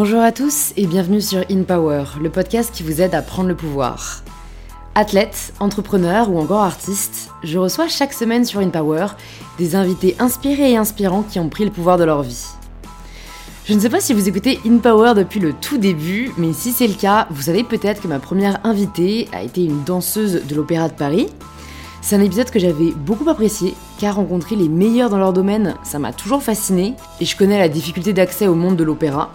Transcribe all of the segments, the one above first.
Bonjour à tous et bienvenue sur In Power, le podcast qui vous aide à prendre le pouvoir. Athlète, entrepreneur ou encore artiste, je reçois chaque semaine sur In Power des invités inspirés et inspirants qui ont pris le pouvoir de leur vie. Je ne sais pas si vous écoutez In Power depuis le tout début, mais si c'est le cas, vous savez peut-être que ma première invitée a été une danseuse de l'Opéra de Paris. C'est un épisode que j'avais beaucoup apprécié, car rencontrer les meilleurs dans leur domaine, ça m'a toujours fasciné, et je connais la difficulté d'accès au monde de l'opéra.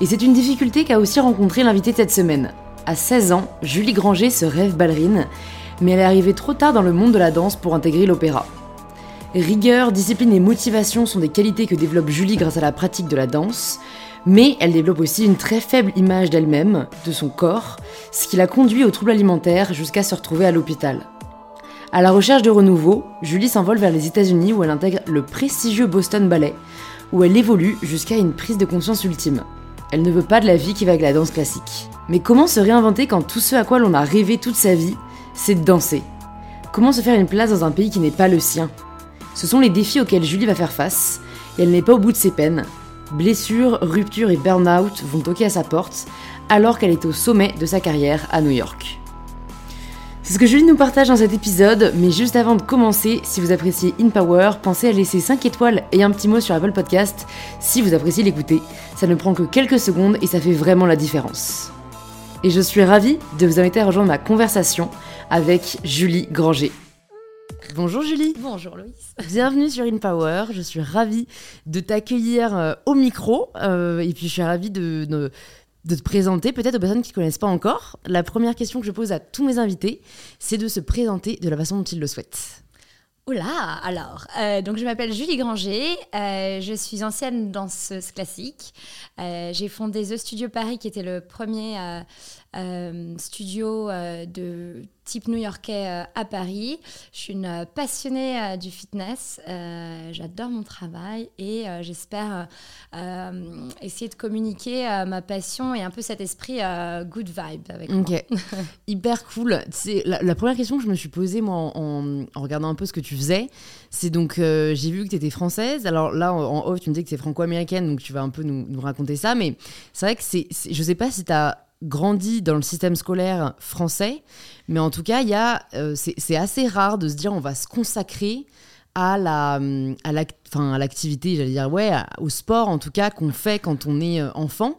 Et c'est une difficulté qu'a aussi rencontré l'invité cette semaine. À 16 ans, Julie Granger se rêve ballerine, mais elle est arrivée trop tard dans le monde de la danse pour intégrer l'opéra. Rigueur, discipline et motivation sont des qualités que développe Julie grâce à la pratique de la danse, mais elle développe aussi une très faible image d'elle-même, de son corps, ce qui l'a conduit aux troubles alimentaires jusqu'à se retrouver à l'hôpital. À la recherche de renouveau, Julie s'envole vers les États-Unis où elle intègre le prestigieux Boston Ballet, où elle évolue jusqu'à une prise de conscience ultime. Elle ne veut pas de la vie qui va avec la danse classique. Mais comment se réinventer quand tout ce à quoi l'on a rêvé toute sa vie, c'est de danser? Comment se faire une place dans un pays qui n'est pas le sien? Ce sont les défis auxquels Julie va faire face, et elle n'est pas au bout de ses peines. Blessures, ruptures et burn-out vont toquer à sa porte, alors qu'elle est au sommet de sa carrière à New York. C'est ce que Julie nous partage dans cet épisode, mais juste avant de commencer, si vous appréciez In Power, pensez à laisser 5 étoiles et un petit mot sur Apple Podcast si vous appréciez l'écouter. Ça ne prend que quelques secondes et ça fait vraiment la différence. Et je suis ravie de vous inviter à rejoindre ma conversation avec Julie Granger. Bonjour Julie. Bonjour Loïs. Bienvenue sur In Power. Je suis ravie de t'accueillir euh, au micro euh, et puis je suis ravie de, de de te présenter peut-être aux personnes qui ne connaissent pas encore. La première question que je pose à tous mes invités, c'est de se présenter de la façon dont ils le souhaitent. Oula, alors, euh, donc je m'appelle Julie Granger, euh, je suis ancienne danseuse classique. Euh, j'ai fondé The Studio Paris, qui était le premier studio de type new-yorkais euh, à Paris. Je suis une euh, passionnée euh, du fitness. J'adore mon travail et j'espère essayer de communiquer ma passion et un peu cet esprit good vibe avec moi. Hyper cool. C'est la, première question que je me suis posée moi en, regardant un peu ce que tu faisais. C'est donc j'ai vu que tu étais française. Alors là en, off tu me dis que tu es franco-américaine donc tu vas un peu nous, nous raconter ça. Mais c'est vrai que c'est je sais pas si tu as grandi dans le système scolaire français, mais en tout cas, il y a, euh, c'est assez rare de se dire on va se consacrer à la à l'activité, j'allais dire ouais, au sport en tout cas qu'on fait quand on est euh, enfant.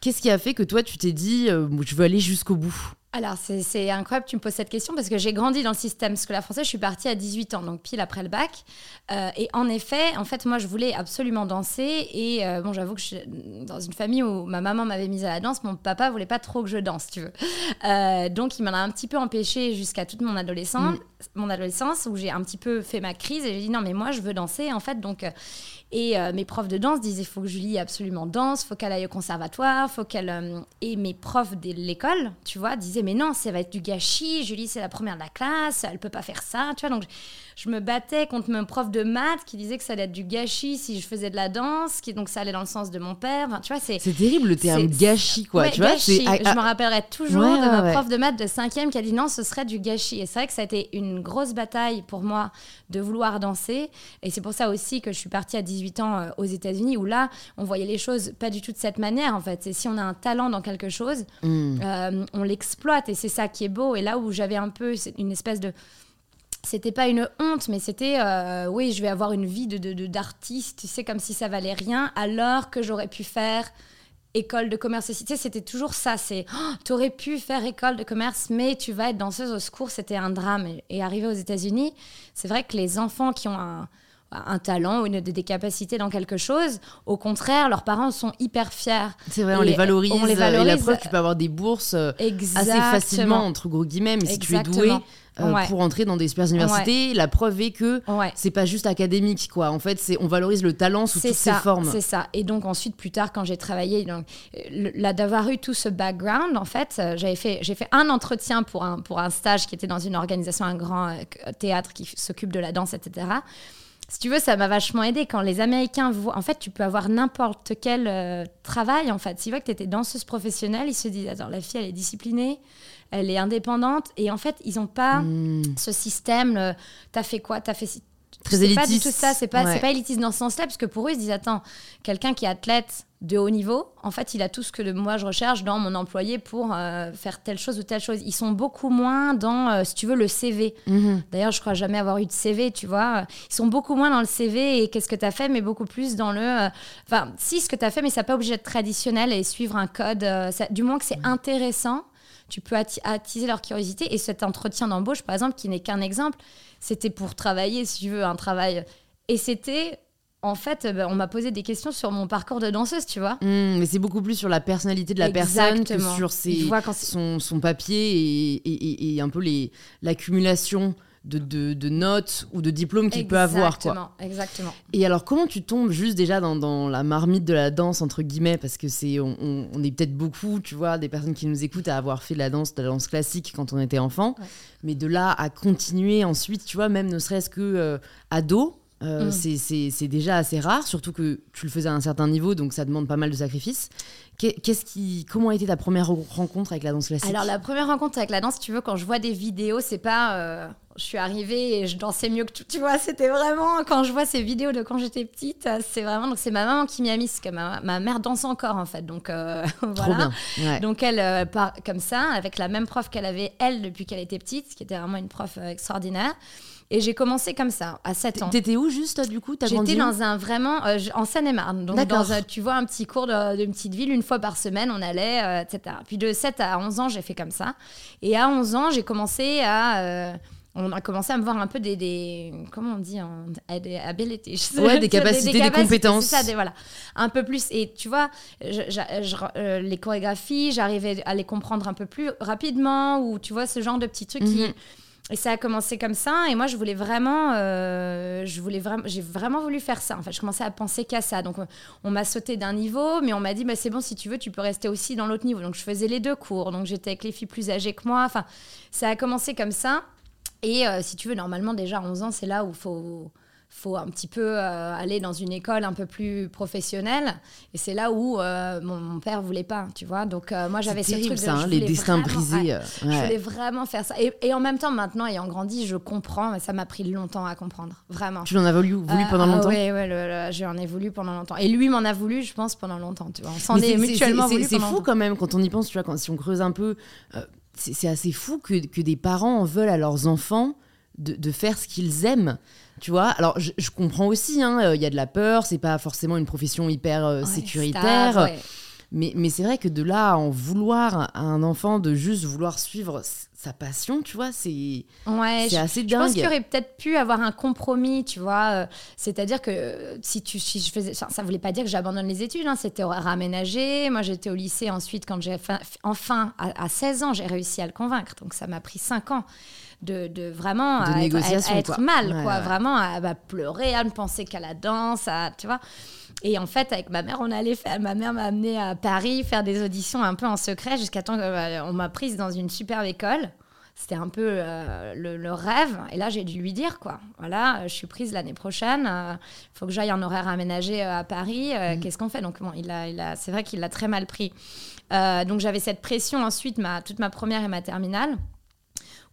Qu'est-ce qui a fait que toi tu t'es dit euh, je veux aller jusqu'au bout? Alors, c'est incroyable que tu me poses cette question parce que j'ai grandi dans le système scolaire français. Je suis partie à 18 ans, donc pile après le bac. Euh, et en effet, en fait, moi, je voulais absolument danser. Et euh, bon, j'avoue que je suis dans une famille où ma maman m'avait mise à la danse, mon papa voulait pas trop que je danse, tu veux. Euh, donc, il m'en a un petit peu empêché jusqu'à toute mon adolescence, mm. mon adolescence, où j'ai un petit peu fait ma crise et j'ai dit non, mais moi, je veux danser, en fait. Donc, et mes profs de danse disaient faut que Julie absolument danse, faut qu'elle aille au conservatoire, faut qu'elle. Et mes profs de l'école, tu vois, disaient mais non, ça va être du gâchis. Julie, c'est la première de la classe, elle peut pas faire ça, tu vois. Donc, je me battais contre mon prof de maths qui disait que ça allait être du gâchis si je faisais de la danse, qui donc ça allait dans le sens de mon père. tu vois, c'est. C'est terrible le terme gâchis, quoi. tu vois, je me rappellerai toujours de ma prof de maths de cinquième qui a dit non, ce serait du gâchis. Et c'est vrai que ça a été une grosse bataille pour moi de vouloir danser. Et c'est pour ça aussi que je suis partie à 18 ans euh, aux États-Unis où là, on voyait les choses pas du tout de cette manière en fait. C'est si on a un talent dans quelque chose, hmm. euh, on l'exploite et c'est ça qui est beau. Et là où j'avais un peu une espèce de c'était pas une honte, mais c'était euh, oui, je vais avoir une vie de, d'artiste, tu sais, comme si ça valait rien, alors que j'aurais pu faire école de commerce. Tu sais, c'était toujours ça. C'est oh, tu aurais pu faire école de commerce, mais tu vas être danseuse au secours. C'était un drame. Et, arrivé aux États-Unis, c'est vrai que les enfants qui ont un, un talent ou une, des capacités dans quelque chose. Au contraire, leurs parents sont hyper fiers. C'est vrai, on les, valorise, on les valorise. Et la preuve, tu peux avoir des bourses euh, assez facilement, entre gros guillemets, mais si tu es doué, euh, pour entrer dans des super universités. La preuve est que c'est pas juste académique, quoi. En fait, c'est on valorise le talent sous toutes ses formes. C'est ça. Et donc ensuite, plus tard, quand j'ai travaillé, donc là d'avoir eu tout ce background, en fait, euh, j'avais fait j'ai fait un entretien pour un pour un stage qui était dans une organisation, un grand euh, théâtre qui s'occupe de la danse, etc si tu veux, ça m'a vachement aidé quand les Américains voient. En fait, tu peux avoir n'importe quel travail. En fait, s'ils voient que tu étais danseuse professionnelle, ils se disent Attends, la fille, elle est disciplinée, elle est indépendante. Et en fait, ils n'ont pas hmm. ce système. T'as fait quoi? T'as fait Très élitiste. pas du tout ça. C'est pas, pas élitiste dans ce sens-là, parce que pour eux, ils se disent attends, quelqu'un qui est athlète de haut niveau, en fait, il a tout ce que moi je recherche dans mon employé pour euh, faire telle chose ou telle chose. Ils sont beaucoup moins dans, euh, si tu veux, le CV. Mhm. D'ailleurs, je crois jamais avoir eu de CV, tu vois. Ils sont beaucoup moins dans le CV et qu'est-ce que tu as fait, mais beaucoup plus dans le. Euh, enfin, si, ce que tu as fait, mais ça n'est pas obligé d'être traditionnel et suivre un code. du moins que c'est intéressant, tu peux attiser leur curiosité. Et cet entretien d'embauche, par exemple, qui n'est qu'un exemple, c'était pour travailler, si tu veux, un travail. Et c'était en fait, bah, on m'a posé des questions sur mon parcours de danseuse, tu vois. Mmh, mais c'est beaucoup plus sur la personnalité de la personne que sur son, papier et, un peu l'accumulation de, notes ou de diplômes qu'il peut avoir. Quoi. Exactement. Et alors, comment tu tombes juste déjà dans, la marmite de la danse, entre guillemets, parce que c'est on, est peut-être beaucoup, tu vois, des personnes qui nous écoutent à avoir fait de la danse, de la danse classique quand on était enfant, mais de là à continuer ensuite, tu vois, même ne serait-ce que euh, ado, euh, mm. C'est déjà assez rare, surtout que tu le faisais à un certain niveau, donc ça demande pas mal de sacrifices. Qu'est-ce qui, comment a été ta première rencontre avec la danse classique? Alors la première rencontre avec la danse, tu veux, quand je vois des vidéos, c'est pas, euh, je suis arrivée et je dansais mieux que tout, tu vois, c'était vraiment quand je vois ces vidéos de quand j'étais petite, c'est vraiment donc c'est ma maman qui m'y a mis, parce que ma, mère danse encore en fait, donc euh, voilà. Donc elle part comme ça, avec la même prof qu'elle avait elle depuis qu'elle était petite, qui était vraiment une prof extraordinaire. Et j'ai commencé comme ça, à 7 ans. T'étais où juste, du coup? J'étais dans un vraiment. Euh, en Seine-et-Marne. Donc, dans tu vois, un petit cours d'une petite ville, une fois par semaine, on allait, euh, etc. Puis de 7 à 11 ans, j'ai fait comme ça. Et à 11 ans, j'ai commencé à. Euh, on a commencé à me voir un peu des, des comment on dit des abilities ouais des capacités des, compétences ça des, voilà un peu plus et tu vois je, les chorégraphies j'arrivais à les comprendre un peu plus rapidement ou tu vois ce genre de petits trucs qui mhm. Et ça a commencé comme ça. Et moi, je voulais vraiment, euh, je voulais vraiment, j'ai vraiment voulu faire ça. En fait, je commençais à penser qu'à ça. Donc, on m'a sauté d'un niveau, mais on m'a dit, bah, c'est bon, si tu veux, tu peux rester aussi dans l'autre niveau. Donc, je faisais les deux cours. Donc, j'étais avec les filles plus âgées que moi. Enfin, ça a commencé comme ça. Et euh, si tu veux, normalement, déjà à 11 ans, c'est là où faut faut un petit peu euh, aller dans une école un peu plus professionnelle. Et c'est là où euh, mon, mon, père voulait pas, tu vois. Donc euh, moi j'avais ce truc de ça, hein, les destins brisés. Je voulais vraiment faire ça. Et, en même temps, maintenant, ayant grandi, je comprends. Mais ça m'a pris longtemps à comprendre, vraiment. Tu en as voulu, voulu pendant longtemps. Oui, ouais, j'en ai voulu pendant longtemps. Et lui m'en a voulu, je pense, pendant longtemps. Tu vois, on s'en est, mutuellement voulu. C'est fou quand même quand on y pense. Tu vois, quand si on creuse un peu, c'est assez fou que, que des parents en veulent à leurs enfants de, de faire ce qu'ils aiment. Tu vois, alors je, comprends aussi, hein, euh, il y a de la peur, c'est pas forcément une profession hyper euh, sécuritaire. Mais, mais c'est vrai que de là à en vouloir à un enfant de juste vouloir suivre sa passion, tu vois, c'est ouais, assez dingue. Je pense qu'il aurait peut-être pu avoir un compromis, tu vois. Euh, c'est-à-dire que si, tu, si je faisais. Ça, ça voulait pas dire que j'abandonne les études, hein, c'était aménagé. Moi, j'étais au lycée ensuite, quand j'ai. Enfin, à, à 16 ans, j'ai réussi à le convaincre. Donc, ça m'a pris 5 ans de, vraiment être, mal, quoi. Vraiment à, pleurer, à ne penser qu'à la danse, à, tu vois. Et en fait, avec ma mère, on allait faire. Ma mère m'a amené à Paris faire des auditions un peu en secret jusqu'à temps qu'on euh, m'a prise dans une superbe école. C'était un peu euh, le, rêve. Et là, j'ai dû lui dire, quoi. Voilà, je suis prise l'année prochaine. Il euh, faut que j'aille en horaire aménagé à Paris. Mm. Qu'est-ce qu'on fait? Donc, bon, il a, il a, c'est vrai qu'il l'a très mal pris. donc, j'avais cette pression ensuite, ma, toute ma première et ma terminale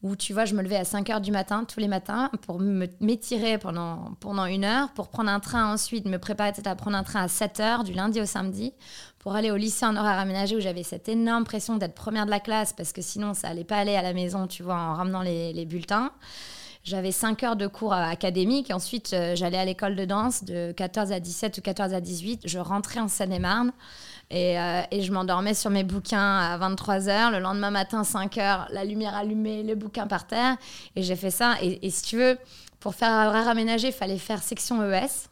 où tu vois, je me levais à 5 heures du matin tous les matins pour m'étirer pendant, pendant une heure, pour prendre un train ensuite, me préparer à prendre un train à 7 heures du lundi au samedi, pour aller au lycée en horaire aménagé où j'avais cette énorme pression d'être première de la classe parce que sinon ça allait pas aller à la maison, tu vois, en ramenant les, les bulletins. J'avais 5 heures de cours académiques. Ensuite, euh, j'allais à l'école de danse de 14 à 17 ou 14 à 18. Je rentrais en Seine-et-Marne. Euh, et, je m'endormais sur mes bouquins à 23h. Le lendemain matin, 5h, la lumière allumée, le bouquin par terre. Et j'ai fait ça. Et, si tu veux, pour faire horaire aménagé, il fallait faire section ES.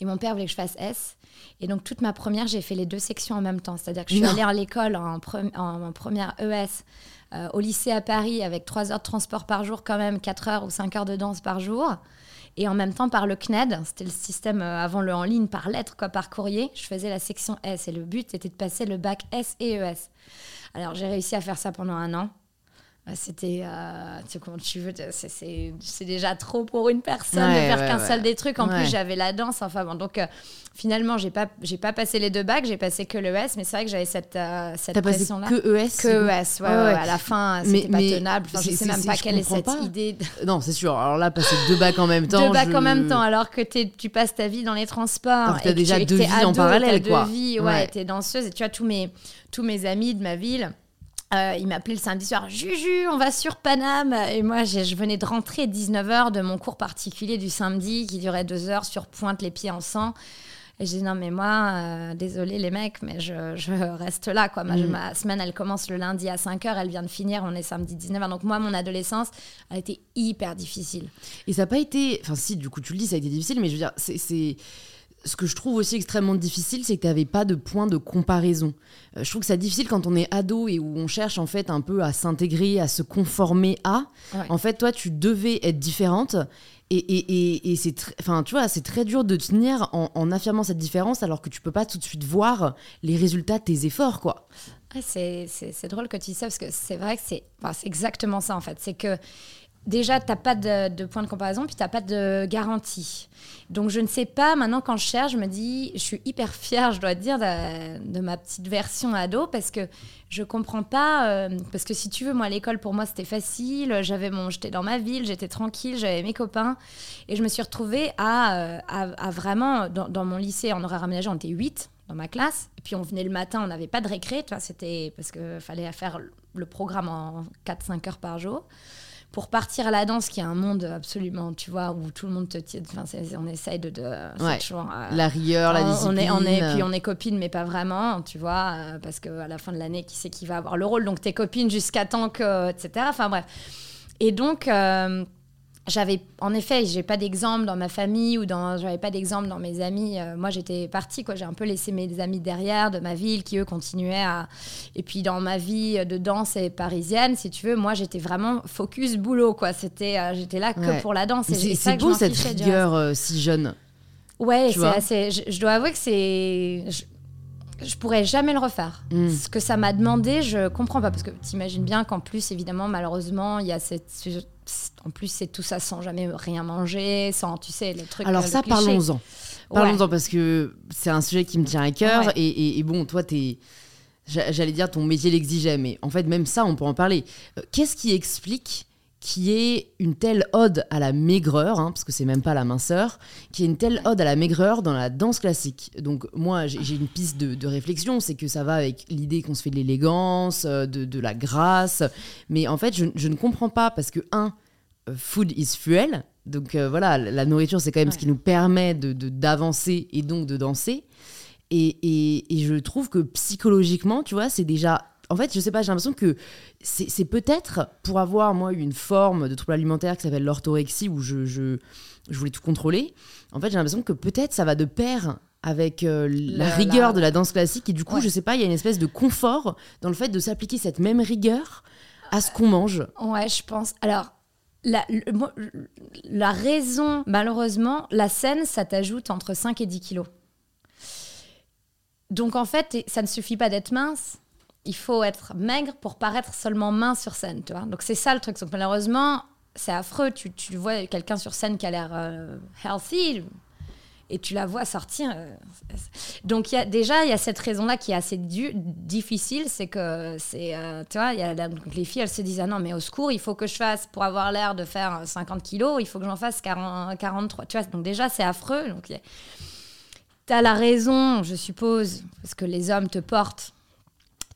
Et mon père voulait que je fasse S. Et donc, toute ma première, j'ai fait les deux sections en même temps. C'est-à-dire que je suis allée à l'école en, en, première ES euh, au lycée à Paris avec 3 heures de transport par jour, quand même, 4 heures ou 5 heures de danse par jour. Et en même temps, par le CNED, c'était le système euh, avant le en ligne, par lettre, quoi, par courrier, je faisais la section S. Et le but, était de passer le bac S et ES. Alors, j'ai réussi à faire ça pendant un an. C'était euh, tu sais comment tu veux c'est déjà trop pour une personne de faire qu'un seul des trucs. En plus j'avais la danse enfin bon donc euh, finalement j'ai pas j'ai pas passé les deux bacs j'ai passé que l'ES mais c'est vrai que j'avais cette euh, cette pression là que ES que ES ouais, à la fin c'était pas tenable. Enfin, je sais même pas quelle est cette idée non c'est sûr. Alors là passer deux bacs en même temps deux bacs en même temps alors que tu passes ta vie dans les transports tu as déjà deux vies en parallèle quoi deux vies ouais t'es danseuse. Et tu as tous mes tous mes amis de ma ville euh, il m'appelait le samedi soir, Juju, on va sur Paname. Et moi, je venais de rentrer 19h de mon cours particulier du samedi qui durait deux heures sur pointe les pieds en sang. Et j'ai dit non mais moi, euh, désolé les mecs, mais je, reste là. Quoi. Ma, mm. ma, semaine, elle commence le lundi à 5h, elle vient de finir, on est samedi 19h. Donc moi, mon adolescence a été hyper difficile. Et ça n'a pas été... Enfin si, du coup tu le dis, ça a été difficile, mais je veux dire, c'est ce que je trouve aussi extrêmement difficile, c'est que tu n'avais pas de point de comparaison. Euh, je trouve que c'est difficile quand on est ado et où on cherche en fait un peu à s'intégrer, à se conformer à. En fait, toi, tu devais être différente. Et, et, et, c'est enfin tu vois c'est très dur de tenir en, affirmant cette différence alors que tu peux pas tout de suite voir les résultats de tes efforts quoi c'est drôle que tu dis ça parce que c'est vrai que c'est exactement ça en fait c'est que déjà, tu n'as pas de, point de comparaison, puis tu n'as pas de garantie. Donc, je ne sais pas, maintenant, quand je cherche, je me dis, je suis hyper fière, je dois dire, de, ma petite version ado, parce que je comprends pas. Euh, parce que si tu veux, moi, l'école, pour moi, c'était facile. J'avais mon, j'étais dans ma ville, j'étais tranquille, j'avais mes copains. Et je me suis retrouvée à, euh, à, vraiment, dans, mon lycée, en horaire aménagé, on était 8 dans ma classe. Et puis, on venait le matin, on n'avait pas de récré, c'était parce qu'il fallait faire le programme en 4-5 heures par jour pour partir à la danse, qui est un monde absolument, tu vois, où tout le monde te tire. Enfin, on essaye de. de ouais. toujours, euh, la rigueur, la discipline. On est, on est, puis on est copines, mais pas vraiment, tu vois, euh, parce qu'à la fin de l'année, qui c'est qui va avoir le rôle? Donc, t'es copines jusqu'à temps que. etc. Enfin, bref. Et donc. Euh, j'avais en effet j'ai pas d'exemple dans ma famille ou dans j'avais pas d'exemple dans mes amis. Euh, moi j'étais partie quoi. J'ai un peu laissé mes amis derrière de ma ville qui eux continuaient à et puis dans ma vie de danse et parisienne si tu veux moi j'étais vraiment focus boulot quoi. C'était euh, j'étais là que pour la danse. Et c'est beau cette rigueur euh, si jeune. Ouais c'est assez je, dois avouer que c'est je, pourrais jamais le refaire. Hmm. Ce que ça m'a demandé, je comprends pas. Parce que tu imagines bien qu'en plus, évidemment, malheureusement, il y a cette, en plus, c'est tout ça sans jamais rien manger, sans, tu sais, le truc. Alors, ça, parlons-en. Parlons-en parce que c'est un sujet qui me tient à cœur. Et, bon, toi, t'es. J'allais dire ton métier l'exigeait, mais en fait, même ça, on peut en parler. Euh, qu'est-ce qui explique qui est une telle ode à la maigreur, hein, parce que c'est même pas la minceur, qui est une telle ode à la maigreur dans la danse classique. Donc moi, j'ai une piste de, réflexion, c'est que ça va avec l'idée qu'on se fait de l'élégance, euh, de, la grâce, mais en fait, je, ne comprends pas, parce que, un, euh, food is fuel, donc euh, voilà, la nourriture, c'est quand même ce qui nous permet d'avancer et donc de danser. et, je trouve que psychologiquement, tu vois, c'est déjà en fait, je sais pas, j'ai l'impression que c'est peut-être pour avoir, moi, une forme de trouble alimentaire qui s'appelle l'orthorexie, où je, je, voulais tout contrôler. En fait, j'ai l'impression que peut-être ça va de pair avec euh, la, rigueur de la danse classique. Et du coup, je sais pas, il y a une espèce de confort dans le fait de s'appliquer cette même rigueur à ce qu'on mange. Ouais, je pense. Alors, la, la raison, malheureusement, la scène, ça t'ajoute entre 5 et 10 kilos. Donc, en fait, ça ne suffit pas d'être mince il faut être maigre pour paraître seulement mince sur scène, tu vois. Donc c'est ça le truc. Donc malheureusement, c'est affreux. Tu, tu vois quelqu'un sur scène qui a l'air euh, healthy et tu la vois sortir. Euh, donc y a, déjà, il y a cette raison-là qui est assez difficile. C'est que, c'est, euh, tu vois, les filles, elles se disent Ah non, mais au secours, il faut que je fasse, pour avoir l'air de faire 50 kilos, il faut que j'en fasse 40, 43. Tu vois, donc déjà, c'est affreux. Donc tu as la raison, je suppose, parce que les hommes te portent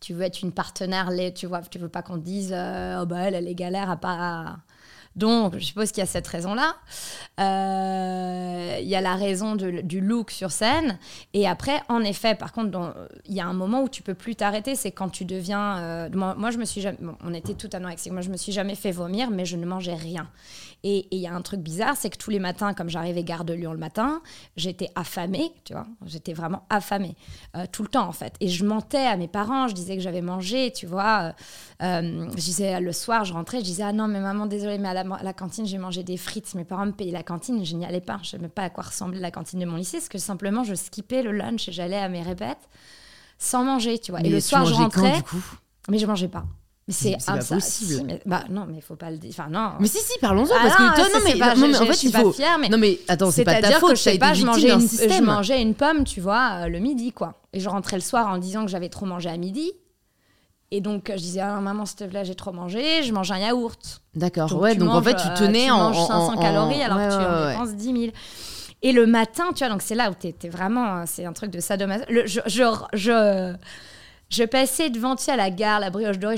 tu veux être une partenaire, tu vois, tu veux pas qu'on te dise, euh, oh bah elle, elle est galère à pas. Donc, je suppose qu'il y a cette raison-là. Euh, il y a la raison du look sur scène. Et après, en effet, par contre, il y a un moment où tu peux plus t'arrêter. C'est quand tu deviens. Euh, moi, je me suis jamais. on était tout anorexiques. Moi, je me suis jamais fait vomir, mais je ne mangeais rien. Et il y a un truc bizarre, c'est que tous les matins, comme j'arrivais gare de Lyon le matin, j'étais affamée, tu vois. J'étais vraiment affamée. Euh, tout le temps, en fait. Et je mentais à mes parents. Je disais que j'avais mangé, tu vois. je disais, le soir, je rentrais, je disais, ah non, mais maman, désolée, mais à la à la cantine, j'ai mangé des frites. Mes parents me payaient la cantine, je n'y allais pas. Je ne savais pas à quoi ressemblait la cantine de mon lycée, parce que simplement, je skippais le lunch et j'allais à mes répètes sans manger, tu vois. et le soir, je rentrais. du coup? mais je mangeais pas. Mais c'est impossible. mais, bah non, mais il faut pas le dire. Enfin non. Mais si si, parlons-en ah parce que toi non mais, pas, non, mais en fait il faut. Fière, mais non mais attends, c'est pas ta faute. Que, je sais pas, je mangeais, une, je mangeais une pomme, tu vois, euh, le midi quoi. Et je rentrais le soir en disant que j'avais trop mangé à midi. Et donc je disais ah, maman s'il te plaît j'ai trop mangé, je mange un yaourt. D'accord. Ouais, donc en fait tu tenais tu en, manges 500 calories alors que tu en dépenses 10 000. Et le matin, tu vois, donc c'est là où tu es, vraiment, c'est un truc de sadomaso. Je, je, je, je, passais devant, tu à la gare, la brioche dorée,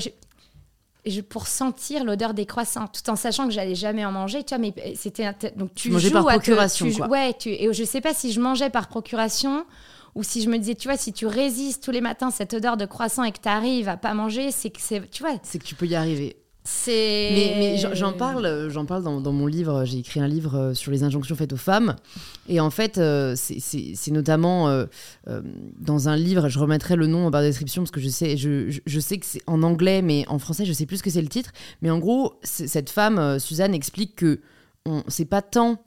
je, pour sentir l'odeur des croissants, tout en sachant que j'allais jamais en manger, tu vois, mais c'était donc tu, mangeais par procuration, quoi. Ouais, tu, et je sais pas si je mangeais par procuration ou si je me disais, tu vois, si tu résistes tous les matins cette odeur de croissant et que tu arrives à pas manger, c'est que c'est, tu vois, c'est que tu peux y arriver. C'est. Mais, j'en parle, j'en parle dans, mon livre. J'ai écrit un livre euh, sur les injonctions faites aux femmes. Et en fait, euh, c'est notamment euh, dans un livre. Je remettrai le nom en barre de description parce que je sais, je, je sais que c'est en anglais, mais en français, je sais plus ce que c'est le titre. Mais en gros, cette femme, Suzanne, explique que c'est pas tant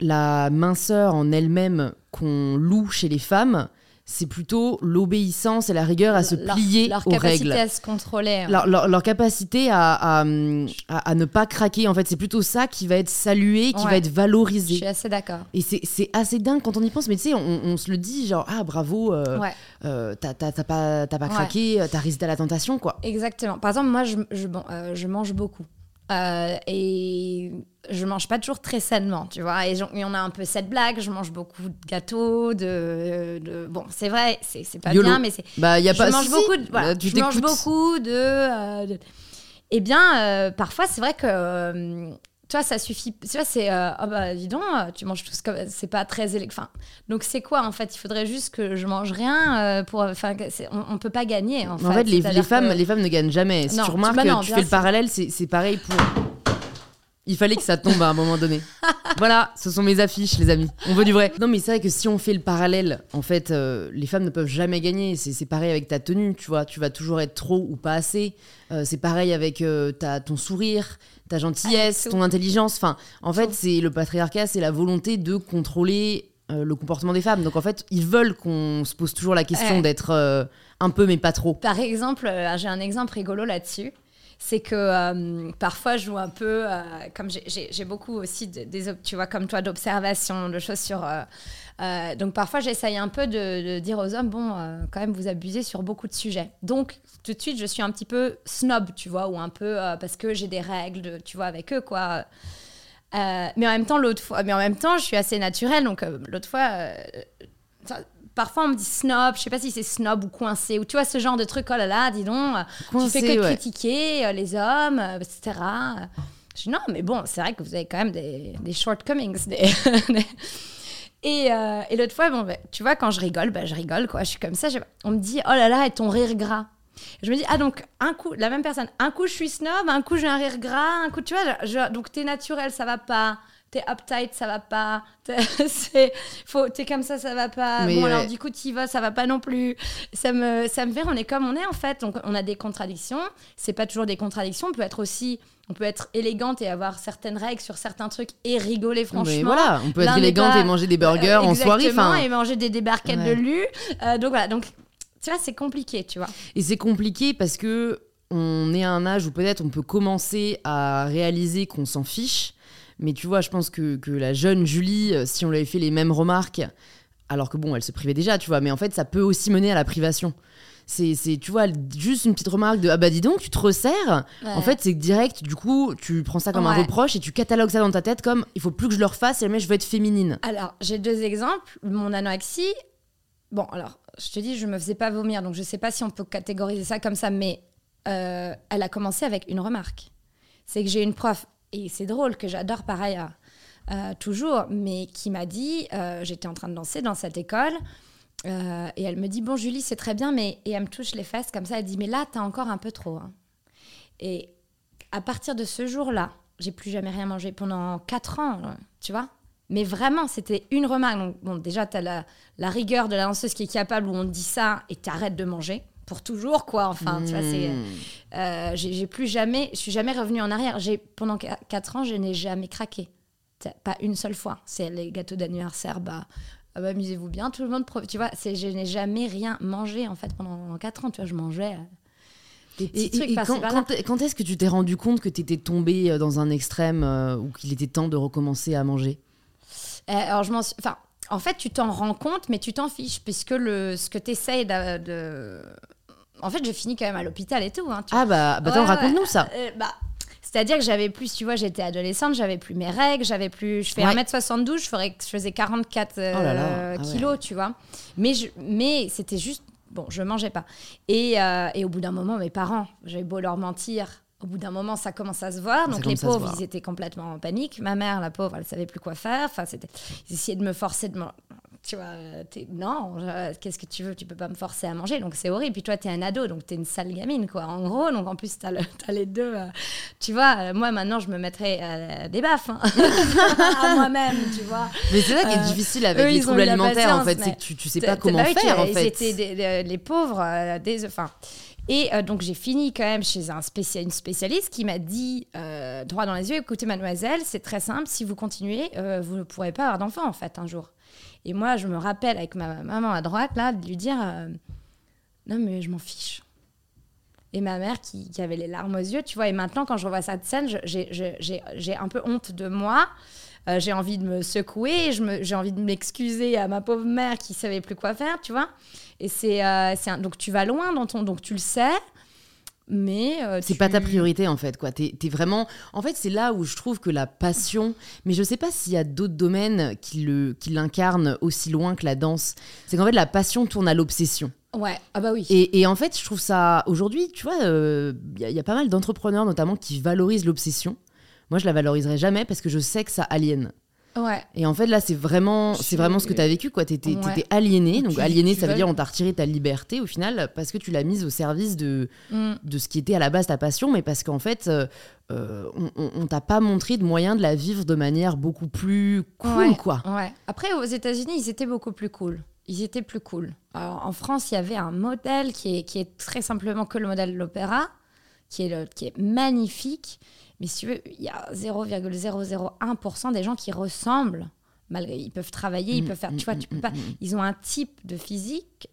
la minceur en elle-même qu'on loue chez les femmes, c'est plutôt l'obéissance et la rigueur à se plier leur aux règles. Leur capacité à se contrôler. Leur, leur, capacité à, à, à, ne pas craquer. En fait, c'est plutôt ça qui va être salué, qui va être valorisé. Je suis assez d'accord. Et c'est assez dingue quand on y pense. Mais tu sais, on, on, se le dit, genre, ah bravo, euh, euh, t'as pas, pas craqué, t'as résisté à la tentation, quoi. Exactement. Par exemple, moi, je, je, euh, je mange beaucoup. Euh, et je mange pas toujours très sainement, tu vois. Et on a un peu cette blague, je mange beaucoup de gâteaux, de, bon, c'est vrai, c'est pas bien, mais c'est. Bah, y a je pas. Mange beaucoup de, voilà, je mange beaucoup de. Euh, eh bien, euh, parfois, c'est vrai que tu vois, ça suffit. Tu vois, c'est. Euh, oh bah, dis donc, tu manges tout ce que. C'est pas très. Enfin, donc, c'est quoi, en fait? Il faudrait juste que je mange rien euh, pour. Enfin, on, on peut pas gagner, en fait. En fait, les, les femmes, les femmes ne gagnent jamais. Si tu remarques, bah tu fais le parallèle, c'est pareil pour. Il fallait que ça tombe à un moment donné. voilà, ce sont mes affiches, les amis. On veut du vrai. Non, mais c'est vrai que si on fait le parallèle, en fait, euh, les femmes ne peuvent jamais gagner. C'est pareil avec ta tenue, tu vois. Tu vas toujours être trop ou pas assez. c'est pareil avec ta, ton sourire ta gentillesse, ton intelligence. Enfin, en fait, c'est le patriarcat, c'est la volonté de contrôler euh, le comportement des femmes. Donc en fait, ils veulent qu'on se pose toujours la question d'être euh, un peu mais pas trop. Par exemple, euh, j'ai un exemple rigolo là-dessus. C'est que parfois je joue un peu, comme j'ai beaucoup aussi des, tu vois, comme toi, d'observation, de choses sur euh, donc parfois, j'essaye un peu de, dire aux hommes, bon, euh, quand même, vous abusez sur beaucoup de sujets. Donc tout de suite, je suis un petit peu snob, tu vois, ou un peu euh, parce que j'ai des règles, tu vois, avec eux, quoi. mais en même temps, l'autre fois, mais en même temps, je suis assez naturelle. Donc l'autre fois, parfois on me dit snob, je sais pas si c'est snob ou coincé, ou tu vois ce genre de truc, oh là là, dis donc, tu fais que critiquer les hommes, etc. Je dis non, mais bon, c'est vrai que vous avez quand même des, des shortcomings, des, et, euh, et l'autre fois, bon, bah, tu vois, quand je rigole, bah, je rigole, quoi. Je suis comme ça. On me dit, oh là là, et ton rire gras. Je me dis, ah donc, un coup, la même personne, un coup je suis snob, un coup j'ai un rire gras, un coup, tu vois, je, donc t'es naturel, ça va pas. T'es uptight, ça va pas. T'es, faut, t'es comme ça, ça va pas. bon, alors du coup, t'y vas, ça va pas non plus. Ça me, ça me fait, on est comme on est en fait. Donc, on a des contradictions. C'est pas toujours des contradictions. On peut être aussi on peut être élégante et avoir certaines règles sur certains trucs et rigoler franchement. Mais voilà, on peut être élégante et manger des burgers en soirée. Exactement, et manger des débarquettes de lu. Euh, donc voilà, donc tu vois, c'est compliqué, tu vois. Et c'est compliqué parce que on est à un âge où peut-être on peut commencer à réaliser qu'on s'en fiche. Mais tu vois, je pense que, que la jeune Julie, euh, si on lui avait fait les mêmes remarques, alors que bon, elle se privait déjà, tu vois, mais en fait, ça peut aussi mener à la privation c'est, tu vois, juste une petite remarque de ah bah dis donc, tu te resserres. En fait, c'est direct, du coup, tu prends ça comme un reproche et tu catalogues ça dans ta tête comme il faut plus que je le refasse, et mais je veux être féminine. Alors, j'ai deux exemples. Mon anorexie, bon, alors, je te dis, je me faisais pas vomir, donc je sais pas si on peut catégoriser ça comme ça, mais euh, elle a commencé avec une remarque. C'est que j'ai une prof, et c'est drôle, que j'adore pareil euh, toujours, mais qui m'a dit, euh, j'étais en train de danser dans cette école, euh, et elle me dit Bon, Julie, c'est très bien, mais. Et elle me touche les fesses comme ça. Elle dit Mais là, t'as encore un peu trop. Hein. Et à partir de ce jour-là, j'ai plus jamais rien mangé pendant 4 ans, tu vois. Mais vraiment, c'était une remarque. Bon, déjà, t'as la, la rigueur de la danseuse qui est capable où on te dit ça et t'arrêtes de manger pour toujours, quoi. Enfin, tu vois, c'est. Hmm. Euh, j'ai plus jamais. Je suis jamais revenue en arrière. Pendant 4 ans, je n'ai jamais craqué. Pas une seule fois. C'est les gâteaux d'anniversaire, bah, ah bah, amusez-vous bien, tout le monde. Tu vois, je n'ai jamais rien mangé en fait pendant 4 ans. Tu vois, je mangeais. et, quand, est-ce que tu t'es rendu compte que tu étais tombée euh, dans un extrême ou qu'il était temps de recommencer à manger? Alors, je m'en Enfin, en fait, tu t'en rends compte, mais tu t'en fiches, puisque le, ce que tu essayes de, En fait, j'ai fini quand même à l'hôpital et tout. Hein, ah bah, bah raconte-nous ça. bah, c'est-à-dire que j'avais plus, tu vois, j'étais adolescente, j'avais plus mes règles, j'avais plus. Je fais 1m72, je, ferais, je faisais 44 euh, ah kilos, tu vois. Mais, mais c'était juste. Bon, je mangeais pas. Et, euh, et au bout d'un moment, mes parents, j'avais beau leur mentir, au bout d'un moment, ça commence à se voir. Donc les pauvres, ils étaient complètement en panique. Ma mère, la pauvre, elle savait plus quoi faire. Enfin, c'était, ils essayaient de me forcer de tu vois, non, qu'est-ce que tu veux, tu peux pas me forcer à manger, donc c'est horrible. Puis toi, tu es un ado, donc tu es une sale gamine, quoi, en gros. Donc en plus, tu as, les deux. Euh, tu vois, euh, moi maintenant, je me mettrais euh, des baffes hein, à moi-même, tu vois. Mais c'est ça qui est difficile avec les troubles alimentaires, en fait, c'est que tu, tu sais pas comment faire, en fait. C'était les pauvres, des. Enfin. Et donc j'ai fini quand même chez un une spécialiste qui m'a dit droit dans les yeux, écoutez mademoiselle, c'est très simple, si vous continuez, vous ne pourrez pas avoir d'enfant en fait un jour. Et moi, je me rappelle avec ma maman à droite, là, de lui dire euh, Non, mais je m'en fiche. Et ma mère qui, avait les larmes aux yeux, tu vois. Et maintenant, quand je revois cette scène, j'ai un peu honte de moi. Euh, j'ai envie de me secouer, j'ai envie de m'excuser à ma pauvre mère qui savait plus quoi faire, tu vois. Et c'est euh, donc tu vas loin dans ton donc tu le sais, mais euh, c'est pas ta priorité en fait quoi t'es es vraiment en fait c'est là où je trouve que la passion mais je sais pas s'il y a d'autres domaines qui le qui l'incarnent aussi loin que la danse c'est qu'en fait la passion tourne à l'obsession Ouais, ah bah oui. Et, et, en fait, je trouve ça. Aujourd'hui, tu vois, il euh, y, y, a pas mal d'entrepreneurs notamment qui valorisent l'obsession. Moi, je la valoriserai jamais parce que je sais que ça aliène. Et en fait, là, c'est vraiment, c'est vraiment ce que tu as vécu, quoi. Tu étais, aliéné. Donc, aliéné, ça veut dire on t'a retiré ta liberté au final parce que tu l'as mise au service de, mm. de ce qui était à la base ta passion, mais parce qu'en fait, euh, euh, on, t'a pas montré de moyen de la vivre de manière beaucoup plus cool, quoi. Ouais. Après, aux États-Unis, ils étaient beaucoup plus cool. Ils étaient plus cool. en France, il y avait un modèle qui est, qui est très simplement que le modèle de l'opéra, qui est, le, qui est magnifique mais si tu veux, il y a 0,001% des gens qui ressemblent. Malgré, ils peuvent travailler, ils mm, peuvent faire. tu vois, mm, tu peux mm, pas. Ils ont un type de physique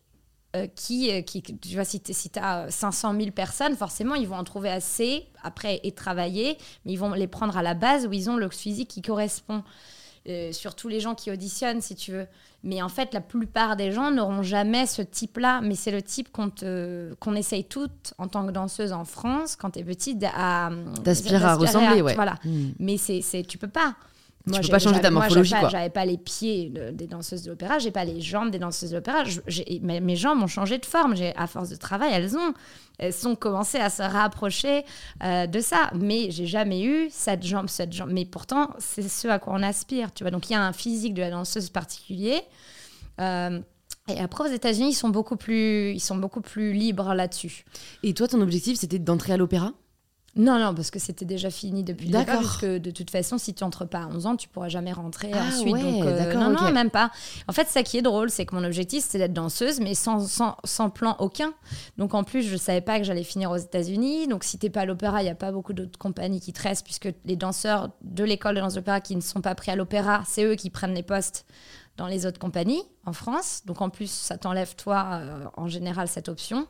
euh, qui, euh, qui, tu vois, si tu as 500 000 personnes, forcément, ils vont en trouver assez après et travailler, mais ils vont les prendre à la base où ils ont le physique qui correspond. Euh, surtout les gens qui auditionnent, si tu veux. Mais en fait, la plupart des gens n'auront jamais ce type-là. Mais c'est le type qu'on qu'on essaye toutes en tant que danseuse en France, quand tu es petite, à. T'aspires à ressembler, ouais. Voilà. Hmm. Mais c'est, tu peux pas. Moi, tu peux pas changer ta morphologie. Moi, j'avais pas les pieds des danseuses de l'opéra, j'ai pas les jambes des danseuses de l'opéra. Mes, jambes ont changé de forme. À force de travail, elles ont, elles ont commencé à se rapprocher euh, de ça. Mais j'ai jamais eu cette jambe, cette jambe. Mais pourtant, c'est ce à quoi on aspire, tu vois. Donc, il y a un physique de la danseuse particulier. Euh, et après, aux États-Unis, ils sont beaucoup plus, ils sont beaucoup plus libres là-dessus. Et toi, ton objectif, c'était d'entrer à l'opéra? Non, non, parce que c'était déjà fini depuis le départ, parce que de toute façon, si tu entres pas à 11 ans, tu pourras jamais rentrer ah ensuite. donc, euh, non, non, même pas. En fait, ça qui est drôle, c'est que mon objectif, c'est d'être danseuse, mais sans, sans, sans, plan aucun. Donc, en plus, je savais pas que j'allais finir aux États-Unis. Donc, si t'es pas à l'opéra, il y a pas beaucoup d'autres compagnies qui te restent, puisque les danseurs de l'école de danse d'opéra qui ne sont pas pris à l'opéra, c'est eux qui prennent les postes dans les autres compagnies en France. Donc, en plus, ça t'enlève, toi, euh, en général, cette option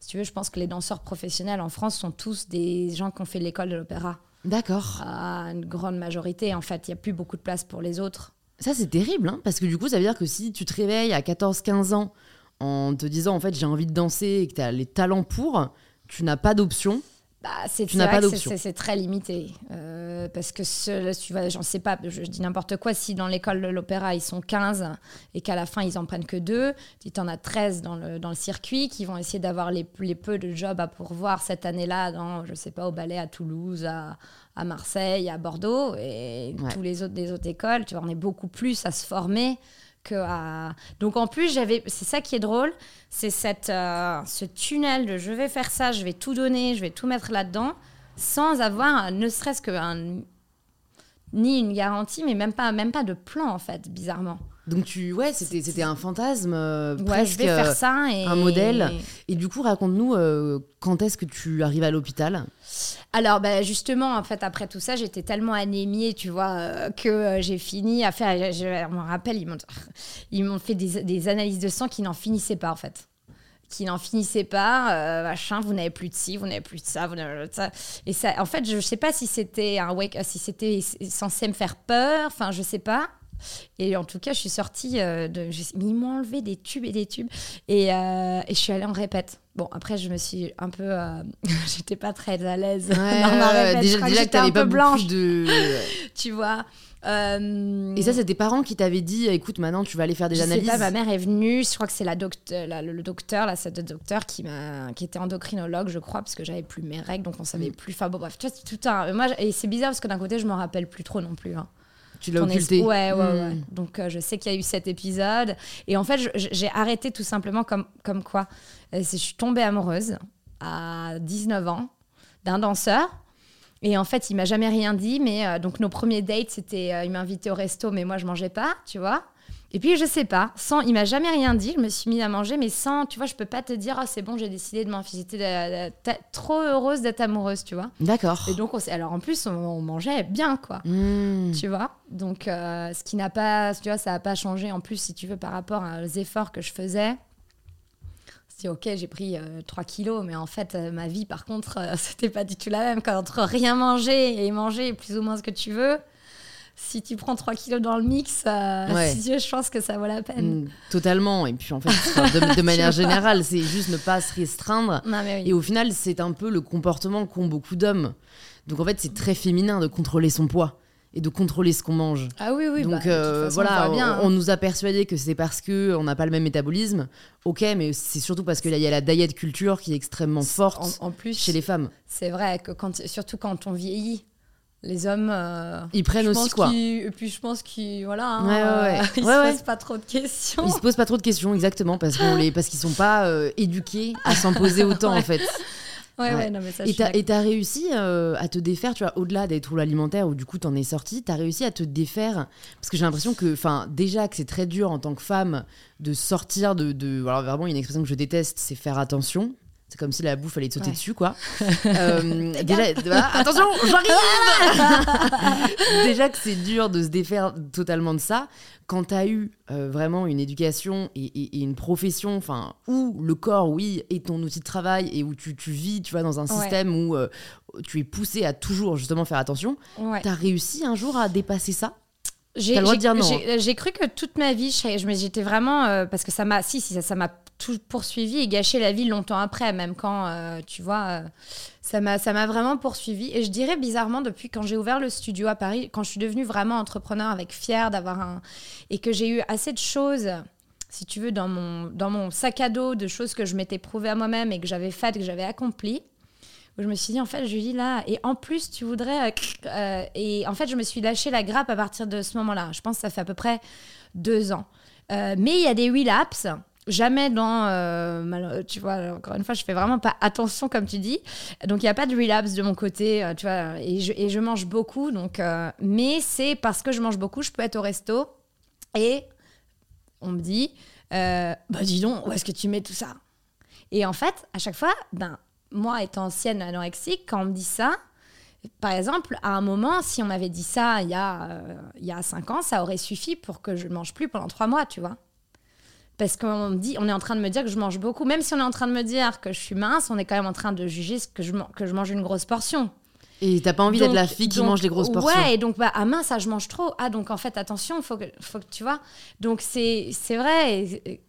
si tu veux, je pense que les danseurs professionnels en France sont tous des gens qui ont fait l'école de l'opéra. D'accord. une grande majorité, en fait. Il n'y a plus beaucoup de place pour les autres. Ça, c'est terrible, hein, parce que du coup, ça veut dire que si tu te réveilles à 14-15 ans en te disant, en fait, j'ai envie de danser et que tu as les talents pour, tu n'as pas d'option. Bah, c'est C'est très limité. Euh, parce que ce, tu vois, j'en sais pas, je, dis n'importe quoi. Si dans l'école de l'opéra, ils sont 15 et qu'à la fin, ils en prennent que 2, tu en as 13 dans le, dans le circuit qui vont essayer d'avoir les, les, peu de jobs à pourvoir cette année-là, dans, je sais pas, au ballet à Toulouse, à, à Marseille, à Bordeaux et tous les autres des autres écoles. Tu vois, on est beaucoup plus à se former Donc en plus, j'avais, c'est ça qui est drôle, c'est cette, euh, ce tunnel de je vais faire ça, je vais tout donner, je vais tout mettre là-dedans, sans avoir ne serait-ce que ni une garantie, mais même pas, même pas de plan en fait, bizarrement. Donc tu ouais, c'était c'était un fantasme euh, presque je vais faire ça et... un modèle. Et du coup, raconte-nous euh, quand est-ce que tu arrives à l'hôpital? Alors bah, justement, en fait, après tout ça, j'étais tellement anémiée, tu vois, euh, que j'ai fini à faire. Je, me rappelle, ils m'ont ils m'ont fait des, des, analyses de sang qui n'en finissaient pas en fait qui n'en finissait pas, euh, machin, vous n'avez plus de ci, vous n'avez plus de ça, vous n'avez plus de ça. Et ça, en fait, je ne sais pas si c'était un wake, si c'était censé me faire peur, enfin, je sais pas. Et en tout cas, je suis sortie euh. Ils m'ont enlevé des tubes et des tubes. Et, euh, et, je suis allée en répète. Bon, après, je me suis un peu. J'étais pas très à l'aise dans ma répète. Déjà, déjà que t'avais pas blanche. de. tu vois. Euh, et ça, c'est tes parents qui t'avaient dit écoute, maintenant tu vas aller faire des je analyses sais pas, ma mère est venue, je crois que c'est la docteur, le docteur, c'est docteur qui, m'a, qui était endocrinologue, je crois, parce que j'avais plus mes règles, donc on savait mm. plus. Enfin bon, bref, tu vois, tout un. Moi, et c'est bizarre parce que d'un côté, je m'en rappelle plus trop non plus. Hein. Tu l'as occulté. Ouais, ouais, ouais. Mm. Donc euh, je sais qu'il y a eu cet épisode. Et en fait, j'ai arrêté tout simplement comme, comme quoi euh, Je suis tombée amoureuse à 19 ans d'un danseur et en fait, il m'a jamais rien dit. Mais euh, donc, nos premiers dates, c'était. Il m'a invité au resto, mais moi, je mangeais pas, tu vois. Et puis, je sais pas, sans, il m'a jamais rien dit. Je me suis mise à manger, mais sans, tu vois, je peux pas te dire, oh, c'est bon, j'ai décidé de m'en J'étais trop heureuse d'être amoureuse, tu vois. D'accord. Et donc, on alors en plus, on, mangeait bien, quoi. Hmm. Tu vois. Donc, euh, ce qui n'a pas, tu vois, ça n'a pas changé en plus, si tu veux, par rapport aux efforts que je faisais ok, j'ai pris 3 euh, kilos, mais en fait, euh, ma vie, par contre, euh, c'était pas du tout la même. Quand entre rien manger et manger plus ou moins ce que tu veux, si tu prends 3 kilos dans le mix, je pense que ça vaut la peine. Mm, totalement. Et puis, en fait, de, manière générale, c'est juste ne pas se restreindre. Et au final, c'est un peu le comportement qu'ont beaucoup d'hommes. Donc, en fait, c'est très féminin de contrôler son poids et de contrôler ce qu'on mange. Ah oui, oui. Donc bah, euh, voilà, hein. on, nous a persuadé que c'est parce que on n'a pas le même métabolisme. Ok, mais c'est surtout parce qu'il y a la diet culture qui est extrêmement forte en, plus, chez les femmes. C'est vrai que quand, surtout quand on vieillit, les hommes, euh, ils prennent aussi quoi. Et puis je pense qu'ils voilà, hein, ouais, ouais, ils se posent pas trop de questions. Ils se posent pas trop de questions, exactement, parce qu'on les, parce qu'ils sont pas euh, éduqués à s'en poser autant en fait. Ouais, non, mais ça, et t'as réussi euh, à te défaire, tu vois, au-delà des troubles alimentaires où du coup t'en es sorti, t'as réussi à te défaire? Parce que j'ai l'impression que, enfin, déjà que c'est très dur en tant que femme de sortir de, de, alors vraiment une expression que je déteste, c'est faire attention. C'est comme si la bouffe allait te sauter dessus, quoi. euh, déjà, attention, j'arrive. Déjà que c'est dur de se défaire totalement de ça. Quand tu as eu euh, vraiment une éducation et, une profession, enfin, où le corps, oui, est ton outil de travail et où tu, tu vis, tu vois, dans un système où euh, tu es poussé à toujours justement faire attention, tu as réussi un jour à dépasser ça? J'ai hein. cru que toute ma vie, j'étais vraiment euh, parce que ça m'a, si, si, ça m'a tout poursuivi et gâché la vie longtemps après, même quand, euh, tu vois, euh, ça m'a, vraiment poursuivi. Et je dirais bizarrement depuis quand j'ai ouvert le studio à Paris, quand je suis devenue vraiment entrepreneur, avec fière d'avoir un et que j'ai eu assez de choses si tu veux, dans mon, dans mon sac à dos de choses que je m'étais prouvé à moi-même et que j'avais faites, que j'avais accomplies je me suis dit, en fait, Julie, là, et en plus, tu voudrais. Euh, euh, et en fait, je me suis lâché la grappe à partir de ce moment-là. Je pense que ça fait à peu près deux ans. Euh, mais il y a des relapses. Jamais dans. tu vois, encore une fois, je fais vraiment pas attention, comme tu dis. Donc, il n'y a pas de relapse de mon côté, tu vois, et je, et je mange beaucoup. Donc, mais c'est parce que je mange beaucoup, je peux être au resto et on me dit, bah dis donc, où est-ce que tu mets tout ça? Et en fait, à chaque fois, ben, moi, étant ancienne anorexique, quand on me dit ça, par exemple, à un moment, si on m'avait dit ça il y, a, euh, il y a cinq ans, ça aurait suffi pour que je ne mange plus pendant trois mois, tu vois. Parce qu'on dit, on est en train de me dire que je mange beaucoup. Même si on est en train de me dire que je suis mince, on est quand même en train de juger que je, que je mange une grosse portion. Et t'as pas envie d'être la fille qui mange des grosses portions. Ouais, et donc, bah, ah mince, ça, je mange trop. Ah, donc en fait, attention, faut que, faut que tu vois. Donc c'est vrai. Et,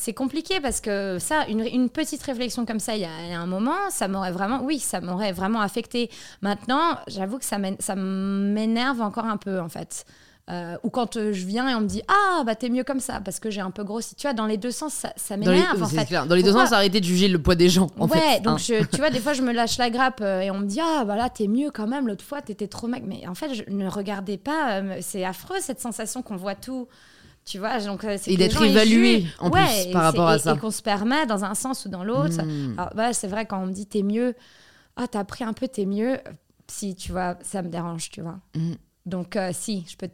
c'est compliqué parce que ça, une, petite réflexion comme ça, il y, a, un moment, ça m'aurait vraiment, oui, ça m'aurait vraiment affecté. Maintenant, j'avoue que ça m'énerve encore un peu, en fait. Euh, ou quand euh, je viens et on me dit ah bah t'es mieux comme ça parce que j'ai un peu grossi tu vois dans les deux sens ça, ça m'énerve en fait dans les deux sens arrêtez de juger le poids des gens en ouais donc hein. tu vois des fois je me lâche la grappe euh, et on me dit ah bah là t'es mieux quand même l'autre fois t'étais trop mec mais en fait je ne regardais pas c'est affreux cette sensation qu'on voit tout tu vois, donc euh, et d'être évalué en plus par rapport à ça. Et qu'on se permet dans un sens ou dans l'autre. Bah, c'est vrai quand on me dit t'es mieux, ah t'as pris un peu, t'es mieux. Si tu vois, ça me dérange, tu vois. Hmm. Donc euh, si, je peux,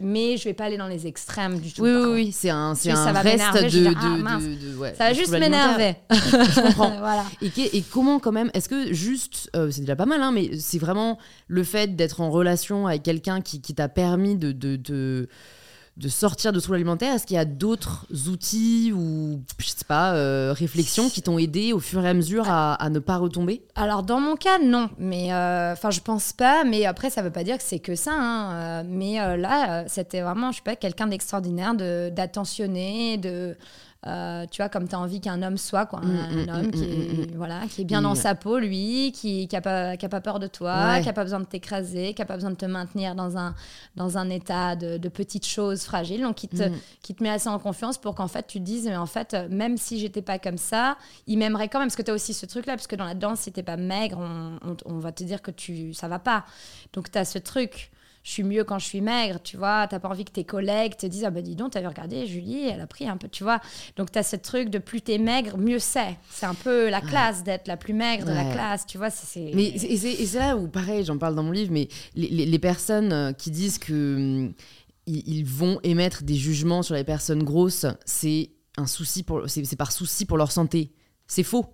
mais je vais pas aller dans les extrêmes du tout. Oui, oui, oui, c'est un, c'est un reste de, ah, de, ça va juste m'énerver. je comprends. voilà. et, et, comment quand même, est-ce que juste, euh, c'est déjà pas mal, hein, mais c'est vraiment le fait d'être en relation avec quelqu'un qui, qui t'a permis de, de de sortir de troubles alimentaires, est-ce qu'il y a d'autres outils ou, je sais pas, euh, réflexions qui t'ont aidé au fur et à mesure à, ne pas retomber? Alors, dans mon cas, non. Mais, euh, enfin, je pense pas. Mais après, ça veut pas dire que c'est que ça. Hein. Euh, mais là, c'était vraiment, je sais pas, quelqu'un d'extraordinaire, d'attentionné, de euh, tu vois, comme tu as envie qu'un homme soit, quoi. Un, mm, mm, homme mm, qui, est, voilà, qui est bien dans sa peau, lui, qui n'a pas, qui a pas peur de toi, qui n'a pas besoin de t'écraser, qui n'a pas besoin de te maintenir dans un, dans un état de, de petites choses fragiles. Donc, qui te, qui te met assez en confiance pour qu'en fait, tu te dises, mais en fait, même si j'étais pas comme ça, il m'aimerait quand même. Parce que tu as aussi ce truc-là, parce que dans la danse, si t'es pas maigre, on, on, on, va te dire que tu, ça va pas. Donc, tu as ce truc je suis mieux quand je suis maigre, tu vois. T'as pas envie que tes collègues te disent Ah ben dis donc, t'avais regardé, Julie, elle a pris un peu, tu vois. Donc t'as ce truc de plus t'es maigre, mieux c'est. C'est un peu la classe d'être la plus maigre de la classe, tu vois. C'est, mais et c'est là où, pareil, j'en parle dans mon livre, mais les, les, personnes euh, qui disent que hum, ils vont émettre des jugements sur les personnes grosses, c'est un souci pour, c'est par souci pour leur santé. C'est faux.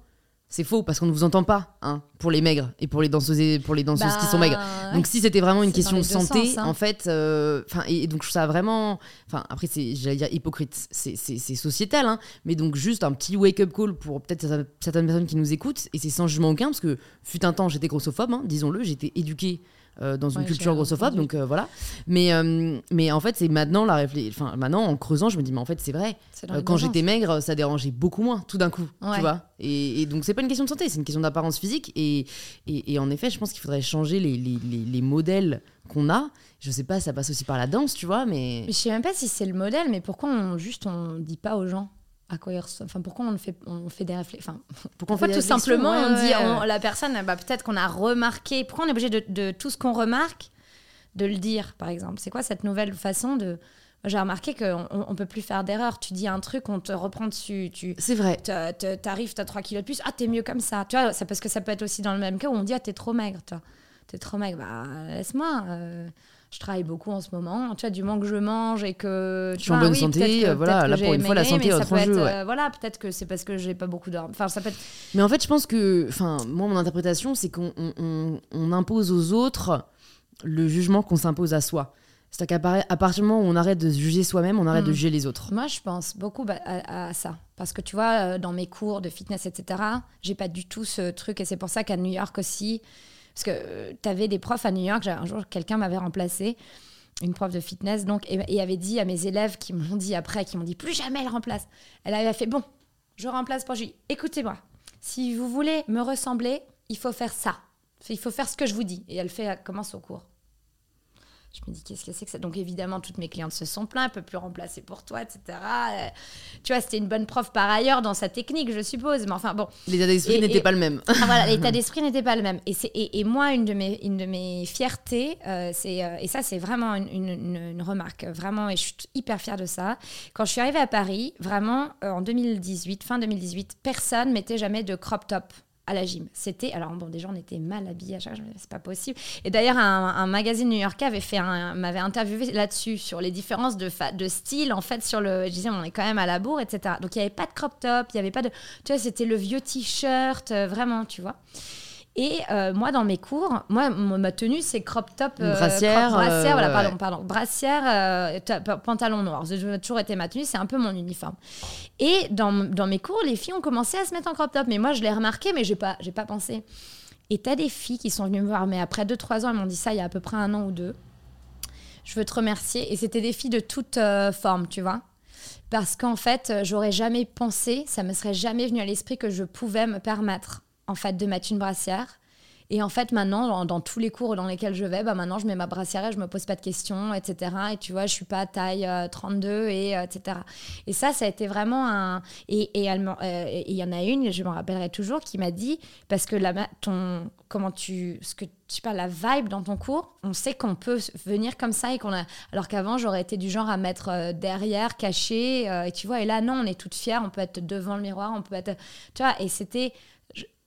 C'est faux parce qu'on ne vous entend pas hein, pour les maigres et pour les danseuses pour les danseuses qui sont maigres. Bah, donc si c'était vraiment une question de santé, hein. en fait, euh, enfin et, donc ça vraiment, enfin après c'est j'allais dire hypocrite, c'est sociétal, hein, mais donc juste un petit wake up call pour peut-être certaines personnes qui nous écoutent et c'est sans jugement aucun parce que fut un temps j'étais grossophobe, disons-le, j'étais éduquée euh, dans une culture grossophobe, donc euh, voilà. Mais, euh, mais en fait, c'est maintenant, la enfin, maintenant, en creusant, je me dis, mais en fait, c'est vrai. quand j'étais maigre, ça dérangeait beaucoup moins, tout d'un coup, tu vois. Et, et donc, c'est pas une question de santé, c'est une question d'apparence physique. Et, et, en effet, je pense qu'il faudrait changer les, les, les, modèles qu'on a. Je sais pas, ça passe aussi par la danse, tu vois, mais... Je sais même pas si c'est le modèle, mais pourquoi on, juste on dit pas aux gens à quoi enfin pourquoi on fait on fait des réflexions enfin pourquoi, tout simplement on dit la personne bah, peut-être qu'on a remarqué pourquoi on est obligé de, tout ce qu'on remarque de le dire par exemple? C'est quoi cette nouvelle façon de j'ai remarqué qu'on on peut plus faire d'erreur. Tu dis un truc, on te reprend dessus. Tu, c'est vrai. T'arrives, t'as 3 kilos de plus. Ah, t'es mieux comme ça. Tu vois, c'est parce que ça peut être aussi dans le même cas où on dit, ah, t'es trop maigre, toi. T'es trop maigre. Bah, laisse-moi. Euh, je travaille beaucoup en ce moment. Tu vois, du moment que je mange et que. Tu je suis en bonne santé, euh, voilà, là pour une fois, la santé est autre jeu. Euh, voilà, peut-être que c'est parce que j'ai pas beaucoup d'or. Enfin, ça peut être... Mais en fait, je pense que. Enfin, moi, mon interprétation, c'est qu'on on, impose aux autres le jugement qu'on s'impose à soi. C'est-à-dire qu'à partir du moment où on arrête de se juger soi-même, on arrête de hmm. juger les autres. Moi, je pense beaucoup à, à, ça. Parce que tu vois, euh, dans mes cours de fitness, etc., j'ai pas du tout ce truc. Et c'est pour ça qu'à New York aussi, parce que euh, tu avais des profs à New York, un jour, quelqu'un m'avait remplacé, une prof de fitness, donc, et, avait dit à mes élèves qui m'ont dit après, qui m'ont dit plus jamais elle remplace. Elle avait fait bon, je remplace pour Julie. Écoutez-moi, si vous voulez me ressembler, il faut faire ça. Il faut faire ce que je vous dis. Et elle fait, commence au cours. Je me dis, qu'est-ce que c'est que ça? Donc, évidemment, toutes mes clientes se sont plaintes, ne peut plus remplacer pour toi, etc. Euh, tu vois, c'était une bonne prof par ailleurs dans sa technique, je suppose. Mais enfin, bon. L'état d'esprit n'était pas le même. Ah, voilà, l'état d'esprit n'était pas le même. Et, et, et, moi, une de mes, une de mes fiertés, euh, c'est, euh, et ça, c'est vraiment une, une, une, remarque, vraiment, et je suis hyper fière de ça. Quand je suis arrivée à Paris, vraiment, en 2018, fin 2018, personne mettait jamais de crop top à la gym. C'était, alors bon, déjà on était mal habillés à chaque c'est pas possible. Et d'ailleurs, un, magazine new-yorkais avait fait m'avait interviewé là-dessus, sur les différences de, style, en fait, sur le. Je disais, on est quand même à la bourre, etc. Donc il n'y avait pas de crop top, il n'y avait pas de. Tu vois, c'était le vieux t-shirt, euh, vraiment, tu vois. Et euh, moi, dans mes cours, moi, ma tenue, c'est crop top, euh, brassière, brassière voilà, pardon, pardon, brassière, pantalon noir. Ça a toujours été ma tenue, c'est un peu mon uniforme. Et dans, dans, mes cours, les filles ont commencé à se mettre en crop top, mais moi, je l'ai remarqué, mais j'ai pas, j'ai pas pensé. Et t'as des filles qui sont venues me voir, mais après 2-3 ans, elles m'ont dit ça il y a à peu près un an ou deux. Je veux te remercier. Et c'était des filles de toute euh, forme, tu vois parce qu'en fait, j'aurais jamais pensé, ça me serait jamais venu à l'esprit que je pouvais me permettre en fait de mettre une brassière. Et en fait, maintenant, dans, tous les cours dans lesquels je vais, bah maintenant, je mets ma brassière et je me pose pas de questions, etc. Et tu vois, je suis pas taille 32 euh, et euh, etc. Et ça, ça a été vraiment un. Et euh, il y en a une, je me rappellerai toujours, qui m'a dit parce que la, ton comment tu ce que tu pas la vibe dans ton cours, on sait qu'on peut venir comme ça et qu'on a. Alors qu'avant, j'aurais été du genre à mettre derrière, caché. et tu vois, et là, non, on est toutes fières. On peut être devant le miroir, on peut être. Tu vois, et c'était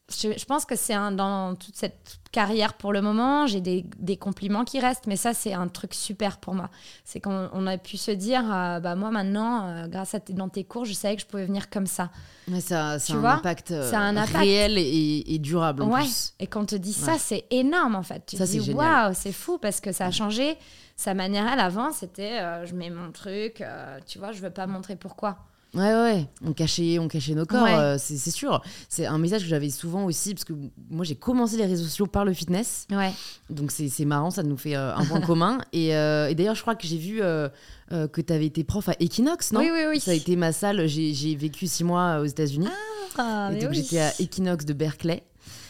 je, pense que c'est dans toute cette carrière pour le moment, j'ai des, des, compliments qui restent, mais ça, c'est un truc super pour moi. C'est qu'on a pu se dire, euh, bah, moi maintenant, euh, grâce à dans tes cours, je savais que je pouvais venir comme ça. Mais ça, ça, a un impact, un impact, réel et, durable en plus. Et quand on te dit ça, c'est énorme en fait. Tu te dis, waouh, c'est fou parce que ça a changé. Sa manière, elle, avant, c'était euh, je mets mon truc, tu vois, je veux pas montrer pourquoi. Ouais, ouais, on cachait, on cachait nos corps, euh, c'est sûr. C'est un message que j'avais souvent aussi, parce que moi j'ai commencé les réseaux sociaux par le fitness. Ouais. Donc c'est marrant, ça nous fait euh, un point commun. Et, euh, et d'ailleurs, je crois que j'ai vu que tu avais été prof à Equinox, non? Oui, oui, oui. Ça a été ma salle, j'ai vécu six mois aux États-Unis. Ah, et donc j'étais à Equinox de Berkeley.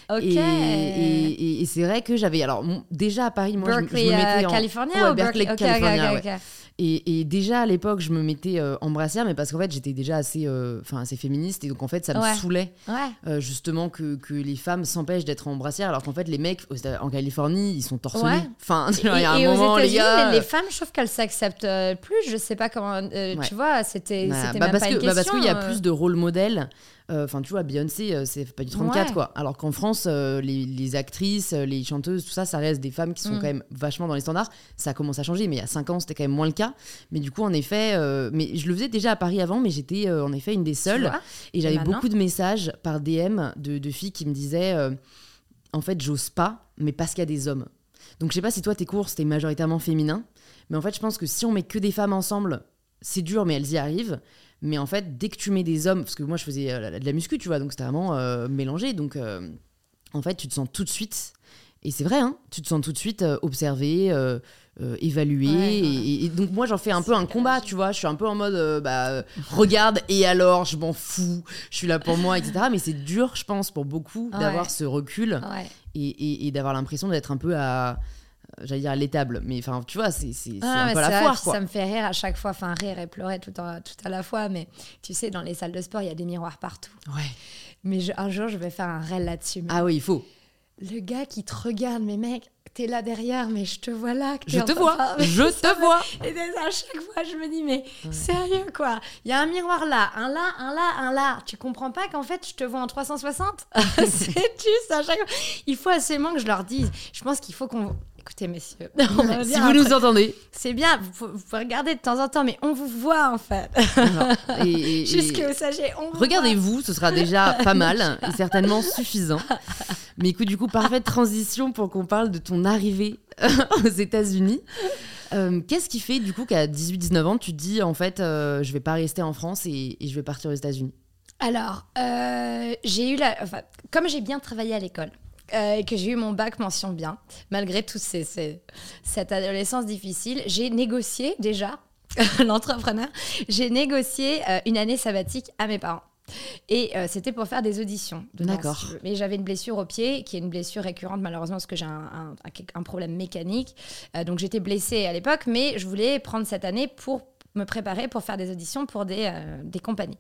Ok. Et, et, c'est vrai que j'avais. Alors, déjà à Paris, moi, Berkeley, je, me mettais. en... California ou Berkeley, California. Et, déjà à l'époque, je me mettais euh, en brassière, mais parce qu'en fait, j'étais déjà assez, euh, assez féministe, et donc en fait, ça me saoulait euh, justement que, que, les femmes s'empêchent d'être en brassière, alors qu'en fait, les mecs en Californie, ils sont torse Enfin, il y a un moment, les gars. Les femmes, je trouve qu'elles s'acceptent plus. Je sais pas comment. Tu vois, c'était bah, bah, parce pas que, bah, parce qu'il y a plus de rôles modèles. Euh, enfin, tu vois, Beyoncé, euh, c'est pas du 34, quoi. Alors qu'en France, euh, les, actrices, les chanteuses, tout ça, ça reste des femmes qui sont mm. quand même vachement dans les standards. Ça commence à changer, mais il y a 5 ans, c'était quand même moins le cas. Mais du coup, en effet, mais je le faisais déjà à Paris avant, mais j'étais en effet une des seules. Et j'avais beaucoup de messages par DM de, filles qui me disaient En fait, j'ose pas, mais parce qu'il y a des hommes. Donc, je sais pas si toi, tes cours, c'était majoritairement féminin. Mais en fait, je pense que si on met que des femmes ensemble, c'est dur, mais elles y arrivent. Mais en fait, dès que tu mets des hommes, parce que moi je faisais euh, de la muscu, tu vois, donc c'était vraiment euh, mélangé. Donc euh, en fait, tu te sens tout de suite, et c'est vrai, hein, tu te sens tout de suite observé, évalué. Et, donc moi j'en fais un peu un combat, tu vois. Je suis un peu en mode, bah, regarde, et alors, je m'en fous, je suis là pour moi, etc. Mais c'est dur, je pense, pour beaucoup d'avoir ce recul et, d'avoir l'impression d'être un peu à j'allais dire à l'étable, mais enfin, tu vois, c'est ah, un peu la foire. Ça me fait rire à chaque fois, enfin, rire et pleurer tout, en, tout à la fois, mais tu sais, dans les salles de sport, il y a des miroirs partout. Ouais. Mais un jour, je vais faire un réel là-dessus. Ah oui, il faut. Le gars qui te regarde, mais mec, t'es là derrière, mais je te vois là. je te vois, je te vois. Et à chaque fois, je me dis, mais sérieux quoi Il y a un miroir là, un là, un là, un là. Tu comprends pas qu'en fait, je te vois en 360 C'est juste à chaque fois. Il faut assez que je leur dise. Je pense qu'il faut qu'on écoutez, messieurs. si vous nous entendez. C'est bien, vous, pouvez regarder de temps en temps, mais on vous voit en fait. Et, Juste que vous sachiez, on Regardez-vous, ce sera déjà pas mal et certainement suffisant. Mais écoute, du coup, parfaite transition pour qu'on parle de ton arrivée aux États-Unis. Euh, qu'est-ce qui fait du coup qu'à 18-19 ans, tu te dis en fait, euh, je vais pas rester en France et, je vais partir aux États-Unis? Alors, euh, j'ai eu la. Enfin, comme j'ai bien travaillé à l'école, euh, et que j'ai eu mon bac mention bien, malgré toute ces, cette adolescence difficile. J'ai négocié déjà, l'entrepreneur, j'ai négocié euh, une année sabbatique à mes parents. Et euh, c'était pour faire des auditions. D'accord. Mais j'avais une blessure au pied, qui est une blessure récurrente malheureusement parce que j'ai un, un, problème mécanique. donc j'étais blessée à l'époque, mais je voulais prendre cette année pour me préparer pour faire des auditions pour des, des compagnies.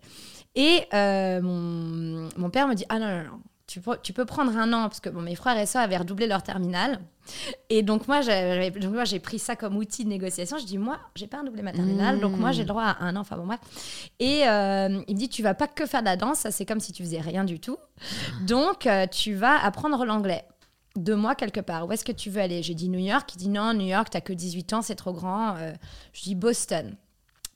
Et mon, mon, père me dit, ah non, non, non tu peux, prendre un an, parce que bon, mes frères et soeurs avaient redoublé leur terminale. Et donc, moi, j'ai pris ça comme outil de négociation. Je dis, moi, j'ai pas redoublé ma terminale, donc moi, j'ai le droit à un an. Enfin, bon, bref. Et euh, il me dit, tu vas pas que faire de la danse, c'est comme si tu faisais rien du tout. Donc, euh, tu vas apprendre l'anglais. Deux mois quelque part. Où est-ce que tu veux aller? J'ai dit New York. Il dit, non, New York, t'as que 18 ans, c'est trop grand. Euh, je dis Boston.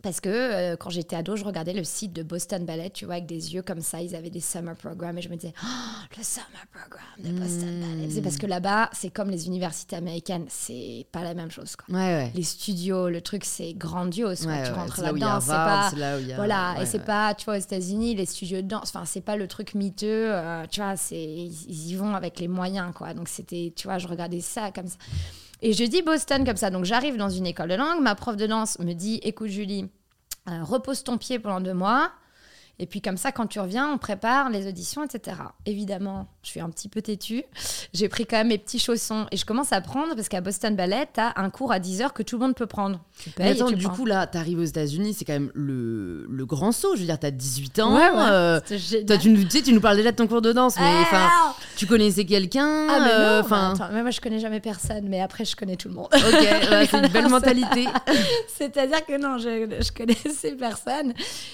Parce que euh, quand j'étais ado, je regardais le site de Boston Ballet, tu vois, avec des yeux comme ça. Ils avaient des summer programs et je me disais, oh, le summer program de Boston Ballet. C'est parce que là-bas, c'est comme les universités américaines, c'est pas la même chose. Quoi. Ouais, ouais. Les studios, le truc, c'est grandiose. Ouais, tu rentres là-dedans, c'est pas. Là où y a... Voilà, et c'est pas, tu vois, aux États-Unis, les studios de danse, enfin, c'est pas le truc miteux, euh, tu vois, ils y vont avec les moyens, quoi. Donc c'était, tu vois, je regardais ça comme ça. Et je dis Boston comme ça. Donc j'arrive dans une école de langue. Ma prof de danse me dit Écoute, Julie, euh, repose ton pied pendant deux mois. Et puis comme ça, quand tu reviens, on prépare les auditions, etc. Évidemment, je suis un petit peu têtue. J'ai pris quand même mes petits chaussons et je commence à prendre parce qu'à Boston Ballet, tu as un cours à 10 heures que tout le monde peut prendre. Tu payes attends, du coup, là, tu arrives aux États-Unis, c'est quand même le, le, grand saut. Je veux dire, tu as 18 ans. Ouais, euh, toi, tu, nous, tu, sais, tu nous parles déjà de ton cours de danse, mais enfin, tu connaissais quelqu'un ah, mais euh, enfin. moi, je connais jamais personne, mais après, je connais tout le monde. Ok, c'est une belle mentalité. C'est-à-dire que non, je, je connaissais personne,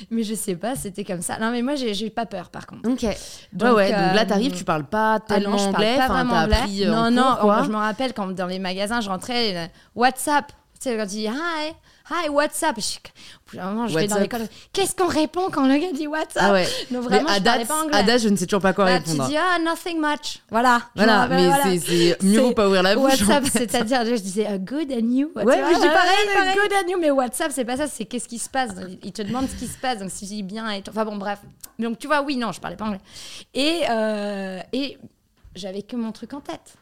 mais je sais pas, c'était comme comme ça. Non, mais moi, j'ai pas peur, par contre. Ok. Donc, ouais, ouais. Donc là, t'arrives, tu parles pas tellement ah non, je anglais. Parle pas vraiment anglais. Appris, non, non. je me rappelle quand dans les magasins, je rentrais, WhatsApp. Tu sais, quand tu dis hi, Hi, what's up? Je, je vais dans l'école. Qu'est-ce qu'on répond quand le gars dit what's up? Ah ouais. Donc vraiment, je date, pas anglais. À date, je ne sais toujours pas quoi bah, répondre. Tu dis ah, nothing much. Voilà. Voilà, mais voilà. c'est mieux vaut pas ouvrir la bouche. WhatsApp, c'est-à-dire, je disais uh, good and you. Ouais, mais je dis pareil, pareil. Good and you, mais WhatsApp, c'est pas ça, c'est qu'est-ce qui se passe. Il te demande ce qui se passe, donc si dis bien et tout. Enfin bon, bref. Donc tu vois, oui, non, je parlais pas anglais. Et, euh, et j'avais que mon truc en tête.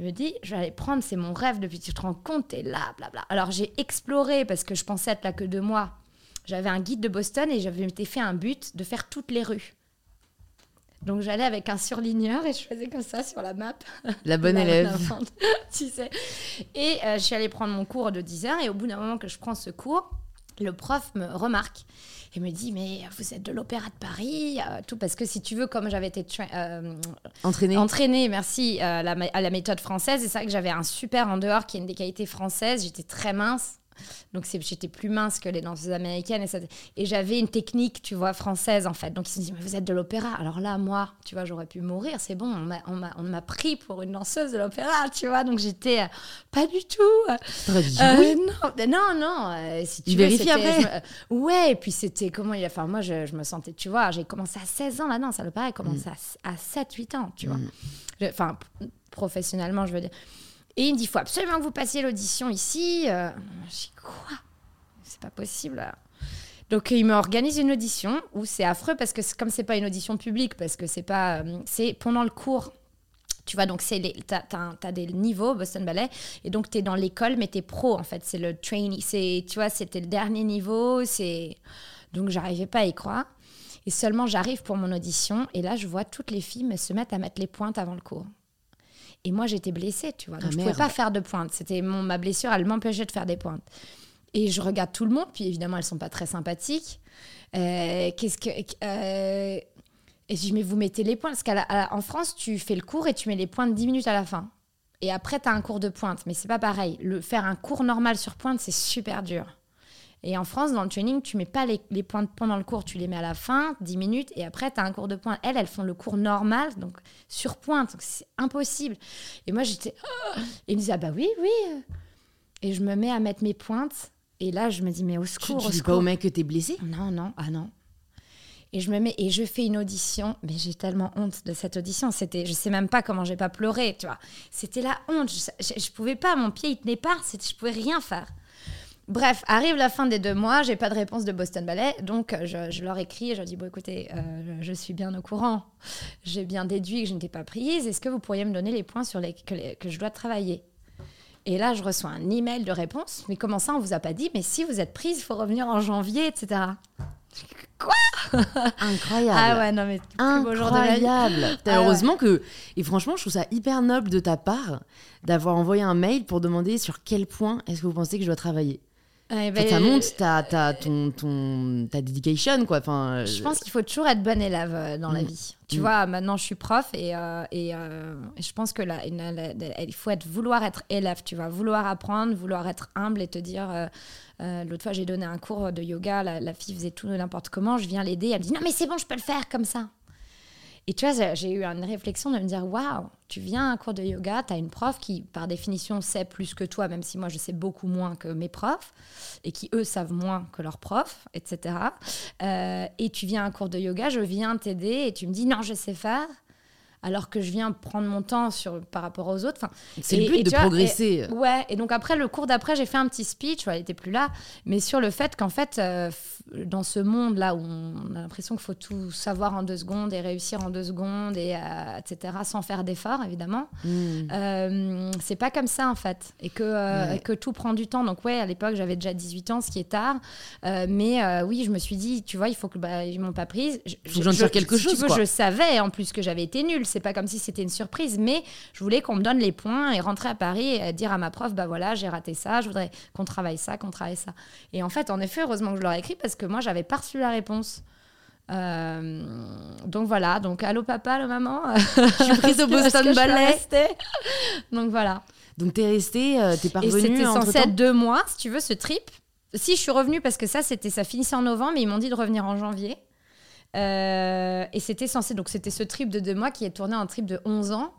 Je me dis, je vais aller prendre, c'est mon rêve depuis que tu te rends compte, t'es là, blabla. Alors j'ai exploré parce que je pensais être là que deux mois. J'avais un guide de Boston et j'avais fait un but de faire toutes les rues. Donc j'allais avec un surligneur et je faisais comme ça sur la map. La bonne élève. tu sais. Et euh, je suis allée prendre mon cours de 10 heures et au bout d'un moment que je prends ce cours, le prof me remarque et me dit mais vous êtes de l'Opéra de Paris, euh, tout parce que si tu veux, comme j'avais été euh, entraînée, entraînée, merci euh, la, à la méthode française, c'est ça que j'avais un super en dehors qui est une des qualités françaises. J'étais très mince. Donc j'étais plus mince que les danseuses américaines. Et, et j'avais une technique, tu vois, française en fait. Donc ils se disent, mais vous êtes de l'opéra. Alors là, moi, tu vois, j'aurais pu mourir. C'est bon, on m'a pris pour une danseuse de l'opéra, tu vois. Donc j'étais euh, pas du tout. Euh, non, non, non. Euh, si tu, vérifies après. ouais, et puis c'était comment il Enfin, moi, je, me sentais, tu vois, j'ai commencé à 16 ans là, non, ça le paraît, commencé mm. à, 7-8 ans, tu vois. Mm. Enfin, professionnellement, je veux dire. Et il me dit, il faut absolument que vous passiez l'audition ici. Euh, dis, quoi? C'est pas possible. Donc il m'organise une audition où c'est affreux parce que comme c'est pas une audition publique, parce que c'est pas, euh, c'est pendant le cours. Tu vois, donc t'as, as, des niveaux Boston Ballet et donc tu es dans l'école mais tu es pro en fait, c'est le training, c'est tu vois, c'était le dernier niveau, c'est donc j'arrivais pas à y croire. Et seulement j'arrive pour mon audition et là je vois toutes les filles se mettre à mettre les pointes avant le cours. Et moi, j'étais blessée, tu vois. Donc, ah, je ne pouvais pas faire de pointe. C'était mon, ma blessure, elle m'empêchait de faire des pointes. Et je regarde tout le monde, puis évidemment, elles sont pas très sympathiques. Euh, qu'est-ce que. Euh, et je dis, mais vous mettez les pointes. Parce qu'en France, tu fais le cours et tu mets les pointes 10 minutes à la fin. Et après, tu as un cours de pointe. Mais c'est pas pareil. Le, faire un cours normal sur pointe, c'est super dur. Et en France, dans le training, tu mets pas les, les, pointes pendant le cours, tu les mets à la fin, 10 minutes, et après, tu as un cours de pointe. Elles, elles font le cours normal, donc sur pointe, donc c'est impossible. Et moi, j'étais. Oh et ils me disaient, ah bah oui, oui. Et je me mets à mettre mes pointes, et là, je me dis, mais au secours. Tu, dis pas au mec que t'es blessé? Non, non, ah non. Et je me mais et je fais une audition, mais j'ai tellement honte de cette audition. C'était, je sais même pas comment j'ai pas pleuré, tu vois. C'était la honte. Je, je, pouvais pas, mon pied il tenait pas, je pouvais rien faire. Bref, arrive la fin des deux mois, j'ai pas de réponse de Boston Ballet, donc euh, je, leur écris, je leur dis bon écoutez, euh, je suis bien au courant, j'ai bien déduit que je n'étais pas prise, est-ce que vous pourriez me donner les points sur les que, je dois travailler? Et là, je reçois un email de réponse, mais comment ça, on vous a pas dit, mais si vous êtes prise, il faut revenir en janvier, etc. Quoi? Incroyable. Ah ouais, non, mais Incroyable. Ah heureusement que. Et franchement, je trouve ça hyper noble de ta part d'avoir envoyé un mail pour demander sur quel point est-ce que vous pensez que je dois travailler. Ça ben, montre ta, ta, ton, ton, ta dedication, quoi. Enfin, je pense qu'il faut toujours être bon élève euh, dans la mm. vie. Tu mm. vois, maintenant, je suis prof et, euh, euh, et, je pense que là, il faut être, vouloir être élève, tu vois. Vouloir apprendre, vouloir être humble et te dire... L'autre fois, j'ai donné un cours de yoga, la, la fille faisait tout n'importe comment, je viens l'aider, elle me dit « Non, mais c'est bon, je peux le faire comme ça ». Et tu vois, j'ai eu une réflexion de me dire waouh, tu viens à un cours de yoga, tu as une prof qui, par définition, sait plus que toi, même si moi je sais beaucoup moins que mes profs, et qui eux savent moins que leurs profs, etc. Euh, et tu viens à un cours de yoga, je viens t'aider et tu me dis non, je sais faire alors que je viens prendre mon temps sur, par rapport aux autres. Enfin, c'est le but de progresser. ouais, et donc après, le cours d'après, j'ai fait un petit speech, elle n'était plus là, mais sur le fait qu'en fait, euh, dans ce monde-là où on a l'impression qu'il faut tout savoir en deux secondes et réussir en deux secondes, et, euh, etc., sans faire d'efforts, évidemment, hmm. euh, c'est pas comme ça, en fait, et que, que tout prend du temps. Donc ouais, à l'époque, j'avais déjà 18 ans, ce qui est tard, mais oui, je me suis dit, tu vois, il faut que bah, ils m'ont pas prise. Je, faut que j'en quelque chose. Tu je savais en plus que j'avais été nulle c'est pas comme si c'était une surprise, mais je voulais qu'on me donne les points et rentrer à Paris et dire à ma prof, bah voilà, j'ai raté ça, je voudrais qu'on travaille ça, qu'on travaille ça. Et en fait, en effet, heureusement que je leur ai écrit parce que moi, j'avais pas reçu la réponse. Euh, donc voilà, donc allô papa, allô maman. Je suis prise au Boston Ballet. donc voilà. Donc t'es restée, euh, t'es parvenue. Et c'était censé être deux mois, si tu veux, ce trip. Si je suis revenue parce que ça, c'était ça finissait en novembre, mais ils m'ont dit de revenir en janvier. Et c'était censé, donc c'était ce trip de deux mois qui est tourné en trip de 11 ans,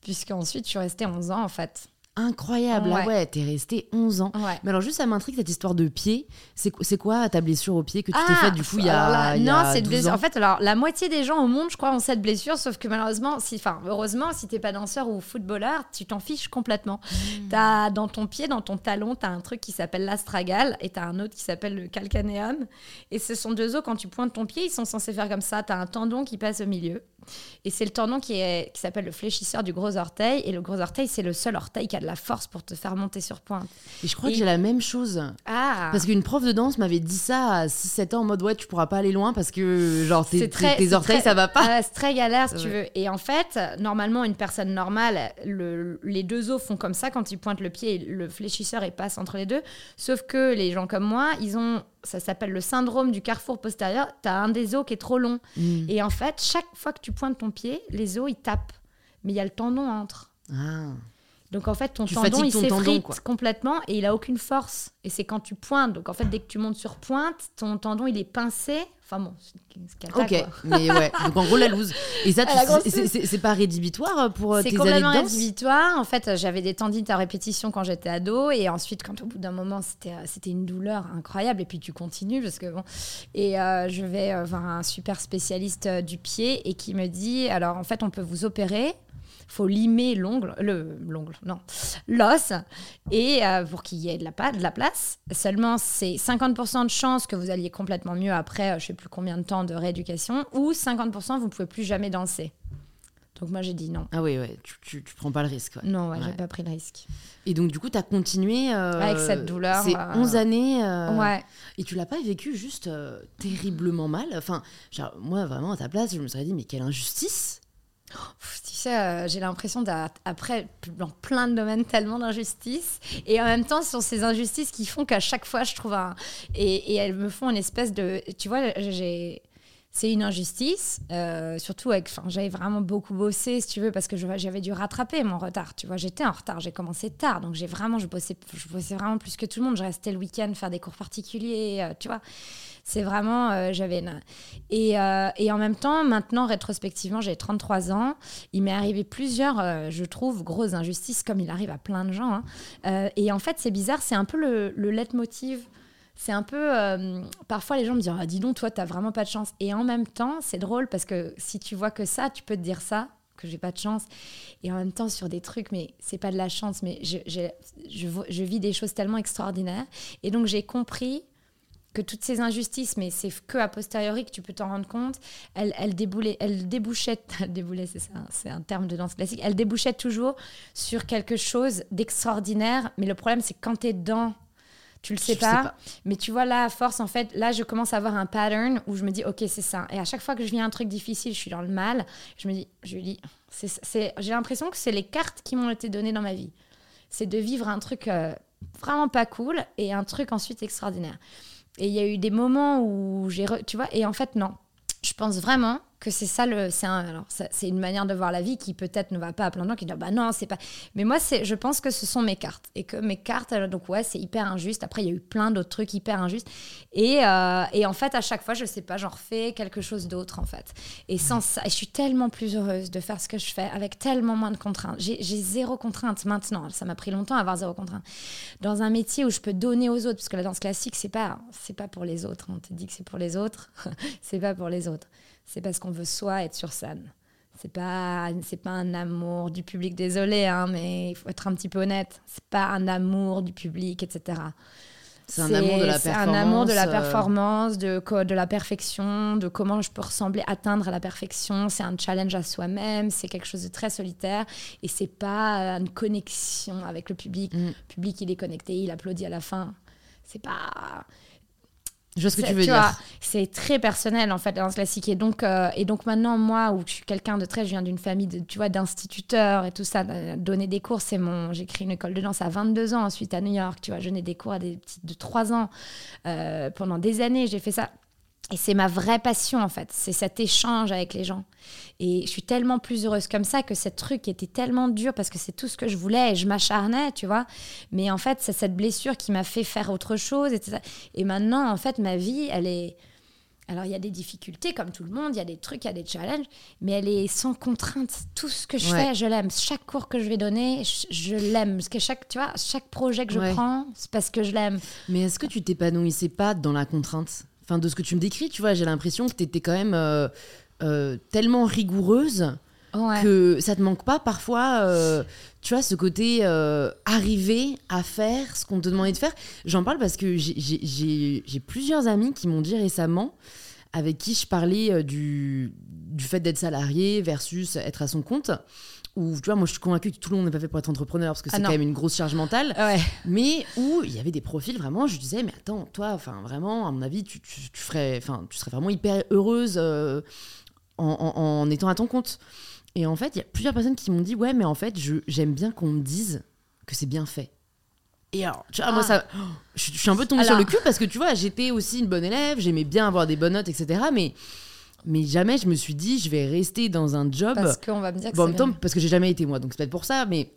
puisqu'ensuite je suis restée 11 ans en fait. Incroyable, ah ouais, ouais t'es resté 11 ans. Mais alors juste ça m'intrigue cette histoire de pied. C'est quoi ta blessure au pied que tu t'es ah, faite du coup il y a, Non, c'est blessure. En fait, alors la moitié des gens au monde, je crois, ont cette blessure, sauf que malheureusement, si, enfin heureusement, si t'es pas danseur ou footballeur, tu t'en fiches complètement. As, dans ton pied, dans ton talon, t'as un truc qui s'appelle l'astragale et t'as un autre qui s'appelle le calcaneum. Et ce sont deux os quand tu pointes ton pied, ils sont censés faire comme ça. T'as un tendon qui passe au milieu. Et c'est le tendon qui, est, qui s'appelle le fléchisseur du gros orteil. Et le gros orteil, c'est le seul orteil qui a de la force pour te faire monter sur pointe. Et je crois que j'ai la même chose. Ah. Parce qu'une prof de danse m'avait dit ça à 6-7 ans en mode ouais, tu pourras pas aller loin parce que genre tes, tes, orteils, ça va pas. Ah, c'est très galère si tu veux. Et en fait, normalement, une personne normale, le, les deux os font comme ça quand ils pointent le pied, le fléchisseur il passe entre les deux. Sauf que les gens comme moi, ils ont ça s'appelle le syndrome du carrefour postérieur. Tu as un des os qui est trop long. Mm. Et en fait, chaque fois que tu pointes ton pied, les os, ils tapent. Mais il y a le tendon entre. Ah. Donc en fait, ton tendon, il s'effrite complètement et il a aucune force. Et c'est quand tu pointes. Donc en fait, dès que tu montes sur pointe, ton tendon, il est pincé. Enfin bon, c'est Ok, mais ouais. Donc en gros, la loose. Et ça, c'est pas rédhibitoire pour euh, tes années C'est complètement rédhibitoire. En fait, j'avais des tendinites à répétition quand j'étais ado. Et ensuite, quand au bout d'un moment, c'était euh, une douleur incroyable. Et puis tu continues parce que bon. Et euh, je vais voir un super spécialiste du pied et qui me dit alors en fait, on peut vous opérer faut limer l'ongle, le l'ongle, non, l'os, et euh, pour qu'il y ait de la, de la place. Seulement, c'est 50% de chance que vous alliez complètement mieux après, euh, je sais plus combien de temps de rééducation, ou 50% vous ne pouvez plus jamais danser. Donc moi j'ai dit non. Ah oui, ouais, tu, tu, prends pas le risque. Non, ouais, j'ai pas pris le risque. Et donc du coup, tu as continué... Euh, Avec cette douleur. C'est 11 années. ouais. Et tu l'as pas vécu juste terriblement mal? Enfin, moi vraiment à ta place, je me serais dit, mais quelle injustice tu sais, euh, j'ai l'impression d'après dans plein de domaines tellement d'injustices et en même temps ce sont ces injustices qui font qu'à chaque fois je trouve un et, elles me font une espèce de tu vois j'ai c'est une injustice, euh, surtout avec, j'avais vraiment beaucoup bossé, si tu veux, parce que j'avais dû rattraper mon retard. Tu vois, j'étais en retard, j'ai commencé tard, donc j'ai vraiment, je bossais, je bossais vraiment plus que tout le monde. Je restais le week-end faire des cours particuliers, euh, tu vois. C'est vraiment, euh, j'avais et, et en même temps, maintenant rétrospectivement, j'ai 33 ans. Il m'est arrivé plusieurs, je trouve, grosses injustices, comme il arrive à plein de gens. Hein. et en fait, c'est bizarre, c'est un peu le, le leitmotiv c'est un peu. Euh, parfois, les gens me disent ah, Dis donc, toi, t'as vraiment pas de chance. Et en même temps, c'est drôle parce que si tu vois que ça, tu peux te dire ça, que j'ai pas de chance. Et en même temps, sur des trucs, mais c'est pas de la chance, mais je, je, je, vis des choses tellement extraordinaires. Et donc, j'ai compris que toutes ces injustices, mais c'est que a posteriori que tu peux t'en rendre compte, elles, elles, déboulaient, elles débouchaient, c'est ça, c'est un terme de danse classique, elles débouchaient toujours sur quelque chose d'extraordinaire, mais le problème c'est quand tu es dedans tu le sais pas, Mais tu vois, là, à force, en fait, là, je commence à avoir un pattern où je me dis, OK, c'est ça. Et à chaque fois que je vis un truc difficile, je suis dans le mal, je me dis, c'est, j'ai l'impression que c'est les cartes qui m'ont été données dans ma vie. C'est de vivre un truc euh, vraiment pas cool et un truc ensuite extraordinaire. Et il y a eu des moments où j'ai, tu vois, et en fait, non. Je pense vraiment que c'est ça le c'est alors c'est une manière de voir la vie qui peut-être ne va pas à plein de gens qui disent bah non c'est pas mais moi c'est je pense que ce sont mes cartes et que mes cartes donc ouais c'est hyper injuste. Après il y a eu plein d'autres trucs hyper injustes et, euh, et, en fait à chaque fois je sais pas j'en refais quelque chose d'autre en fait. Et sans ça je suis tellement plus heureuse de faire ce que je fais avec tellement moins de contraintes. J'ai zéro contrainte maintenant. Ça m'a pris longtemps à avoir zéro contrainte. Dans un métier où je peux donner aux autres parce que la danse classique c'est pas c'est pas pour les autres. On te dit que c'est pour les autres. C'est pas pour les autres c'est parce qu'on veut soi être sur scène. C'est pas, c'est pas un amour du public, désolé, hein, mais il faut être un petit peu honnête. C'est pas un amour du public, etc. C'est un amour de la performance. un amour de la euh, performance, de, de la perfection, de comment je peux ressembler, atteindre la perfection. C'est un challenge à soi-même, c'est quelque chose de très solitaire et c'est pas une connexion avec le public. Mm. Le public, il est connecté, il applaudit à la fin. C'est pas je vois ce que tu veux dire. C'est très personnel en fait la danse classique. Et donc euh, et donc maintenant moi où je suis quelqu'un de très je viens d'une famille de, tu vois d'instituteurs et tout ça donner des cours c'est mon j'ai créé une école de danse à 22 ans ensuite à New York tu vois. Je donnais des cours à des petites de 3 ans euh, pendant des années j'ai fait ça et c'est ma vraie passion en fait, c'est cet échange avec les gens. Et je suis tellement plus heureuse comme ça que ce truc était tellement dur parce que c'est tout ce que je voulais et je m'acharnais, tu vois. Mais en fait, c'est cette blessure qui m'a fait faire autre chose. Et, et maintenant, en fait, ma vie, elle est, alors il y a des difficultés comme tout le monde, il y a des trucs, il y a des challenges, mais elle est sans contrainte. Tout ce que je fais, je l'aime. Chaque cours que je vais donner, je, l'aime. Parce que chaque, tu vois, chaque projet que je prends, c'est parce que je l'aime. Mais est-ce que tu t'épanouissais pas dans la contrainte? Enfin, de ce que tu me décris, tu vois, j'ai l'impression que tu étais quand même euh, euh, tellement rigoureuse que ça te manque pas parfois, euh, tu vois, ce côté arriver à faire ce qu'on te demandait de faire. J'en parle parce que j'ai plusieurs amis qui m'ont dit récemment, avec qui je parlais du, du fait d'être salarié versus être à son compte où tu vois moi je suis convaincue que tout le monde n'est pas fait pour être entrepreneur parce que c'est ah quand même une grosse charge mentale. Mais où il y avait des profils vraiment je disais mais attends toi enfin vraiment à mon avis tu, tu, ferais enfin tu serais vraiment hyper heureuse euh, en, en, étant à ton compte. Et en fait il y a plusieurs personnes qui m'ont dit ouais mais en fait j'aime bien qu'on me dise que c'est bien fait. Et alors, tu vois, moi, ah. ça, je, suis un peu tombée sur le cul parce que tu vois, j'étais aussi une bonne élève, j'aimais bien avoir des bonnes notes, etc. Mais mais jamais je me suis dit je vais rester dans un job. Parce qu'on va me dire que bon, en même temps parce que j'ai jamais été moi donc c'est peut-être pour ça mais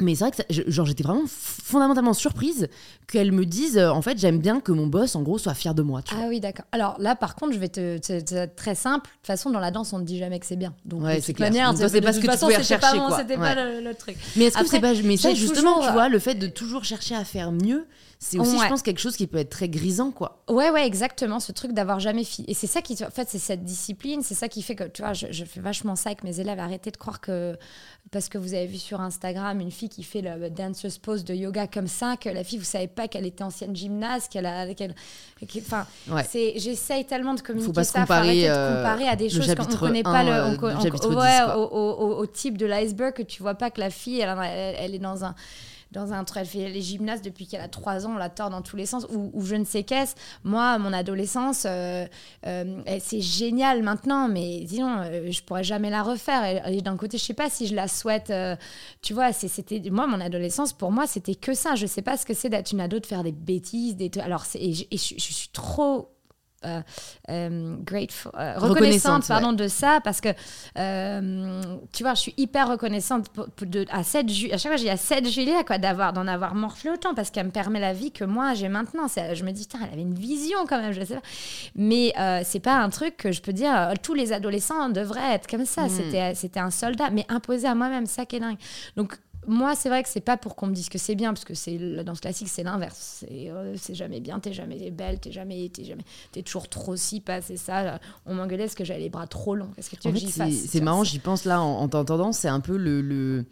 mais c'est vrai que genre j'étais vraiment fondamentalement surprise qu'elle me dise euh, en fait j'aime bien que mon boss en gros soit fier de moi. ah oui d'accord. Alors là par contre je vais te c'est très simple. De toute façon dans la danse on ne dit jamais que c'est bien. Donc ouais, c'est clair. Manière, c'est pas ce que tu pouvais rechercher quoi. C'était pas le, truc. Mais est-ce que c'est pas mais justement tu vois le fait de toujours chercher à faire mieux c'est aussi, je pense, quelque chose qui peut être très grisant, quoi. Ouais, ouais, exactement. Ce truc d'avoir jamais fini. Et c'est ça qui, en fait, c'est cette discipline, c'est ça qui fait que, tu vois, je, fais vachement ça avec mes élèves. Arrêtez de croire que, parce que vous avez vu sur Instagram une fille qui fait le danceuse pose de yoga comme ça, que la fille, vous savez pas qu'elle était ancienne gymnaste, qu'elle a. enfin, c'est, j'essaye tellement de communiquer Faut pas ça, comparer, euh, comparer à des choses qu'on ne connaît pas le, on, ouais, au, type de l'iceberg, que tu vois pas que la fille, elle est dans un dans un elle fait les gymnastes depuis qu'elle a 3 ans, on la tord dans tous les sens, ou, je ne sais qu'est-ce. Moi, mon adolescence, euh, euh, c'est génial maintenant, mais disons, euh, je pourrais jamais la refaire. Et, d'un côté, je sais pas si je la souhaite. tu vois, c'était moi, mon adolescence, pour moi, c'était que ça. Je sais pas ce que c'est d'être une ado, de faire des bêtises. Des alors, et, je suis trop euh, euh, grateful, euh, reconnaissante, pardon, de ça parce que tu vois je suis hyper reconnaissante de, à 7 à chaque fois j'ai à 7 juillet quoi d'avoir d'en avoir morflé autant parce qu'elle me permet la vie que moi j'ai maintenant. Je me dis elle avait une vision quand même je sais pas. Mais c'est pas un truc que je peux dire tous les adolescents devraient être comme ça. Hmm. c'était c'était un soldat mais imposé à moi-même ça qui est dingue. Donc moi, c'est vrai que c'est pas pour qu'on me dise que c'est bien, parce que c'est la danse classique, c'est l'inverse. C'est euh, jamais bien, t'es jamais belle, t'es jamais, es jamais, es toujours trop si pas, c'est ça. On m'engueulait parce que j'avais les bras trop longs. Qu'est-ce que tu veux que C'est marrant, j'y pense là en, t'entendant, c'est un peu le le,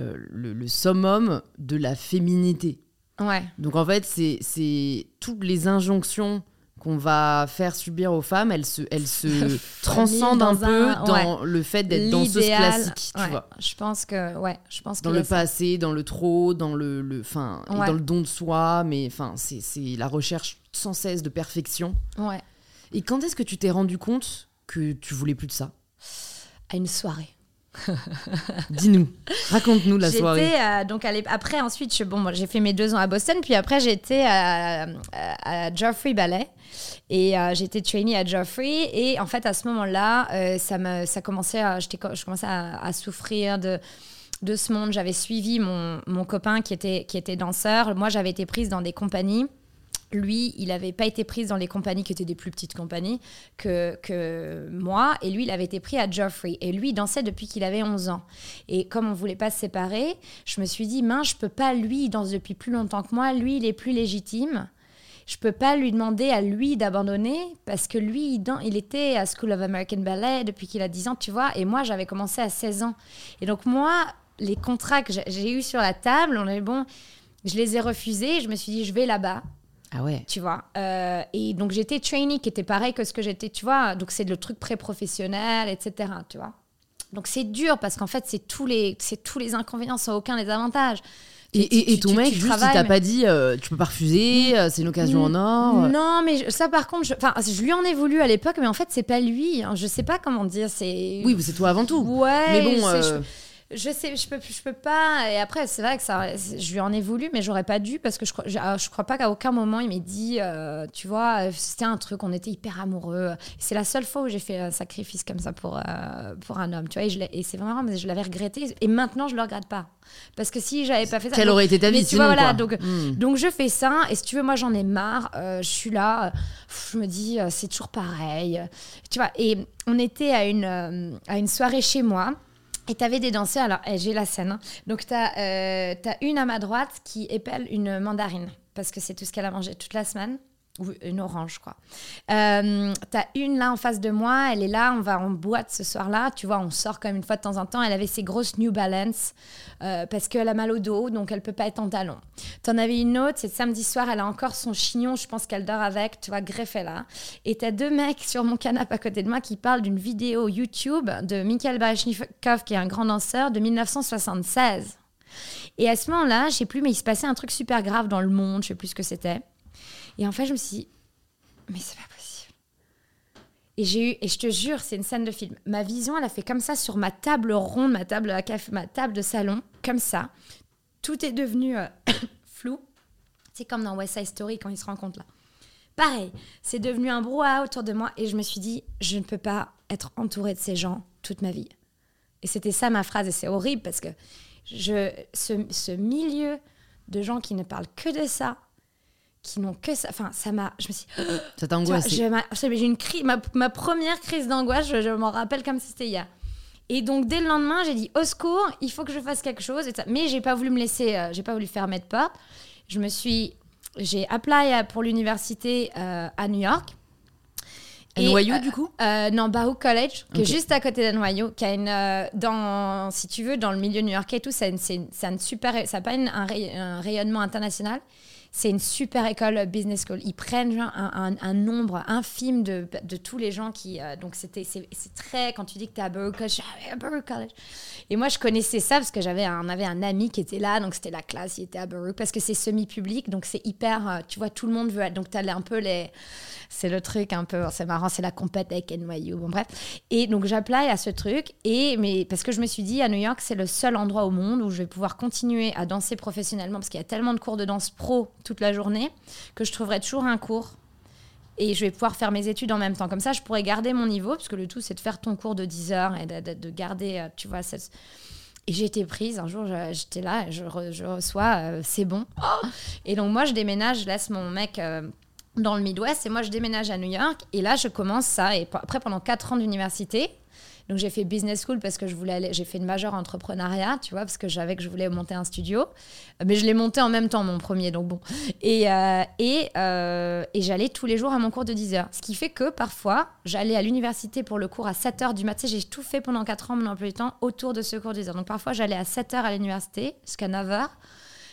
euh, le, le, summum de la féminité. Ouais. Donc en fait, c'est toutes les injonctions qu'on va faire subir aux femmes, elle se, elle se transcende un, peu dans le fait d'être danseuse classique, tu vois. Je pense que, ouais, je pense dans le passé, dans le trop, dans le, le fin, dans le don de soi, mais enfin, c'est la recherche sans cesse de perfection. Ouais. Et quand est-ce que tu t'es rendu compte que tu voulais plus de ça? À une soirée. Dis-nous, raconte-nous la soirée. Euh, donc après, ensuite, je, bon, j'ai fait mes deux ans à Boston, puis après j'étais à, à, Geoffrey Ballet et euh, j'étais trainee à Geoffrey. Et en fait, à ce moment-là, euh, ça, me, ça commençait à, je commençais à, souffrir de de ce monde. J'avais suivi mon, mon, copain qui était, qui était danseur. Moi, j'avais été prise dans des compagnies lui, il n'avait pas été pris dans les compagnies qui étaient des plus petites compagnies que, que moi. Et lui, il avait été pris à Geoffrey. Et lui, il dansait depuis qu'il avait 11 ans. Et comme on ne voulait pas se séparer, je me suis dit, mince, je peux pas, lui, il danse depuis plus longtemps que moi. Lui, il est plus légitime. Je peux pas lui demander à lui d'abandonner parce que lui, il, il était à School of American Ballet depuis qu'il a 10 ans, tu vois. Et moi, j'avais commencé à 16 ans. Et donc, moi, les contrats que j'ai eus sur la table, on est bon, je les ai refusés. Je me suis dit, je vais là-bas ah ouais. Tu vois. Euh, et donc j'étais trainee, qui était pareil que ce que j'étais, tu vois. Donc c'est le truc pré-professionnel, etc. Tu vois. Donc c'est dur parce qu'en fait, c'est tous les, tous les inconvénients sans aucun des avantages. Et, et, ton mec, juste, il t'a pas dit, euh, tu peux pas refuser, euh, c'est une occasion en or. Non, mais ça, par contre, je, je lui en ai voulu à l'époque, mais en fait, c'est pas lui. Hein. je sais pas comment dire. C'est. Oui, c'est toi avant tout. Ouais. Mais bon je sais, je peux, je peux pas. Et après, c'est vrai que ça, je lui en ai voulu, mais j'aurais pas dû parce que je je, ah, crois pas qu'à aucun moment il m'ait dit, euh, tu vois, c'était un truc, on était hyper amoureux. C'est la seule fois où j'ai fait un sacrifice comme ça pour, euh, pour un homme, tu vois. Et, et c'est vraiment, mais je l'avais regretté. Et maintenant, je le regrette pas. Parce que si j'avais pas fait ça. Quelle aurait été ta vie tu vois, voilà, donc, hmm. donc je fais ça. Et si tu veux, moi, j'en ai marre. Euh, je suis là. je me dis, c'est toujours pareil. Tu vois, et on était à une, à une soirée chez moi. Et tu avais des danseurs, alors eh, j'ai la scène. Hein. Donc euh, une à ma droite qui épelle une mandarine, parce que c'est tout ce qu'elle a mangé toute la semaine ou une orange, quoi. Euh, T'as une là en face de moi, elle est là, on va en boîte ce soir-là, tu vois, on sort comme une fois de temps en temps. Elle avait ses grosses New Balance euh, parce qu'elle a mal au dos, donc elle peut pas être en talon. T'en avais une autre, c'est samedi soir, elle a encore son chignon, je pense qu'elle dort avec, tu vois, greffé là. Et t'as deux mecs sur mon canapé à côté de moi qui parlent d'une vidéo YouTube de Mikhail Baryshnikov, qui est un grand danseur, de 1976. Et à ce moment-là, je sais plus, mais il se passait un truc super grave dans le monde, je sais plus ce que c'était. Et en fait, je me suis dit, mais c'est pas possible. Et j'ai eu, et je te jure, c'est une scène de film. Ma vision, elle a fait comme ça sur ma table ronde, ma table à café, ma table de salon, comme ça. Tout est devenu euh, flou. C'est comme dans West Side Story quand ils se rencontrent là. Pareil, c'est devenu un brouhaha autour de moi et je me suis dit, je ne peux pas être entourée de ces gens toute ma vie. Et c'était ça ma phrase et c'est horrible parce que je, ce, ce milieu de gens qui ne parlent que de ça, qui n'ont que ça. Enfin, ça m'a. Je me suis. Ça t'a angoissé J'ai une crise. Ma, ma, première crise d'angoisse, je, m'en rappelle comme si c'était hier. Et donc, dès le lendemain, j'ai dit au secours, il faut que je fasse quelque chose. Et ça. Mais j'ai pas voulu me laisser. Euh, j'ai pas voulu fermer de porte. Je me suis. J'ai appelé pour l'université euh, à New York. À Noyau, du coup? euh, Non, Baruch College, qui est juste à côté de Noyau, qui a une. dans, si tu veux, dans le milieu new-yorkais et tout, ça a une, super. Ça n'a pas un, rayonnement international. C'est une super école business school. Ils prennent un, nombre infime de, de, tous les gens qui. Euh, donc, c'était, c'est, très. Quand tu dis que tu es à Baruch College, à Baruch College. Et moi, je connaissais ça parce que j'avais on avait un ami qui était là. Donc, c'était la classe, il était à Baruch. Parce que c'est semi-public. Donc, c'est hyper. Euh, tu vois, tout le monde veut. Donc, tu as un peu les. C'est le truc un peu. C'est marrant, c'est la compète avec NYU. Bon, bref. Et donc, j'appelais à ce truc. Et, mais, parce que je me suis dit, à New York, c'est le seul endroit au monde où je vais pouvoir continuer à danser professionnellement. Parce qu'il y a tellement de cours de danse pro toute la journée que je trouverai toujours un cours et je vais pouvoir faire mes études en même temps. Comme ça, je pourrais garder mon niveau, parce que le tout, c'est de faire ton cours de 10 heures et de, garder, euh, tu vois, cette... Et j'ai été prise, un jour j'étais là, je, reçois, euh, c'est bon. et donc moi je déménage, je laisse mon mec euh, dans le Midwest et moi je déménage à New York. Et là je commence ça. Et après pendant 4 ans d'université, donc j'ai fait business school parce que je voulais j'ai fait une majeure entrepreneuriat, tu vois, parce que j'avais que je voulais monter un studio. Mais je l'ai monté en même temps, mon premier, donc bon. Et, euh, et, euh, et j'allais tous les jours à mon cours de 10 heures. Ce qui fait que parfois, j'allais à l'université pour le cours à 7 heures du matin. J'ai tout fait pendant 4 ans, mon emploi du temps, autour de ce cours de 10 heures. Donc parfois, j'allais à 7 heures à l'université jusqu'à 9 heures.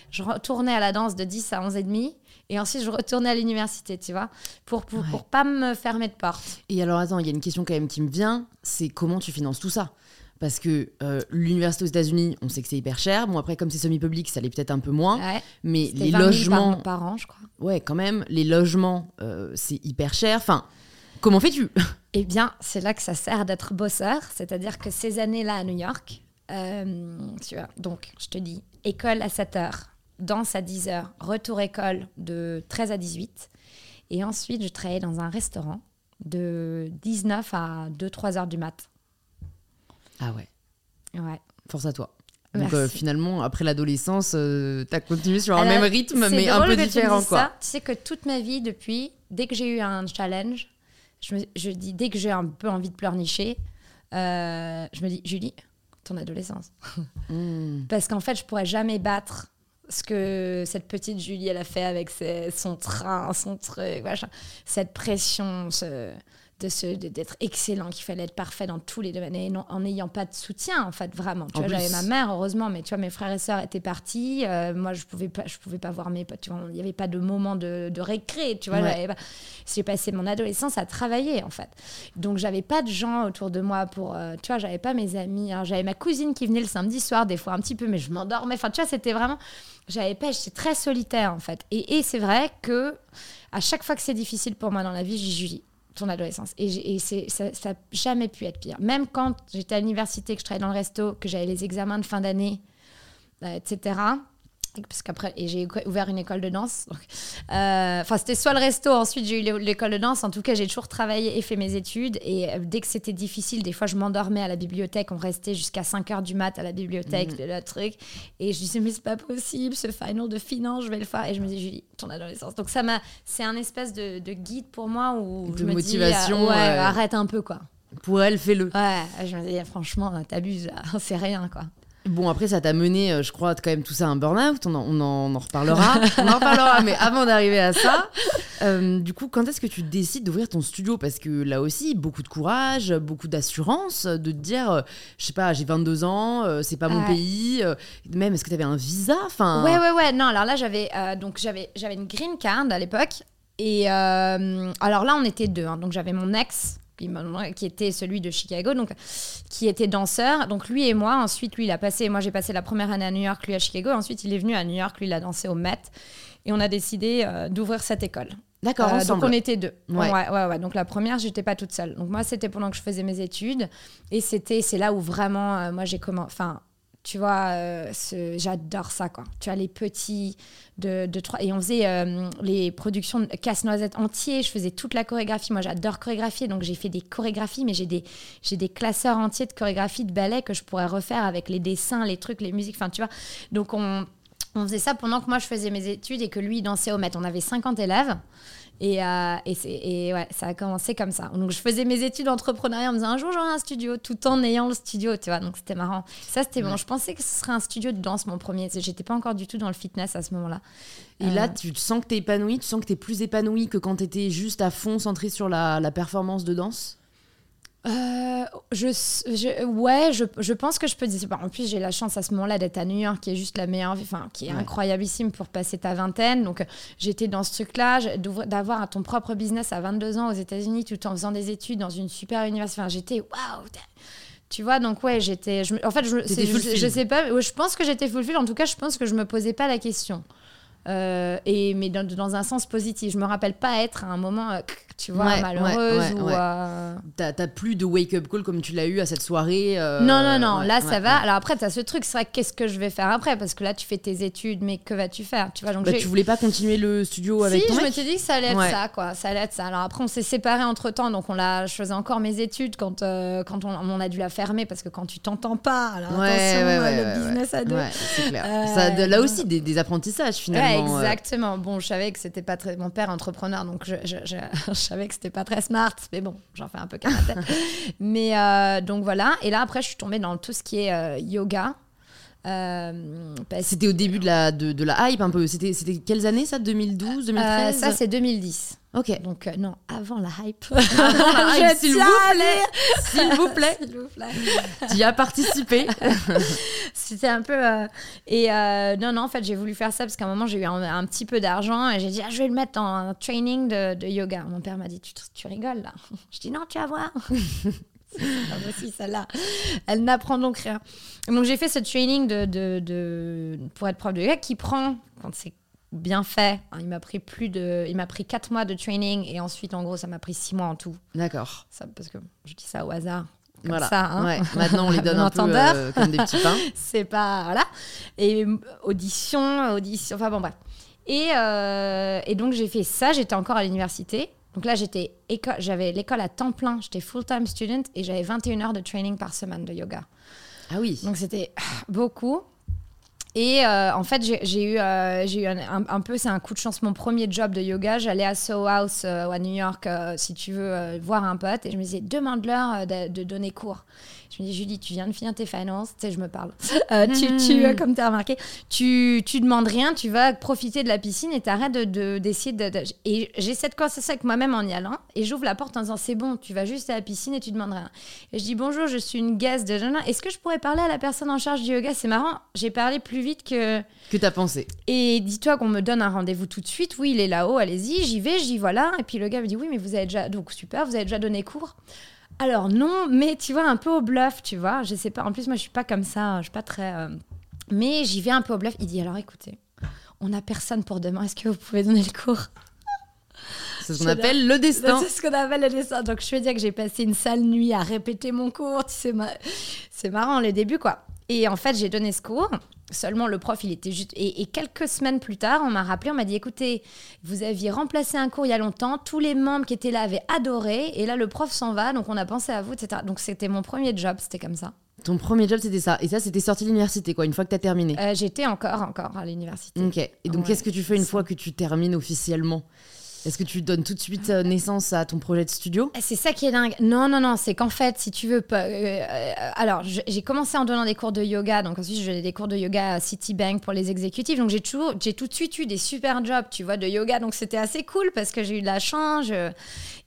Je retournais à la danse de 10 à 11 et demi. Et ensuite, je retournais à l'université, tu vois, pour, pour, pour, pas me fermer de porte. Et alors, attends, il y a une question quand même qui me vient c'est comment tu finances tout ça? Parce que euh, l'université aux États-Unis, on sait que c'est hyper cher. Bon, après, comme c'est semi-public, ça l'est peut-être un peu moins. mais les logements. Par, an, je crois. Ouais, quand même. Les logements, euh, c'est hyper cher. Enfin, comment fais-tu? Eh bien, c'est là que ça sert d'être bosseur. C'est-à-dire que ces années-là à New York, euh, tu vois, donc, je te dis, école à 7 heures, danse à 10 heures, retour école de 13 à 18. Et ensuite, je travaillais dans un restaurant de 19 à 2-3 heures du mat. Ah ouais. Ouais. Force à toi. Donc euh, finalement, après l'adolescence, euh, tu as continué sur un même rythme, mais un peu différent. Tu, quoi. Ça. tu sais que toute ma vie, depuis, dès que j'ai eu un challenge, je, me, je dis, dès que j'ai un peu envie de pleurnicher, euh, je me dis, Julie, ton adolescence. Hmm. Parce qu'en fait, je pourrais jamais battre ce que cette petite Julie, elle a fait avec son train, son truc, cette pression, ce, d'être excellent, qu'il fallait être parfait dans tous les domaines, et en n'ayant pas de soutien, en fait, vraiment. Tu vois, j'avais ma mère, heureusement, mais tu vois, mes frères et sœurs étaient partis. Euh, moi, je pouvais pas, je pouvais pas voir mes potes. Il n'y avait pas de moment de, de récré. Tu vois, j'ai passé mon adolescence à travailler, en fait. Donc, j'avais pas de gens autour de moi pour, euh, tu vois, j'avais pas mes amis. Hein. J'avais ma cousine qui venait le samedi soir, des fois un petit peu, mais je m'endormais. Enfin, tu vois, c'était vraiment, j'avais pas, j'étais très solitaire, en fait. Et, et c'est vrai que à chaque fois que c'est difficile pour moi dans la vie, j'ai Julie ton adolescence. Et, ça n'a jamais pu être pire. Même quand j'étais à l'université, que je travaillais dans le resto, que j'avais les examens de fin d'année, euh, etc parce qu'après et j'ai ouvert une école de danse euh, enfin c'était soit le resto ensuite j'ai eu l'école de danse. En tout cas j'ai toujours travaillé et fait mes études. Et euh, dès que c'était difficile des fois je m'endormais à la bibliothèque. On restait jusqu'à 5 heures du mat à la bibliothèque mmh. le truc. Et je disais mais c'est pas possible ce final de finance je vais le faire. Et je me dis Julie ton adolescence. Donc ça m'a c'est un espèce de, guide pour moi où de je me motivation dis, ouais, arrête un peu quoi. Pour elle fais-le. Ouais je me dis franchement t'abuses c'est rien quoi Bon, après, ça t'a mené, euh, je crois, quand même tout ça à un burn-out. On, on, en, reparlera. on en reparlera, mais avant d'arriver à ça, euh, du coup, quand est-ce que tu décides d'ouvrir ton studio? Parce que là aussi, beaucoup de courage, beaucoup d'assurance, de te dire, euh, je sais pas, j'ai 22 ans, c'est pas mon pays. même, est-ce que tu avais un visa? Enfin... Ouais, ouais, ouais. Non, alors là, j'avais donc j'avais j'avais une green card à l'époque. Et alors là, on était deux. Hein. donc j'avais mon ex qui était celui de Chicago, donc qui était danseur. Donc lui et moi, ensuite lui il a passé, moi j'ai passé la première année à New York, lui à Chicago. Ensuite il est venu à New York, lui il a dansé au Met, et on a décidé euh, d'ouvrir cette école. D'accord, euh, donc on était deux. Ouais. ouais, ouais, Donc la première, j'étais pas toute seule. Donc moi, c'était pendant que je faisais mes études, et c'était, c'est là où vraiment, euh, moi j'ai commencé, enfin tu vois, euh, j'adore ça, quoi. Tu as les petits de, trois. Et on faisait euh, les productions de casse-noisette entier. Je faisais toute la chorégraphie. Moi, j'adore chorégraphier. Donc, j'ai fait des chorégraphies, mais j'ai des, des classeurs entiers de chorégraphie de ballet que je pourrais refaire avec les dessins, les trucs, les musiques. Enfin, tu vois. Donc, on, on faisait ça pendant que moi, je faisais mes études et que lui, il dansait au Met. On avait 50 élèves. Et, euh, et, et, ouais, ça a commencé comme ça. Donc je faisais mes études d'entrepreneuriat en me disant un jour j'aurai un studio, tout en ayant le studio, tu vois. Donc c'était marrant. Ça c'était bon. Je pensais que ce serait un studio de danse mon premier. J'étais pas encore du tout dans le fitness à ce moment-là. Et là, euh. tu sens que tu es épanouie, tu sens que tu es plus épanouie que quand tu étais juste à fond centrée sur la, la performance de danse? Euh, je, je, ouais, je, je, pense que je peux dire. En plus, j'ai la chance à ce moment-là d'être à New York, qui est juste la meilleure, enfin, qui est incroyablissime pour passer ta vingtaine. Donc, j'étais dans ce truc-là, d'avoir ton propre business à 22 ans aux États-Unis, tout en faisant des études dans une super université. Enfin, j'étais waouh! Tu vois, donc ouais, j'étais. En fait, je, je, je, sais pas, je pense que j'étais full En tout cas, je pense que je me posais pas la question. Euh, et, mais dans, dans, un sens positif. Je me rappelle pas être à un moment, euh, tu vois, malheureuse ou. Euh... T'as plus de wake-up call comme tu l'as eu à cette soirée. Euh, non, non, non. là, ça va. Alors après, t'as ce truc, c'est vrai, qu'est-ce que je vais faire après? Parce que là, tu fais tes études, mais que vas-tu faire? Tu vois, donc bah, tu voulais pas continuer le studio avec si, ton je me suis dit que ça allait être ça, quoi. Ça allait être ça. Alors après, on s'est séparés entre temps, donc on l'a. Je faisais encore mes études quand, quand on, on, a dû la fermer parce que quand tu t'entends pas, alors attention, le business à deux. clair. ça, là aussi, des, des apprentissages finalement. Exactement. Bon, je savais que c'était pas très. Mon père entrepreneur, donc je, je, je, savais que c'était pas très smart, mais bon, j'en fais un peu qu'à mais euh, donc voilà. Et là, après, je suis tombée dans tout ce qui est euh, yoga. Euh, c'était au début de la, de, de, la hype un peu. C'était quelles années ça? 2012, 2013 Ça, c'est 2010. Ok. Donc, euh, non, avant la hype. Avant la hype, s'il vous plaît. S'il vous plaît. S'il vous plaît. tu y as participé. C'était un peu. Euh, et euh, non, non, en fait, j'ai voulu faire ça parce qu'à un moment, j'ai eu un, petit peu d'argent et j'ai dit, ah, je vais le mettre en training de, de yoga. Mon père m'a dit, tu, tu, rigoles là? Je dis, non, tu vas voir. Aussi, celle-là. Elle n'apprend donc rien. Donc, j'ai fait ce training de, de, de, pour être prof de yoga qui prend, quand c'est bien fait. Il m'a pris plus de, il m'a pris quatre mois de training et ensuite en gros ça m'a pris six mois en tout. D'accord. Ça parce que je dis ça au hasard. Comme voilà. ça, hein. ouais. Maintenant, on les donne un peu euh, comme des petits pains. C'est pas voilà. Et audition, audition. Enfin bon bref. Et, euh, et donc j'ai fait ça. J'étais encore à l'université. Donc là, j'étais j'avais l'école à temps plein. J'étais full time student et j'avais 21 heures de training par semaine de yoga. Ah oui. Donc c'était beaucoup. Et euh, en fait, j'ai eu, euh, j'ai eu un, peu, c'est un coup de chance, mon premier job de yoga. J'allais à Soho House euh, à New York, si tu veux, voir un pote. Et je me disais, demande-leur de, de, donner cours. Je me dis, Julie, tu viens de finir tes finances, tu sais, je me parle. Euh, tu, tu, hmm. comme tu as remarqué, tu, tu demandes rien, tu vas profiter de la piscine et tu arrêtes d'essayer de, de, Et j'ai cette conversation avec moi-même en y allant et j'ouvre la porte en disant, c'est bon, tu vas juste à la piscine et tu demandes rien. Et je dis, bonjour, je suis une guest de Est-ce que je pourrais parler à la personne en charge du yoga? C'est marrant, j'ai parlé plus vite que. Que tu as pensé. Et dis-toi qu'on me donne un rendez-vous tout de suite. Oui, il est là-haut, allez-y, j'y vais, j'y voilà. Et puis le gars me dit, oui, mais vous avez déjà. Donc super, vous avez déjà donné cours. Alors non, mais tu vois, un peu au bluff, tu vois. Je sais pas. En plus, moi, je suis pas comme ça. Je suis pas très. Euh, mais j'y vais un peu au bluff. Il dit alors, écoutez, on n'a personne pour demain. Est-ce que vous pouvez donner le cours? C'est ce qu'on appelle le destin. C'est ce qu'on appelle le destin. Donc, je veux dire que j'ai passé une sale nuit à répéter mon cours. Tu sais, c'est marrant, le début, quoi. Et en fait, j'ai donné ce cours. Seulement, le prof, il était juste. Et, quelques semaines plus tard, on m'a rappelé, on m'a dit écoutez, vous aviez remplacé un cours il y a longtemps, tous les membres qui étaient là avaient adoré, et là, le prof s'en va, donc on a pensé à vous, etc. Donc, c'était mon premier job, c'était comme ça. Ton premier job, c'était ça. Et ça, c'était sorti de l'université, quoi, une fois que tu as terminé euh, J'étais encore, encore à l'université. Ok. Et donc, qu'est-ce que tu fais une fois que tu termines officiellement? Est-ce que tu donnes tout de suite euh, naissance à ton projet de studio? C'est ça qui est dingue. Non, non, non, c'est qu'en fait, si tu veux. Euh, euh, alors, j'ai commencé en donnant des cours de yoga. Donc, ensuite, je donnais des cours de yoga à Citibank pour les exécutifs. Donc, j'ai tout de suite eu des super jobs, tu vois, de yoga. Donc, c'était assez cool parce que j'ai eu de la chance.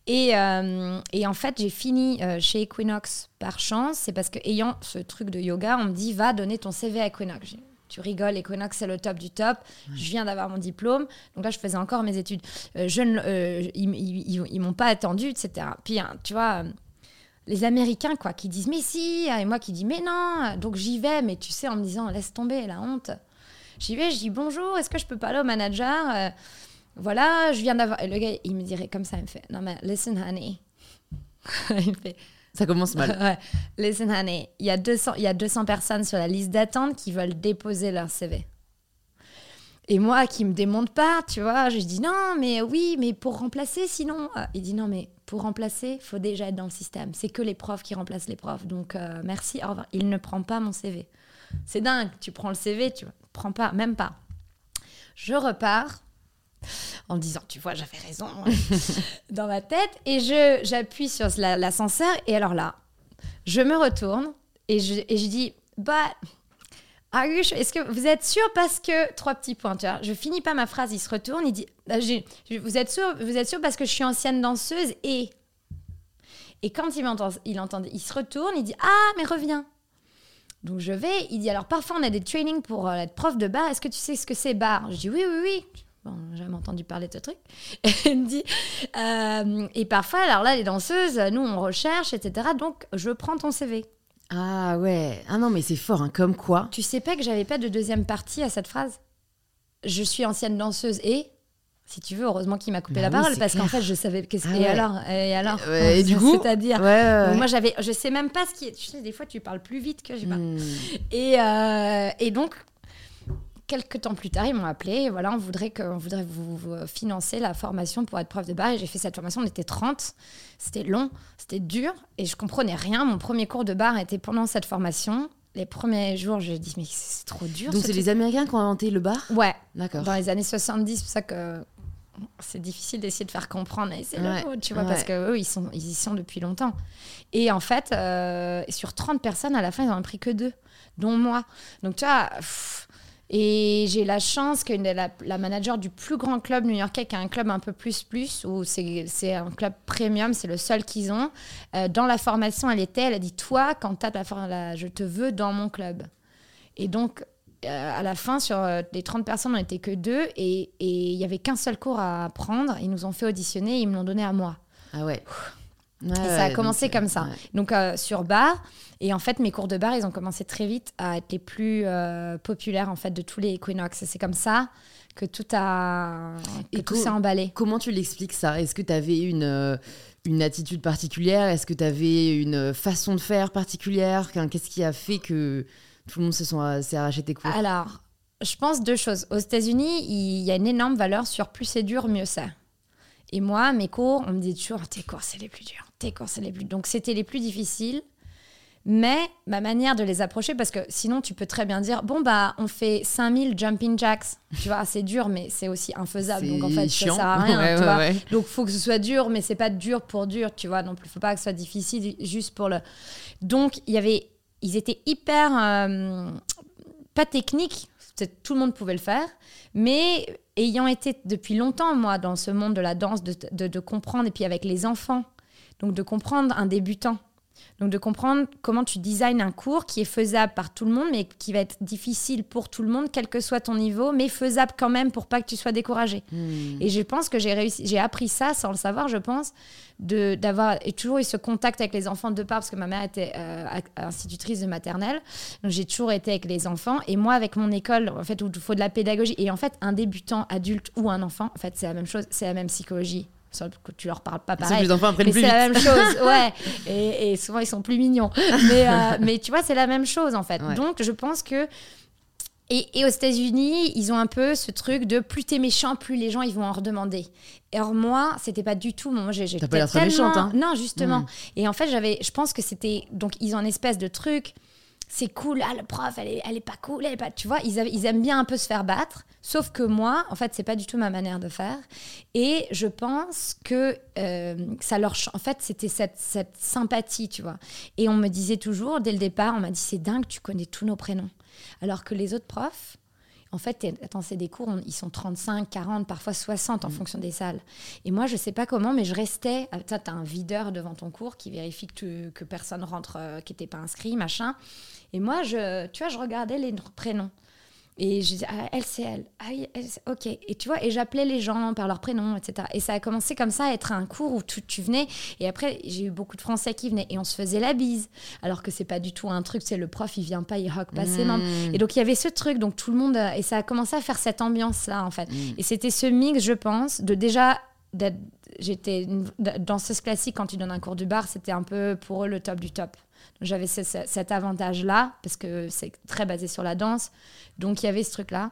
Et, et, en fait, j'ai fini chez Equinox par chance. C'est parce que, ayant ce truc de yoga, on me dit va donner ton CV à Equinox tu rigoles, Equinox, c'est le top du top. Je viens d'avoir mon diplôme. Donc là, je faisais encore mes études. Euh, je euh, ils, ils, m'ont pas attendu, etc. Puis, hein, tu vois, euh, les Américains, quoi, qui disent mais si, et moi qui dis mais non. Donc j'y vais, mais tu sais, en me disant laisse tomber, la honte. J'y vais, je dis bonjour, est-ce que je peux parler au manager Voilà, je viens d'avoir. Et le gars, il me dirait comme ça, il me fait non, mais listen, honey. il me fait ça commence mal. ouais. Listen, honey, il y, a 200, il y a 200 personnes sur la liste d'attente qui veulent déposer leur CV. Et moi qui me démonte pas, tu vois, je dis non, mais oui, mais pour remplacer, sinon. Euh, il dit non, mais pour remplacer, faut déjà être dans le système. C'est que les profs qui remplacent les profs. Donc euh, merci, au. Il ne prend pas mon CV. C'est dingue, tu prends le CV, tu prends pas, même pas. Je repars en me disant, tu vois, j'avais raison dans ma tête. Et je j'appuie sur l'ascenseur. et alors là, je me retourne et je, et je dis, bah, est-ce que vous êtes sûr? Parce que trois petits points, tu vois, je finis pas ma phrase, il se retourne, il dit, bah, vous êtes sûr, vous êtes sûr parce que je suis ancienne danseuse et et quand il m'entend, il entend, il se retourne, il dit, ah mais reviens. Donc je vais, il dit alors parfois on a des trainings pour euh, être prof de bar. Est-ce que tu sais ce que c'est bar? Je dis oui oui oui. Bon, jamais entendu parler de ce truc. Elle me dit, euh, et parfois, alors là, les danseuses, nous, on recherche, etc. Donc, je prends ton CV. Ah ouais. Ah non, mais c'est fort, hein. comme quoi. Tu sais pas que j'avais pas de deuxième partie à cette phrase? Je suis ancienne danseuse et si tu veux, heureusement qu'il m'a coupé bah la parole parce qu'en fait, je savais qu'est-ce ah et alors et alors et du coup, c'est-à-dire ouais, moi j'avais je sais même pas ce qui est tu sais des fois tu parles plus vite que je parle. Hmm. Et euh, et donc quelques temps plus tard, ils m'ont appelé. voilà, on voudrait, que, voudrait vous, financer la formation pour être prof de bar. Et j'ai fait cette formation. On était 30. C'était long, c'était dur. Et je comprenais rien. Mon premier cours de bar était pendant cette formation. Les premiers jours, j'ai dit, mais c'est trop dur. Donc, c'est les Américains qui ont inventé le bar? Ouais. D'accord. Dans les années 70, c'est pour ça que c'est difficile d'essayer de faire comprendre. c'est le tu vois, parce qu'eux, ils, sont, ils y sont depuis longtemps. Et en fait, euh, sur 30 personnes, à la fin, ils n'en ont pris que deux, dont moi. Donc, tu vois. Et j'ai la chance que la, la, manager du plus grand club new-yorkais, qui a un club un peu plus plus, où c'est un club premium, c'est le seul qu'ils ont, euh, dans la formation, elle était, elle a dit Toi, quand tu as la, la, je te veux dans mon club. Et donc, euh, à la fin, sur euh, les 30 personnes, on n'était que deux, et il n'y avait qu'un seul cours à prendre. Ils nous ont fait auditionner, et ils me l'ont donné à moi. Ah ouais. Ça a commencé comme ça. Donc, sur bar. Et en fait, mes cours de bar, ils ont commencé très vite à être les plus euh, populaires en fait de tous les Equinox. Et c'est comme ça que tout a que tout s'est emballé. Comment tu l'expliques ça? Est-ce que tu avais une euh, une attitude particulière? Est-ce que tu avais une façon de faire particulière? Qu'est-ce qui a fait que tout le monde s'est arraché tes cours? Alors, je pense deux choses. Aux États-Unis, il y a une énorme valeur sur plus c'est dur, mieux c'est. Et moi, mes cours, on me dit toujours tes cours, c'est les plus durs. Les plus. Donc, c'était les plus difficiles. Mais ma manière de les approcher, parce que sinon tu peux très bien dire, bon bah on fait 5000 jumping jacks, tu vois, c'est dur, mais c'est aussi infaisable, donc en fait chiant. ça sert à rien, tu vois. Donc faut que ce soit dur, mais c'est pas dur pour dur, tu vois, donc il faut pas que ce soit difficile juste pour le... Donc il y avait, ils étaient hyper, euh, pas techniques, tout le monde pouvait le faire, mais ayant été depuis longtemps, moi, dans ce monde de la danse, de, de comprendre, et puis avec les enfants, donc de comprendre un débutant. Donc de comprendre comment tu designes un cours qui est faisable par tout le monde, mais qui va être difficile pour tout le monde, quel que soit ton niveau, mais faisable quand même pour pas que tu sois découragé. Hmm. Et je pense que j'ai réussi, j'ai appris ça sans le savoir, je pense, de d'avoir toujours eu ce contact avec les enfants de part parce que ma mère était euh, institutrice de maternelle, donc j'ai toujours été avec les enfants. Et moi avec mon école, en fait où il faut de la pédagogie. Et en fait un débutant adulte ou un enfant, en fait c'est la même chose, c'est la même psychologie tu leur parles pas pareil. les enfants apprennent plus C'est la même chose, ouais. Et, souvent, ils sont plus mignons. Mais, euh, mais tu vois, c'est la même chose, en fait. Donc, je pense que et, aux États-Unis, ils ont un peu ce truc de plus t'es méchant, plus les gens ils vont en redemander. Or moi, c'était pas du tout. Moi, j'ai. T'as pas l'air très méchante, hein Non, justement. Hmm. Et en fait, j'avais. Je pense que c'était. Donc, ils ont une espèce de truc. C'est cool, ah, le prof, elle est, elle est pas cool, elle est pas. Tu vois, ils, ils aiment bien un peu se faire battre. Sauf que moi, en fait, c'est pas du tout ma manière de faire. Et je pense que euh, ça leur. En fait, c'était cette, cette sympathie, tu vois. Et on me disait toujours, dès le départ, on m'a dit c'est dingue, tu connais tous nos prénoms. Alors que les autres profs, en fait, attends, c'est des cours, ils sont 35, 40, parfois 60 en mm. fonction des salles. Et moi, je sais pas comment, mais je restais. Ah, tu as un videur devant ton cours qui vérifie que, que personne rentre euh, qui n'était pas inscrit, machin. Et moi, je, tu vois, je regardais les prénoms. Et je disais, ah, elle, c'est elle. Ah oui, ok. Et tu vois, et j'appelais les gens par leur prénom, etc. Et ça a commencé comme ça à être un cours où tu, tu venais. Et après, j'ai eu beaucoup de Français qui venaient et on se faisait la bise. Alors que c'est pas du tout un truc, c'est le prof, il vient pas, il rock pas ses mmh. Et donc, il y avait ce truc, donc tout le monde. Et ça a commencé à faire cette ambiance-là, en fait. Mmh. Et c'était ce mix, je pense, de déjà j'étais danseuse classique quand tu donnes un cours du bar, c'était un peu pour eux le top du top. J'avais cet avantage-là, parce que c'est très basé sur la danse. Donc il y avait ce truc-là.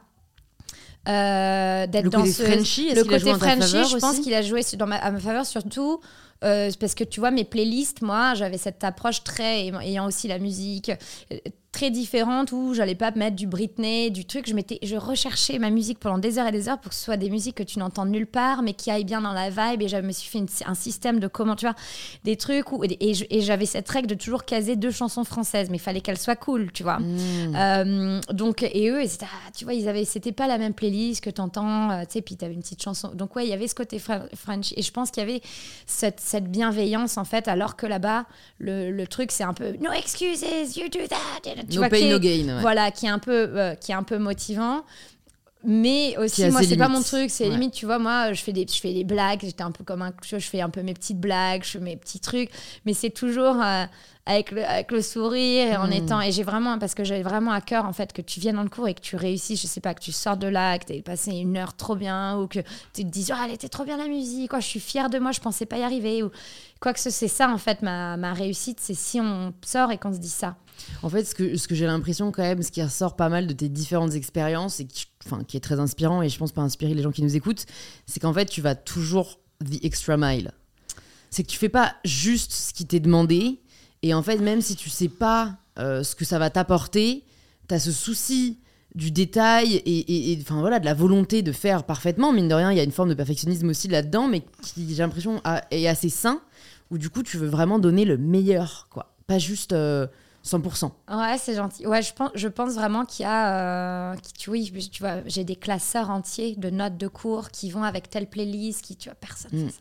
Euh, d'être danseuse. le côté Frenchy, je pense qu'il a joué dans ma, à ma faveur, surtout euh, parce que tu vois, mes playlists, moi, j'avais cette approche très, ayant aussi la musique, euh, très différente où j'allais pas mettre du Britney, du truc. Je, je recherchais ma musique pendant des heures et des heures pour que ce soit des musiques que tu n'entends nulle part, mais qui aillent bien dans la vibe. Et je me suis fait un système de comment, tu vois, des trucs. Où, et, j'avais cette règle de toujours caser deux chansons françaises, mais il fallait qu'elles soient cool, tu vois. Mmh. Euh, donc, et eux, ah, tu vois, ils avaient, c'était pas la même playlist que t'entends, euh, tu sais, puis t'avais une petite chanson. Donc, ouais, il y avait ce côté French. Et je pense qu'il y avait cette, cette, bienveillance, en fait, alors que là-bas, le, le truc, c'est un peu no excuses, you do that tu no pain, no gain. Voilà, qui est un peu, euh, qui est un peu motivant. Mais aussi, moi, c'est pas mon truc. C'est limite, tu vois, moi, je fais des, je fais des blagues. J'étais un peu comme un. Je fais un peu mes petites blagues, je fais mes petits trucs. Mais c'est toujours. Euh, avec le, avec le sourire et en hmm. étant. Et j'ai vraiment, parce que j'ai vraiment à cœur, en fait, que tu viennes dans le cours et que tu réussis, je sais pas, que tu sors de là, que tu passé une heure trop bien ou que tu te dises, oh, elle était trop bien la musique, quoi, je suis fière de moi, je pensais pas y arriver. Ou quoi que ce c'est ça, en fait, ma, ma réussite, c'est si on sort et qu'on se dit ça. En fait, ce que, j'ai l'impression quand même, ce qui ressort pas mal de tes différentes expériences et qui, enfin, qui est très inspirant et je pense pas inspirer les gens qui nous écoutent, c'est qu'en fait, tu vas toujours the extra mile. C'est que tu fais pas juste ce qui t'est demandé, et en fait, même si tu sais pas euh, ce que ça va t'apporter, tu as ce souci du détail et, enfin voilà de la volonté de faire parfaitement mine de rien il y a une forme de perfectionnisme aussi là-dedans mais qui j'ai l'impression est assez sain où du coup tu veux vraiment donner le meilleur quoi pas juste 100%. Euh, ouais, c'est gentil. Ouais, je pense, je pense vraiment qu'il y a. Euh, qui, tu, oui, tu vois, j'ai des classeurs entiers de notes de cours qui vont avec telle playlist, qui, tu vois, personne mm. fait ça.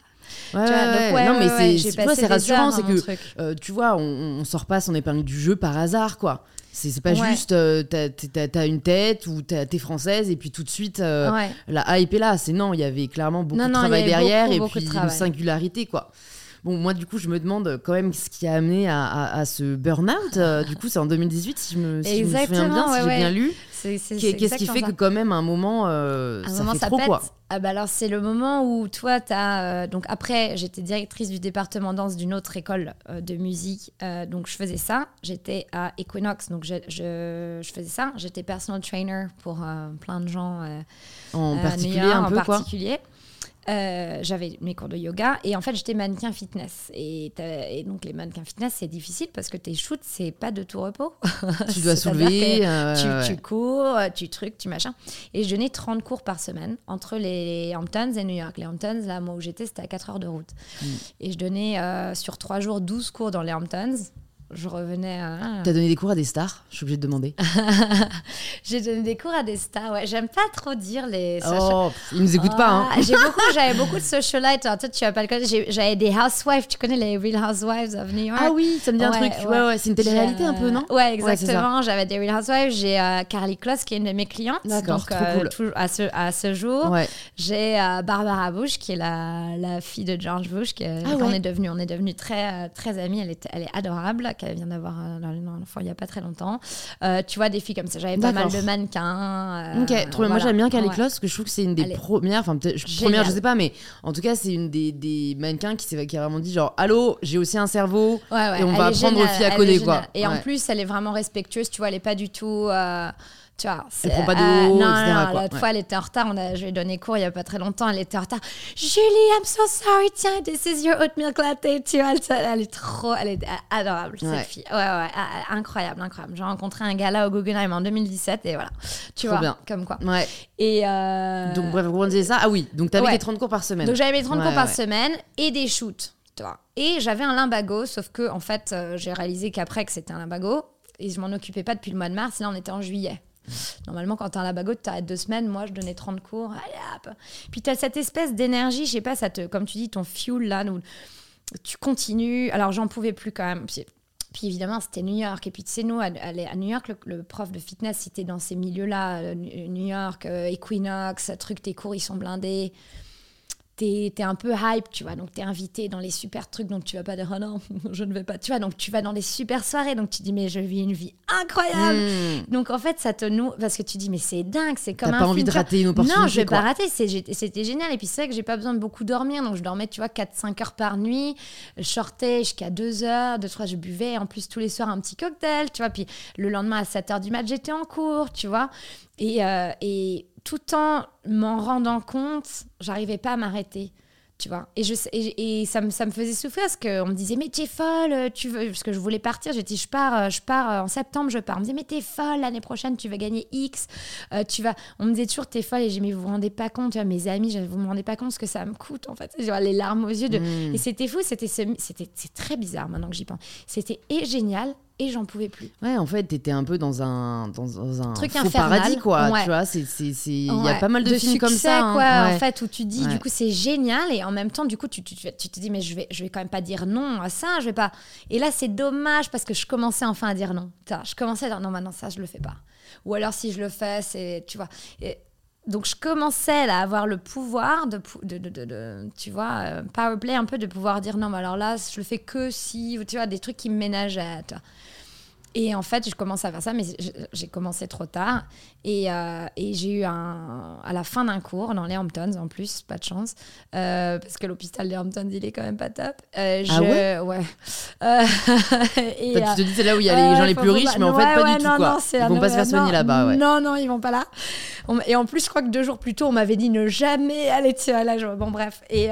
Ouais, non, mais c'est rassurant, c'est que euh, tu vois, on, on sort pas son épingle du jeu par hasard, quoi. C'est pas juste euh, t'as as une tête ou t'es française et puis tout de suite euh, la hype est là. C'est non, il y avait clairement beaucoup de travail derrière et puis une singularité, quoi. Bon, moi, du coup, je me demande quand même ce qui a amené à, ce burn-out. du coup, c'est en 2018, si je me, si je me souviens bien, si j'ai bien lu. Qu'est-ce qui fait que quand même un moment, euh, ça fait trop quoi. ah bah alors c'est le moment où toi tu as euh, donc après j'étais directrice du département danse d'une autre école euh, de musique. Donc je faisais ça. J'étais à Equinox. Donc je, je, faisais ça. J'étais personal trainer pour plein de gens en particulier un peu en particulier euh, j'avais mes cours de yoga et en fait j'étais mannequin fitness. Et, et, donc les mannequins fitness c'est difficile parce que tes shoots c'est pas de tout repos. Tu dois soulever euh, tu, cours tu trucs tu machin et je donnais 30 cours par semaine entre les Hamptons et New York. Les Hamptons là moi où j'étais c'était à 4 heures de route. Mm. et je donnais euh, sur 3 jours 12 cours dans les Hamptons je revenais à... T'as donné des cours à des stars? Je suis obligée de demander. j'ai donné des cours à des stars, ouais. J'aime pas trop dire les... Oh, ils nous écoutent pas, hein. J'ai beaucoup, j'avais beaucoup de socialites. toi, tu vas pas le connaître. J'avais des housewives. Tu connais les Real Housewives of New York? Ah oui, ça me dit un truc. Ouais, ouais, c'est une télé-réalité un peu, non? Ouais, exactement. j'avais des Real Housewives. J'ai euh, Carly Kloss, qui est une de mes clientes. D'accord, euh, cool. à, ce, à ce jour. J'ai euh, Barbara Bush, qui est la, la fille de George Bush. Qui, ah on est devenus on est devenu très, très amis. Elle est, elle est adorable qu'elle vient d'avoir un enfant il y a pas très longtemps. tu vois, des filles comme ça. J'avais pas mal de mannequins. ok, trop Moi, j'aime bien qu'elle éclose parce que je trouve que c'est une des premières, enfin, première, je sais pas, mais en tout cas, c'est une des, des mannequins qui, qui a vraiment dit genre, allô, j'ai aussi un cerveau et on va apprendre aux filles à coder, quoi. Et en plus, elle est vraiment respectueuse, tu vois, elle est pas du tout. Tu vois, elle prend pas de haut, non, Non, l'autre fois, elle était en retard. On a, je lui ai donné cours il y a pas très longtemps. Elle était en retard. Julie, I'm so sorry. Tiens, this is your oat milk latte. Tu vois, elle, est trop, elle est adorable, cette fille. Ouais, ouais, incroyable, incroyable. J'ai rencontré un gars là au Guggenheim en 2017 et voilà. Tu vois, bien. comme quoi. Ouais. Et euh... Donc, bref, vous disait ça. Ah oui, donc tu avais les 30 cours par semaine. Donc, j'avais mes 30 cours par semaine et des shoots. Tu vois. Et j'avais un limbago, sauf que, en fait, euh, j'ai réalisé qu'après que c'était un limbago et je m'en occupais pas depuis le mois de mars. Là, on était en juillet. Normalement, quand tu as un labago, tu as deux semaines. Moi, je donnais 30 cours. Allez, hop. Puis tu as cette espèce d'énergie, je sais pas, ça comme tu dis, ton fuel là, où tu continues. Alors, j'en pouvais plus quand même. Puis, évidemment, c'était New York. Et puis, tu sais, nous, à, New York, le, prof de fitness, c'était dans ces milieux-là, euh, New York, euh, Equinox, truc, tes cours, ils sont blindés t'es es un peu hype, tu vois. Donc, t'es invité dans les super trucs, donc tu vas pas dire, oh non, je ne vais pas, tu vois. Donc, tu vas dans les super soirées, donc tu dis, mais je vis une vie incroyable. Hmm. Donc, en fait, ça te noue, parce que tu dis, mais c'est dingue, c'est comme T'as pas envie de rater une opportunité. Non, je vais pas rater, c'était génial. Et puis, c'est vrai que j'ai pas besoin de beaucoup dormir, donc je dormais, tu vois, 4-5 heures par nuit. Je sortais jusqu'à 2 heures, 2-3, je buvais. En plus, tous les soirs, un petit cocktail, tu vois. Puis, le lendemain, à 7 heures du mat, j'étais en cours, tu vois. Et, euh, et tout en m'en rendant compte, j'arrivais pas à m'arrêter tu vois. Et, je, et, ça, me, ça me faisait souffrir parce qu'on me disait, mais t'es folle, tu veux. Parce que je voulais partir, j'ai dit, je pars, euh, je pars euh, en septembre, je pars. On me disait, mais t'es folle, l'année prochaine, tu vas gagner X. Euh, tu vas... On me disait toujours, t'es folle. Et j'ai dit, mais vous vous rendez pas compte, mes amis, vous me rendez pas compte ce que ça me coûte, en fait. Genre, les larmes aux yeux. De... Hmm. Et c'était fou, c'était c'était c'est très bizarre maintenant que j'y pense. C'était génial et j'en pouvais plus. Ouais, en fait, t'étais un peu dans un dans, un truc faux paradis quoi, tu vois, c'est il y a pas mal de, films comme ça hein. quoi, en fait où tu dis du coup c'est génial et en même temps du coup tu, tu, tu, te dis mais je vais je vais quand même pas dire non à ça, je vais pas. Et là c'est dommage parce que je commençais enfin à dire non. Je commençais à dire non maintenant ça je le fais pas. Ou alors si je le fais, c'est tu vois. Et, donc je commençais à avoir le pouvoir de, de, tu vois, euh, powerplay un peu, de pouvoir dire non, mais alors là, je le fais que si, tu vois, des trucs qui me ménageaient. Et en fait, je commence à faire ça, mais j'ai commencé trop tard. Et, euh, et j'ai eu un, à la fin d'un cours dans les Hamptons, en plus, pas de chance, euh, parce que l'hôpital des Hamptons, il est quand même pas top. Euh, ah ouais? Ouais. et, tu te dis, c'est là où il y a les gens les plus riches, mais en fait, pas du tout. Quoi. ils vont pas se faire soigner là-bas. Ouais. Non, non, ils vont pas là. Et en plus, je crois que deux jours plus tôt, on m'avait dit ne jamais aller là. Bon, bref. Et.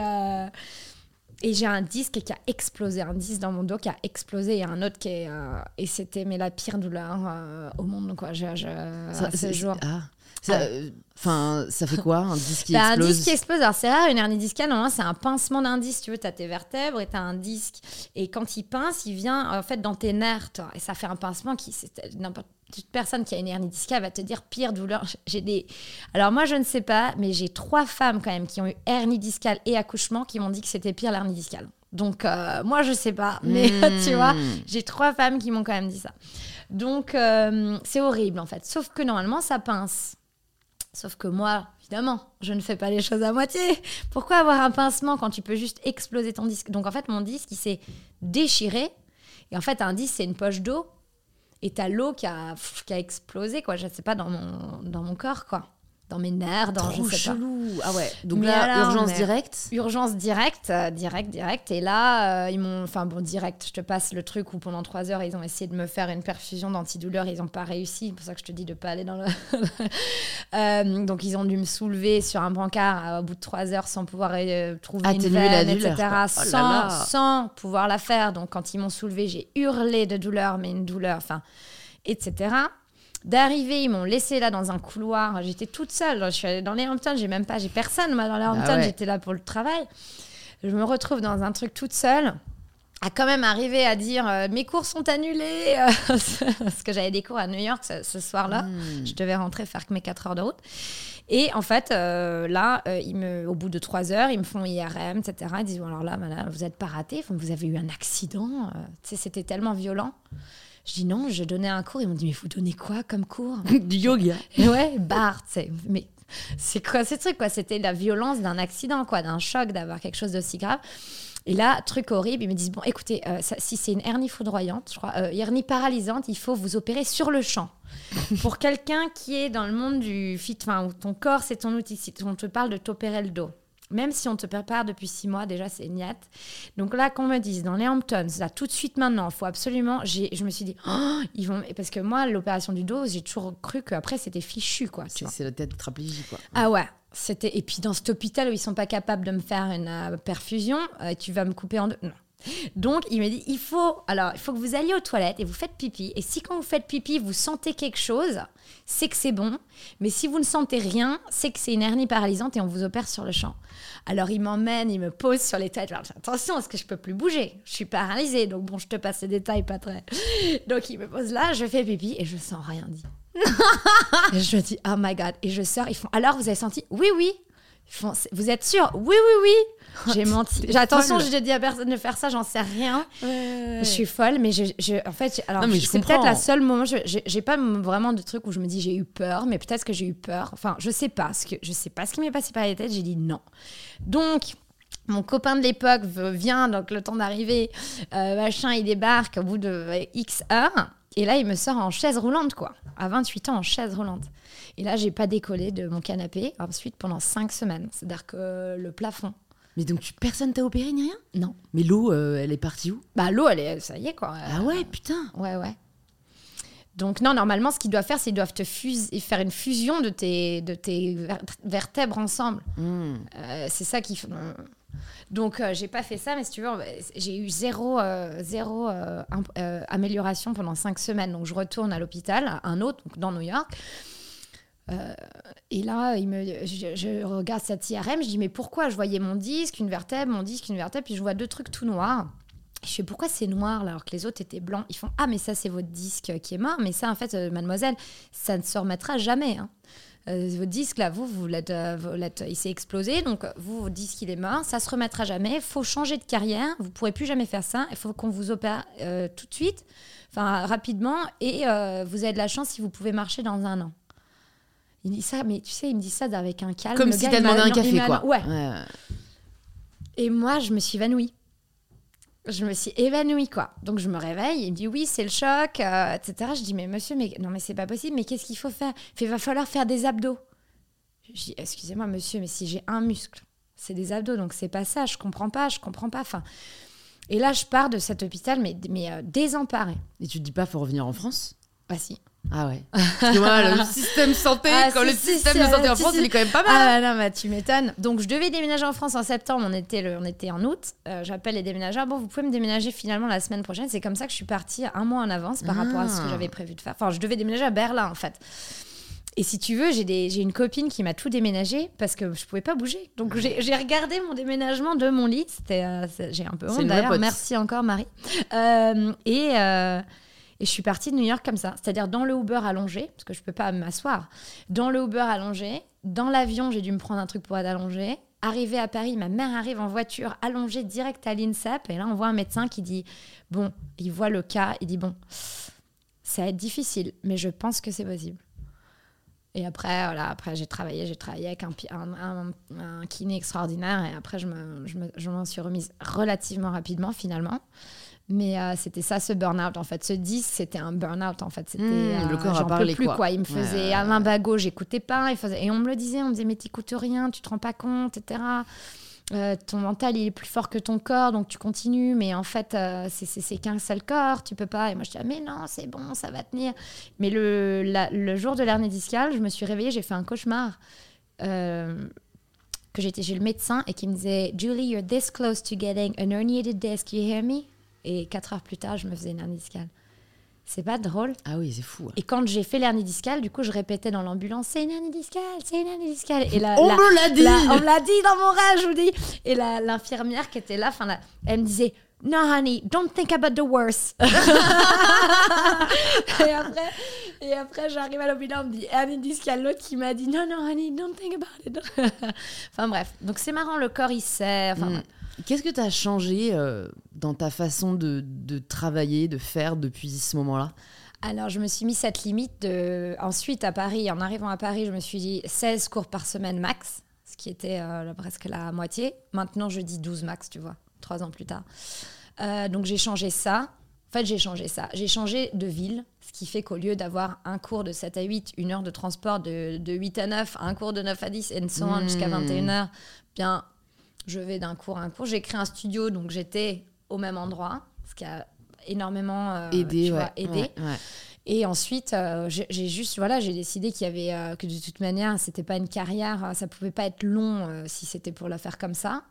Et j'ai un disque qui a explosé, un disque dans mon dos qui a explosé et un autre qui est. Euh, et c'était mais la pire douleur euh, au monde. Quoi. Je, je, ça, ce jour. Ah. Ça, fait quoi un disque qui explose bah, Un disque qui explose, alors c'est rare, une hernie discale, normalement c'est un pincement d'un disque, tu veux, tu as tes vertèbres et tu as un disque. Et quand il pince, il vient en fait dans tes nerfs, toi, et ça fait un pincement qui, n'importe toute personne qui a une hernie discale va te dire pire douleur. J'ai des. Alors moi je ne sais pas, mais j'ai trois femmes quand même qui ont eu hernie discale et accouchement qui m'ont dit que c'était pire l'hernie discale. Donc euh, moi je sais pas, mais tu vois, hmm. j'ai trois femmes qui m'ont quand même dit ça. Donc euh, c'est horrible en fait. Sauf que normalement ça pince. Sauf que moi, évidemment, je ne fais pas les choses à moitié. Pourquoi avoir un pincement quand tu peux juste exploser ton disque? Donc en fait, mon disque, il s'est déchiré. Et en fait, un disque, c'est une poche d'eau. Et t'as l'eau qui a, explosé, quoi. Je sais pas, dans mon, dans mon corps, quoi dans mes nerfs, dans je sais chelou. Ah ouais. Donc là, urgence directe. Urgence directe, euh, direct, direct. Et là, euh, ils m'ont, enfin bon, direct. Je te passe le truc où pendant trois heures, ils ont essayé de me faire une perfusion d'antidouleur, ils n'ont pas réussi. C'est pour ça que je te dis de pas aller dans le. Euh, donc ils ont dû me soulever sur un brancard au bout de trois heures sans pouvoir trouver une veine, etc. Oh sans, sans pouvoir la faire. Donc quand ils m'ont soulevé, j'ai hurlé de douleur, mais une douleur, enfin, etc. D'arriver, ils m'ont laissé là dans un couloir. J'étais toute seule. Je suis allée dans les Hamptons. J'ai même pas, j'ai personne moi dans les ah Hamptons. J'étais là pour le travail. Je me retrouve dans un truc toute seule. À quand même arriver à dire euh, mes cours sont annulés parce que j'avais des cours à New York ce, soir-là. Hmm. Je devais rentrer faire que mes 4 heures de route. Et en fait, euh, là, euh, ils me, au bout de 3 heures, ils me font IRM, etc. Ils disent alors là, vous n'êtes pas raté, vous avez eu un accident. C'était tellement violent. Je dis non, je donnais un cours. Ils m'ont dit, mais vous donnez quoi comme cours Du yoga. ouais, Bart, mais c'est quoi ces trucs quoi? C'était la violence d'un accident, quoi, d'un choc, d'avoir quelque chose d'aussi grave. Et là, truc horrible, ils me disent bon, écoutez, euh, si c'est une hernie foudroyante, je crois, euh, hernie paralysante, il faut vous opérer sur le champ. Pour quelqu'un qui est dans le monde du fit, enfin, où ton corps c'est ton outil, si on te parle de t'opérer le dos, même si on te prépare depuis six mois, déjà, c'est niette. Donc là, qu'on me dise, dans les Hamptons, là, tout de suite maintenant, il faut absolument. Je me suis dit, oh, ils vont. Parce que moi, l'opération du dos, j'ai toujours cru qu'après, c'était fichu, quoi. C'est la tête traplégique, quoi. Ah ouais. C'était et puis dans cet hôpital où ils sont pas capables de me faire une euh, perfusion, euh, tu vas me couper en deux. Non. Donc, il me dit, il faut, alors, il faut que vous alliez aux toilettes et vous faites pipi. Et si quand vous faites pipi, vous sentez quelque chose, c'est que c'est bon. Mais si vous ne sentez rien, c'est que c'est une hernie paralysante et on vous opère sur le champ. Alors, il m'emmène, il me pose sur les têtes. Attention, est-ce que je peux plus bouger? Je suis paralysée. Donc, bon, je te passe les détails, pas très. Donc, il me pose là, je fais pipi et je sens rien dit. je me dis, oh my god. Et je sors, ils font, alors vous avez senti? Oui, oui. vous êtes sûr? Oui, oui, oui. J'ai menti. J'ai attention, j'ai dit à personne de faire ça, j'en sais rien. Je suis folle, mais je, en fait, alors c'est peut-être la seule moment. J'ai pas vraiment de truc où je me dis j'ai eu peur, mais peut-être que j'ai eu peur. Enfin, je sais pas ce que je sais pas ce qui m'est passé par la tête. J'ai dit non. Donc. Mon copain de l'époque vient, donc le temps d'arriver, euh, machin, il débarque au bout de euh, X heures. Et là, il me sort en chaise roulante, quoi. À 28 ans, en chaise roulante. Et là, j'ai pas décollé de mon canapé ensuite pendant 5 semaines. C'est-à-dire que le plafond, mais donc tu, personne t'a opéré ni rien? Non. Mais l'eau, euh, elle est partie où? Bah l'eau, elle est, ça y est quoi. Ah ouais, putain. Ouais, ouais. Donc non, normalement, ce qu'ils doivent faire, c'est qu'ils doivent te faire une fusion de tes, de tes vertèbres ensemble. Hmm. Euh, c'est ça qu'ils font. Donc euh, j'ai pas fait ça, mais si tu veux, j'ai eu zéro, zéro amélioration pendant cinq semaines. Donc je retourne à l'hôpital, un autre, dans New York. Euh, et là, il me, je, regarde cette IRM, je dis mais pourquoi? Je voyais mon disque, une vertèbre, mon disque, une vertèbre, puis je vois deux trucs tout noirs. Je fais pourquoi c'est noir alors que les autres étaient blancs? Ils font ah mais ça c'est votre disque qui est mort, mais ça en fait euh, mademoiselle, ça ne se remettra jamais. Hein. Euh, votre disque là, vous, vous l'êtes, il s'est explosé, donc vous, votre disque il est mort, ça se remettra jamais. Faut changer de carrière, vous pourrez plus jamais faire ça. Il faut qu'on vous opère tout de suite, enfin rapidement, et vous avez de la chance si vous pouvez marcher dans un an. Il dit ça, mais tu sais, il me dit ça avec un calme. Comme si t'as demandé un café, quoi. Ouais. Et moi, je me suis évanouie. Je me suis évanouie, quoi. Donc, je me réveille, il me dit oui, c'est le choc, euh, etc. Je dis, mais monsieur, mais non, mais c'est pas possible, mais qu'est-ce qu'il faut faire? Il va falloir faire des abdos. Je dis, excusez-moi, monsieur, mais si j'ai un muscle, c'est des abdos, donc c'est pas ça, je comprends pas, je comprends pas. Enfin, et là, je pars de cet hôpital, mais, mais euh, désemparée. Et tu te dis pas, faut revenir en France? Bah si. Ah ouais. tu vois, le système santé, ah, quand le système de santé en France, il est quand même pas mal. Ah non, bah, tu m'étonnes. Donc je devais déménager en France en septembre, on était, le, on était en août. Euh, j'appelle les déménageurs. Bon, vous pouvez me déménager finalement la semaine prochaine. C'est comme ça que je suis partie un mois en avance par rapport à ce que ah. j'avais prévu de faire. Enfin, je devais déménager à Berlin en fait. Et si tu veux, j'ai une copine qui m'a tout déménagé parce que je pouvais pas bouger. Donc j'ai regardé mon déménagement de mon lit. C'était, euh, j'ai un peu honte d'ailleurs. Merci encore Marie. Euh, et et je suis partie de New York comme ça, c'est-à-dire dans le Uber allongé, parce que je peux pas m'asseoir. Dans le Uber allongé, dans l'avion, j'ai dû me prendre un truc pour être allongé. Arrivé à Paris, ma mère arrive en voiture allongée direct à l'INSEP. Et là, on voit un médecin qui dit Bon, il voit le cas, il dit Bon, ça va être difficile, mais je pense que c'est possible. Et après, voilà, après j'ai travaillé, j'ai travaillé avec un, kiné extraordinaire. Et après, je m'en je me, suis remise relativement rapidement, finalement. Mais euh, c'était ça, ce burn-out. En fait, ce 10, c'était un burn-out. En fait, c'était. Mmh, le euh, corps a parlé, plus, quoi. Il me faisait à main bagot, j'écoutais pas. Il faisait... Et on me le disait, on me disait, mais t'écoutes rien, tu te rends pas compte, etc. Euh, ton mental, il est plus fort que ton corps, donc tu continues. Mais en fait, c'est qu'un seul corps, tu peux pas. Et moi, je disais, mais non, c'est bon, ça va tenir. Mais le, le jour de l'hernie discale, je me suis réveillée, j'ai fait un cauchemar. que j'étais chez le médecin et qui me disait Julie, you're this close to getting an herniated disc, you hear me? Et quatre heures plus tard, je me faisais une hernie discale. C'est pas drôle. Ah oui, c'est fou. Et quand j'ai fait l'hernie discale, du coup, je répétais dans l'ambulance c'est une hernie discale, c'est une hernie discale. Et la, on me l'a dit On me l'a dit dans mon rêve, je vous dis. Et l'infirmière qui était là, elle me disait No, honey, don't think about the worst. et après, et après j'arrive à l'hôpital, on me dit hernie discale. L'autre qui m'a dit Non, non, honey, don't think about it. enfin bref, donc c'est marrant, le corps il sert. Enfin, mm. Qu'est-ce que tu as changé euh, dans ta façon de, travailler, de faire depuis ce moment-là? Alors, je me suis mis cette limite de. Ensuite, à Paris, en arrivant à Paris, je me suis dit 16 cours par semaine max, ce qui était euh, presque la moitié. Maintenant, je dis 12 max, tu vois. trois ans plus tard. donc j'ai changé ça. En fait, j'ai changé ça. J'ai changé de ville, ce qui fait qu'au lieu d'avoir un cours de 7 à 8, une heure de transport de, de 8 à 9, un cours de 9 à 10 et so on jusqu'à 21h, hmm. bien, je vais d'un cours à un cours. J'ai créé un studio, donc j'étais au même endroit, ce qui a énormément euh, aidé. aidé. Et ensuite, euh, j'ai juste, voilà, j'ai décidé qu'il y avait, euh, que de toute manière, c'était pas une carrière, ça pouvait pas être long si c'était pour la faire comme ça.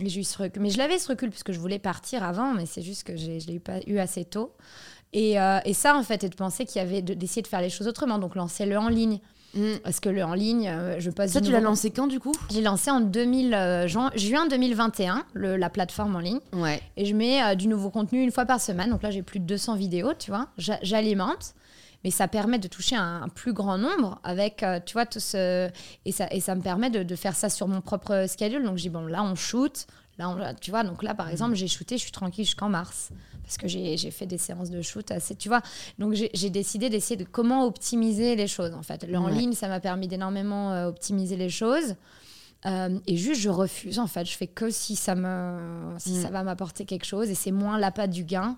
Mais je l'avais ce recul puisque je voulais partir avant, mais c'est juste que je ne l'ai pas eu assez tôt. Et, et, ça, en fait, et de penser qu'il y avait d'essayer de, faire les choses autrement. Donc, lancer le en ligne. Mm. Parce que le en ligne, euh, je passe. Ça, tu l'as lancé quand du coup? J'ai lancé en 2000, euh, juin 2021, le, la plateforme en ligne. Ouais. Et je mets du nouveau contenu une fois par semaine. Donc là, j'ai plus de 200 vidéos, tu vois. J'alimente mais ça permet de toucher un, plus grand nombre avec, tu vois, tout ce... Et ça, et ça me permet de, de, faire ça sur mon propre schedule. Donc, j'ai bon, là, on shoot. Là, tu vois, donc là, par exemple, j'ai shooté, je suis tranquille jusqu'en mars. Parce que j'ai fait des séances de shoot assez, tu vois. Donc, j'ai décidé d'essayer de comment optimiser les choses, en fait. En ligne, ça m'a permis d'énormément euh, optimiser les choses. Euh, et juste, je refuse, en fait. Je fais que si ça, me, si mm. ça va m'apporter quelque chose. Et c'est moins l'appât du gain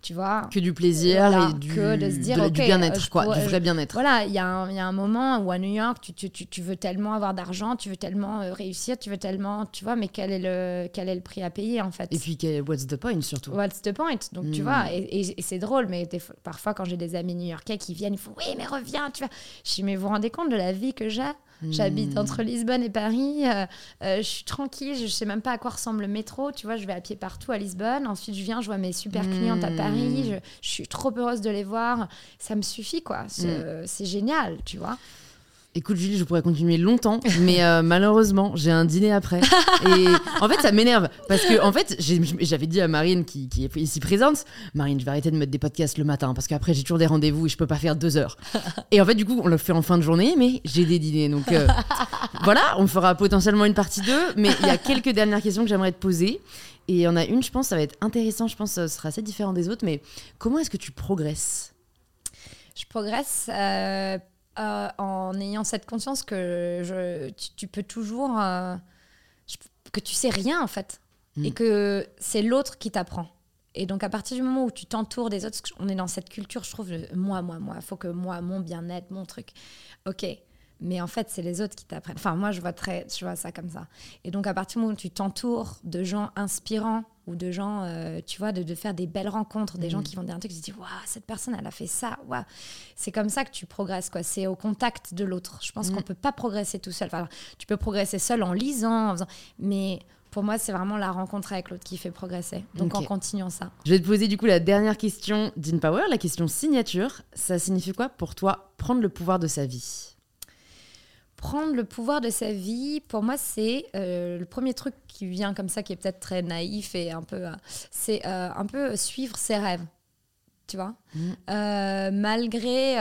tu vois. Que du plaisir et du, de se dire, du bien-être quoi du vrai bien-être. Voilà il y, y, a un moment où à New York tu, tu, tu veux tellement avoir d'argent tu veux tellement euh, réussir tu veux tellement tu vois mais quel est le quel est le prix à payer en fait? Et puis what's the point surtout? What's the point? Donc tu hmm. vois et, c'est drôle mais parfois quand j'ai des amis new-yorkais qui viennent ils font oui mais reviens tu vois. Je dis mais vous vous rendez compte de la vie que j'ai? J'habite hmm. entre Lisbonne et Paris. Euh, euh, je suis tranquille. Je sais même pas à quoi ressemble le métro. Tu vois, je vais à pied partout à Lisbonne. Ensuite, je viens, je vois mes super clientes à Paris. Hmm. Je, suis trop heureuse de les voir. Ça me suffit, quoi. C'est hmm. génial, tu vois. Écoute Julie, je pourrais continuer longtemps, mais euh, malheureusement, j'ai un dîner après. Et en fait, ça m'énerve parce que en fait, j'avais dit à Marine qui, est ici présente, Marine, je vais arrêter de mettre des podcasts le matin parce qu'après j'ai toujours des rendez-vous et je peux pas faire deux heures. Et en fait, du coup, on le fait en fin de journée, mais j'ai des dîners, donc euh, voilà, on fera potentiellement une partie 2 Mais il y a quelques dernières questions que j'aimerais te poser. Et il y en a une, je pense, ça va être intéressant. Je pense, ce sera assez différent des autres. Mais comment est-ce que tu progresses? Je progresse. Euh, euh, en ayant cette conscience que je, tu, peux toujours. Euh, que tu sais rien, en fait. Mm. Et que c'est l'autre qui t'apprend. Et donc, à partir du moment où tu t'entoures des autres, on est dans cette culture, je trouve, moi, moi, moi, il faut que moi, mon bien-être, mon truc. Ok. Mais en fait, c'est les autres qui t'apprennent. Enfin, moi, je vois, très, je vois ça comme ça. Et donc, à partir du moment où tu t'entoures de gens inspirants, ou de gens, euh, tu vois, de, de, faire des belles rencontres, des gens mm. qui vont dire un truc, tu te dis, waouh, cette personne, elle a fait ça, waouh. C'est comme ça que tu progresses, quoi. C'est au contact de l'autre. Je pense qu'on mm. peut pas progresser tout seul. Enfin, tu peux progresser seul en lisant, en faisant... mais pour moi, c'est vraiment la rencontre avec l'autre qui fait progresser. Donc, en continuant ça. Je vais te poser du coup la dernière question d'InPower, la question signature. Ça signifie quoi pour toi prendre le pouvoir de sa vie? Prendre le pouvoir de sa vie, pour moi, c'est euh, le premier truc qui vient comme ça, qui est peut-être très naïf et un peu. Euh, c'est euh, un peu suivre ses rêves. Tu vois? Mmh. Malgré.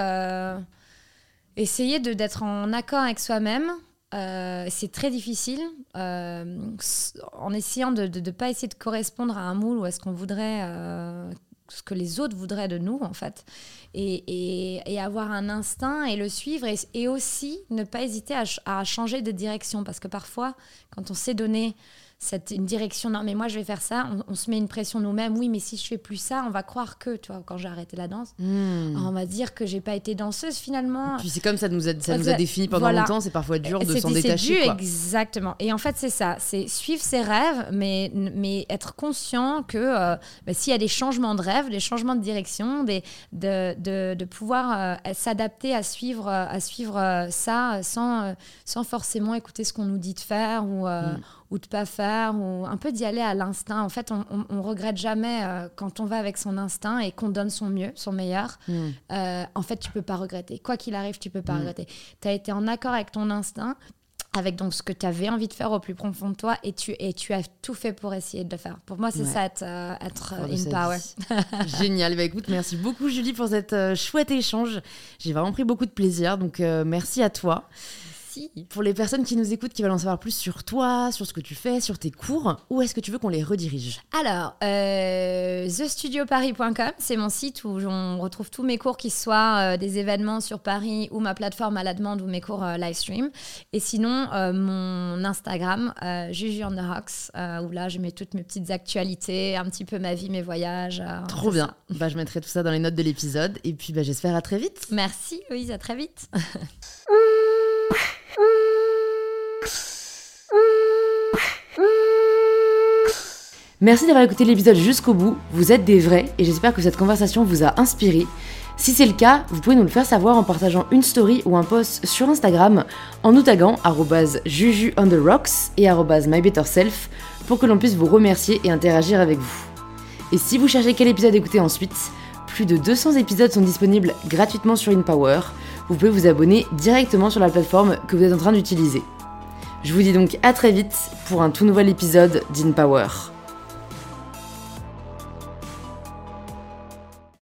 essayer d'être en accord avec soi-même. c'est très difficile en essayant de ne pas essayer de correspondre à un moule ou à ce qu'on voudrait ce que les autres voudraient de nous, en fait. Et, et, avoir un instinct et le suivre. Et, aussi ne pas hésiter à, à, changer de direction. Parce que parfois, quand on s'est donné cette, une direction, non mais moi je vais faire ça, on, se met une pression nous-mêmes, oui mais si je fais plus ça, on va croire que, tu vois, quand j'ai arrêté la danse, hmm. on va dire que j'ai pas été danseuse finalement. Et puis c'est comme ça nous a, ça nous a défini pendant longtemps, c'est parfois dur de s'en détacher. Quoi. Exactement. Et en fait c'est ça, c'est suivre ses rêves, mais, mais être conscient que euh, bah, s'il y a des changements de rêve, des changements de direction, des, de, de, de pouvoir euh, s'adapter à suivre, à suivre euh, ça sans, sans forcément écouter ce qu'on nous dit de faire ou, hmm ou de pas faire, ou un peu d'y aller à l'instinct. En fait, on, on, regrette jamais euh, quand on va avec son instinct et qu'on donne son mieux, son meilleur. Hmm. Euh, en fait, tu peux pas regretter. Quoi qu'il arrive, tu peux pas hmm. regretter. Tu as été en accord avec ton instinct, avec donc ce que tu avais envie de faire au plus profond de toi et tu, et tu as tout fait pour essayer de le faire. Pour moi, c'est ça être, euh, être in power. Génial. Bah, écoute, merci beaucoup Julie pour cet chouette échange. J'ai vraiment pris beaucoup de plaisir, donc merci à toi. Merci. Pour les personnes qui nous écoutent, qui veulent en savoir plus sur toi, sur ce que tu fais, sur tes cours, où est-ce que tu veux qu'on les redirige? Alors, euh, thestudioparis.com, c'est mon site où on retrouve tous mes cours, qui soient euh, des événements sur Paris ou ma plateforme à la demande ou mes cours euh, live stream. Et sinon, euh, mon Instagram, Juju on the Rocks, où là, je mets toutes mes petites actualités, un petit peu ma vie, mes voyages. Trop bien. Bah, je mettrai tout ça dans les notes de l'épisode. Et puis, bah, j'espère à très vite. Merci, Louise, à très vite. Merci d'avoir écouté l'épisode jusqu'au bout, vous êtes des vrais et j'espère que cette conversation vous a inspiré. Si c'est le cas, vous pouvez nous le faire savoir en partageant une story ou un post sur Instagram en nous taguant juju et mybetterself pour que l'on puisse vous remercier et interagir avec vous. Et si vous cherchez quel épisode écouter ensuite, plus de 200 épisodes sont disponibles gratuitement sur InPower. Vous pouvez vous abonner directement sur la plateforme que vous êtes en train d'utiliser. Je vous dis donc à très vite pour un tout nouvel épisode d'InPower.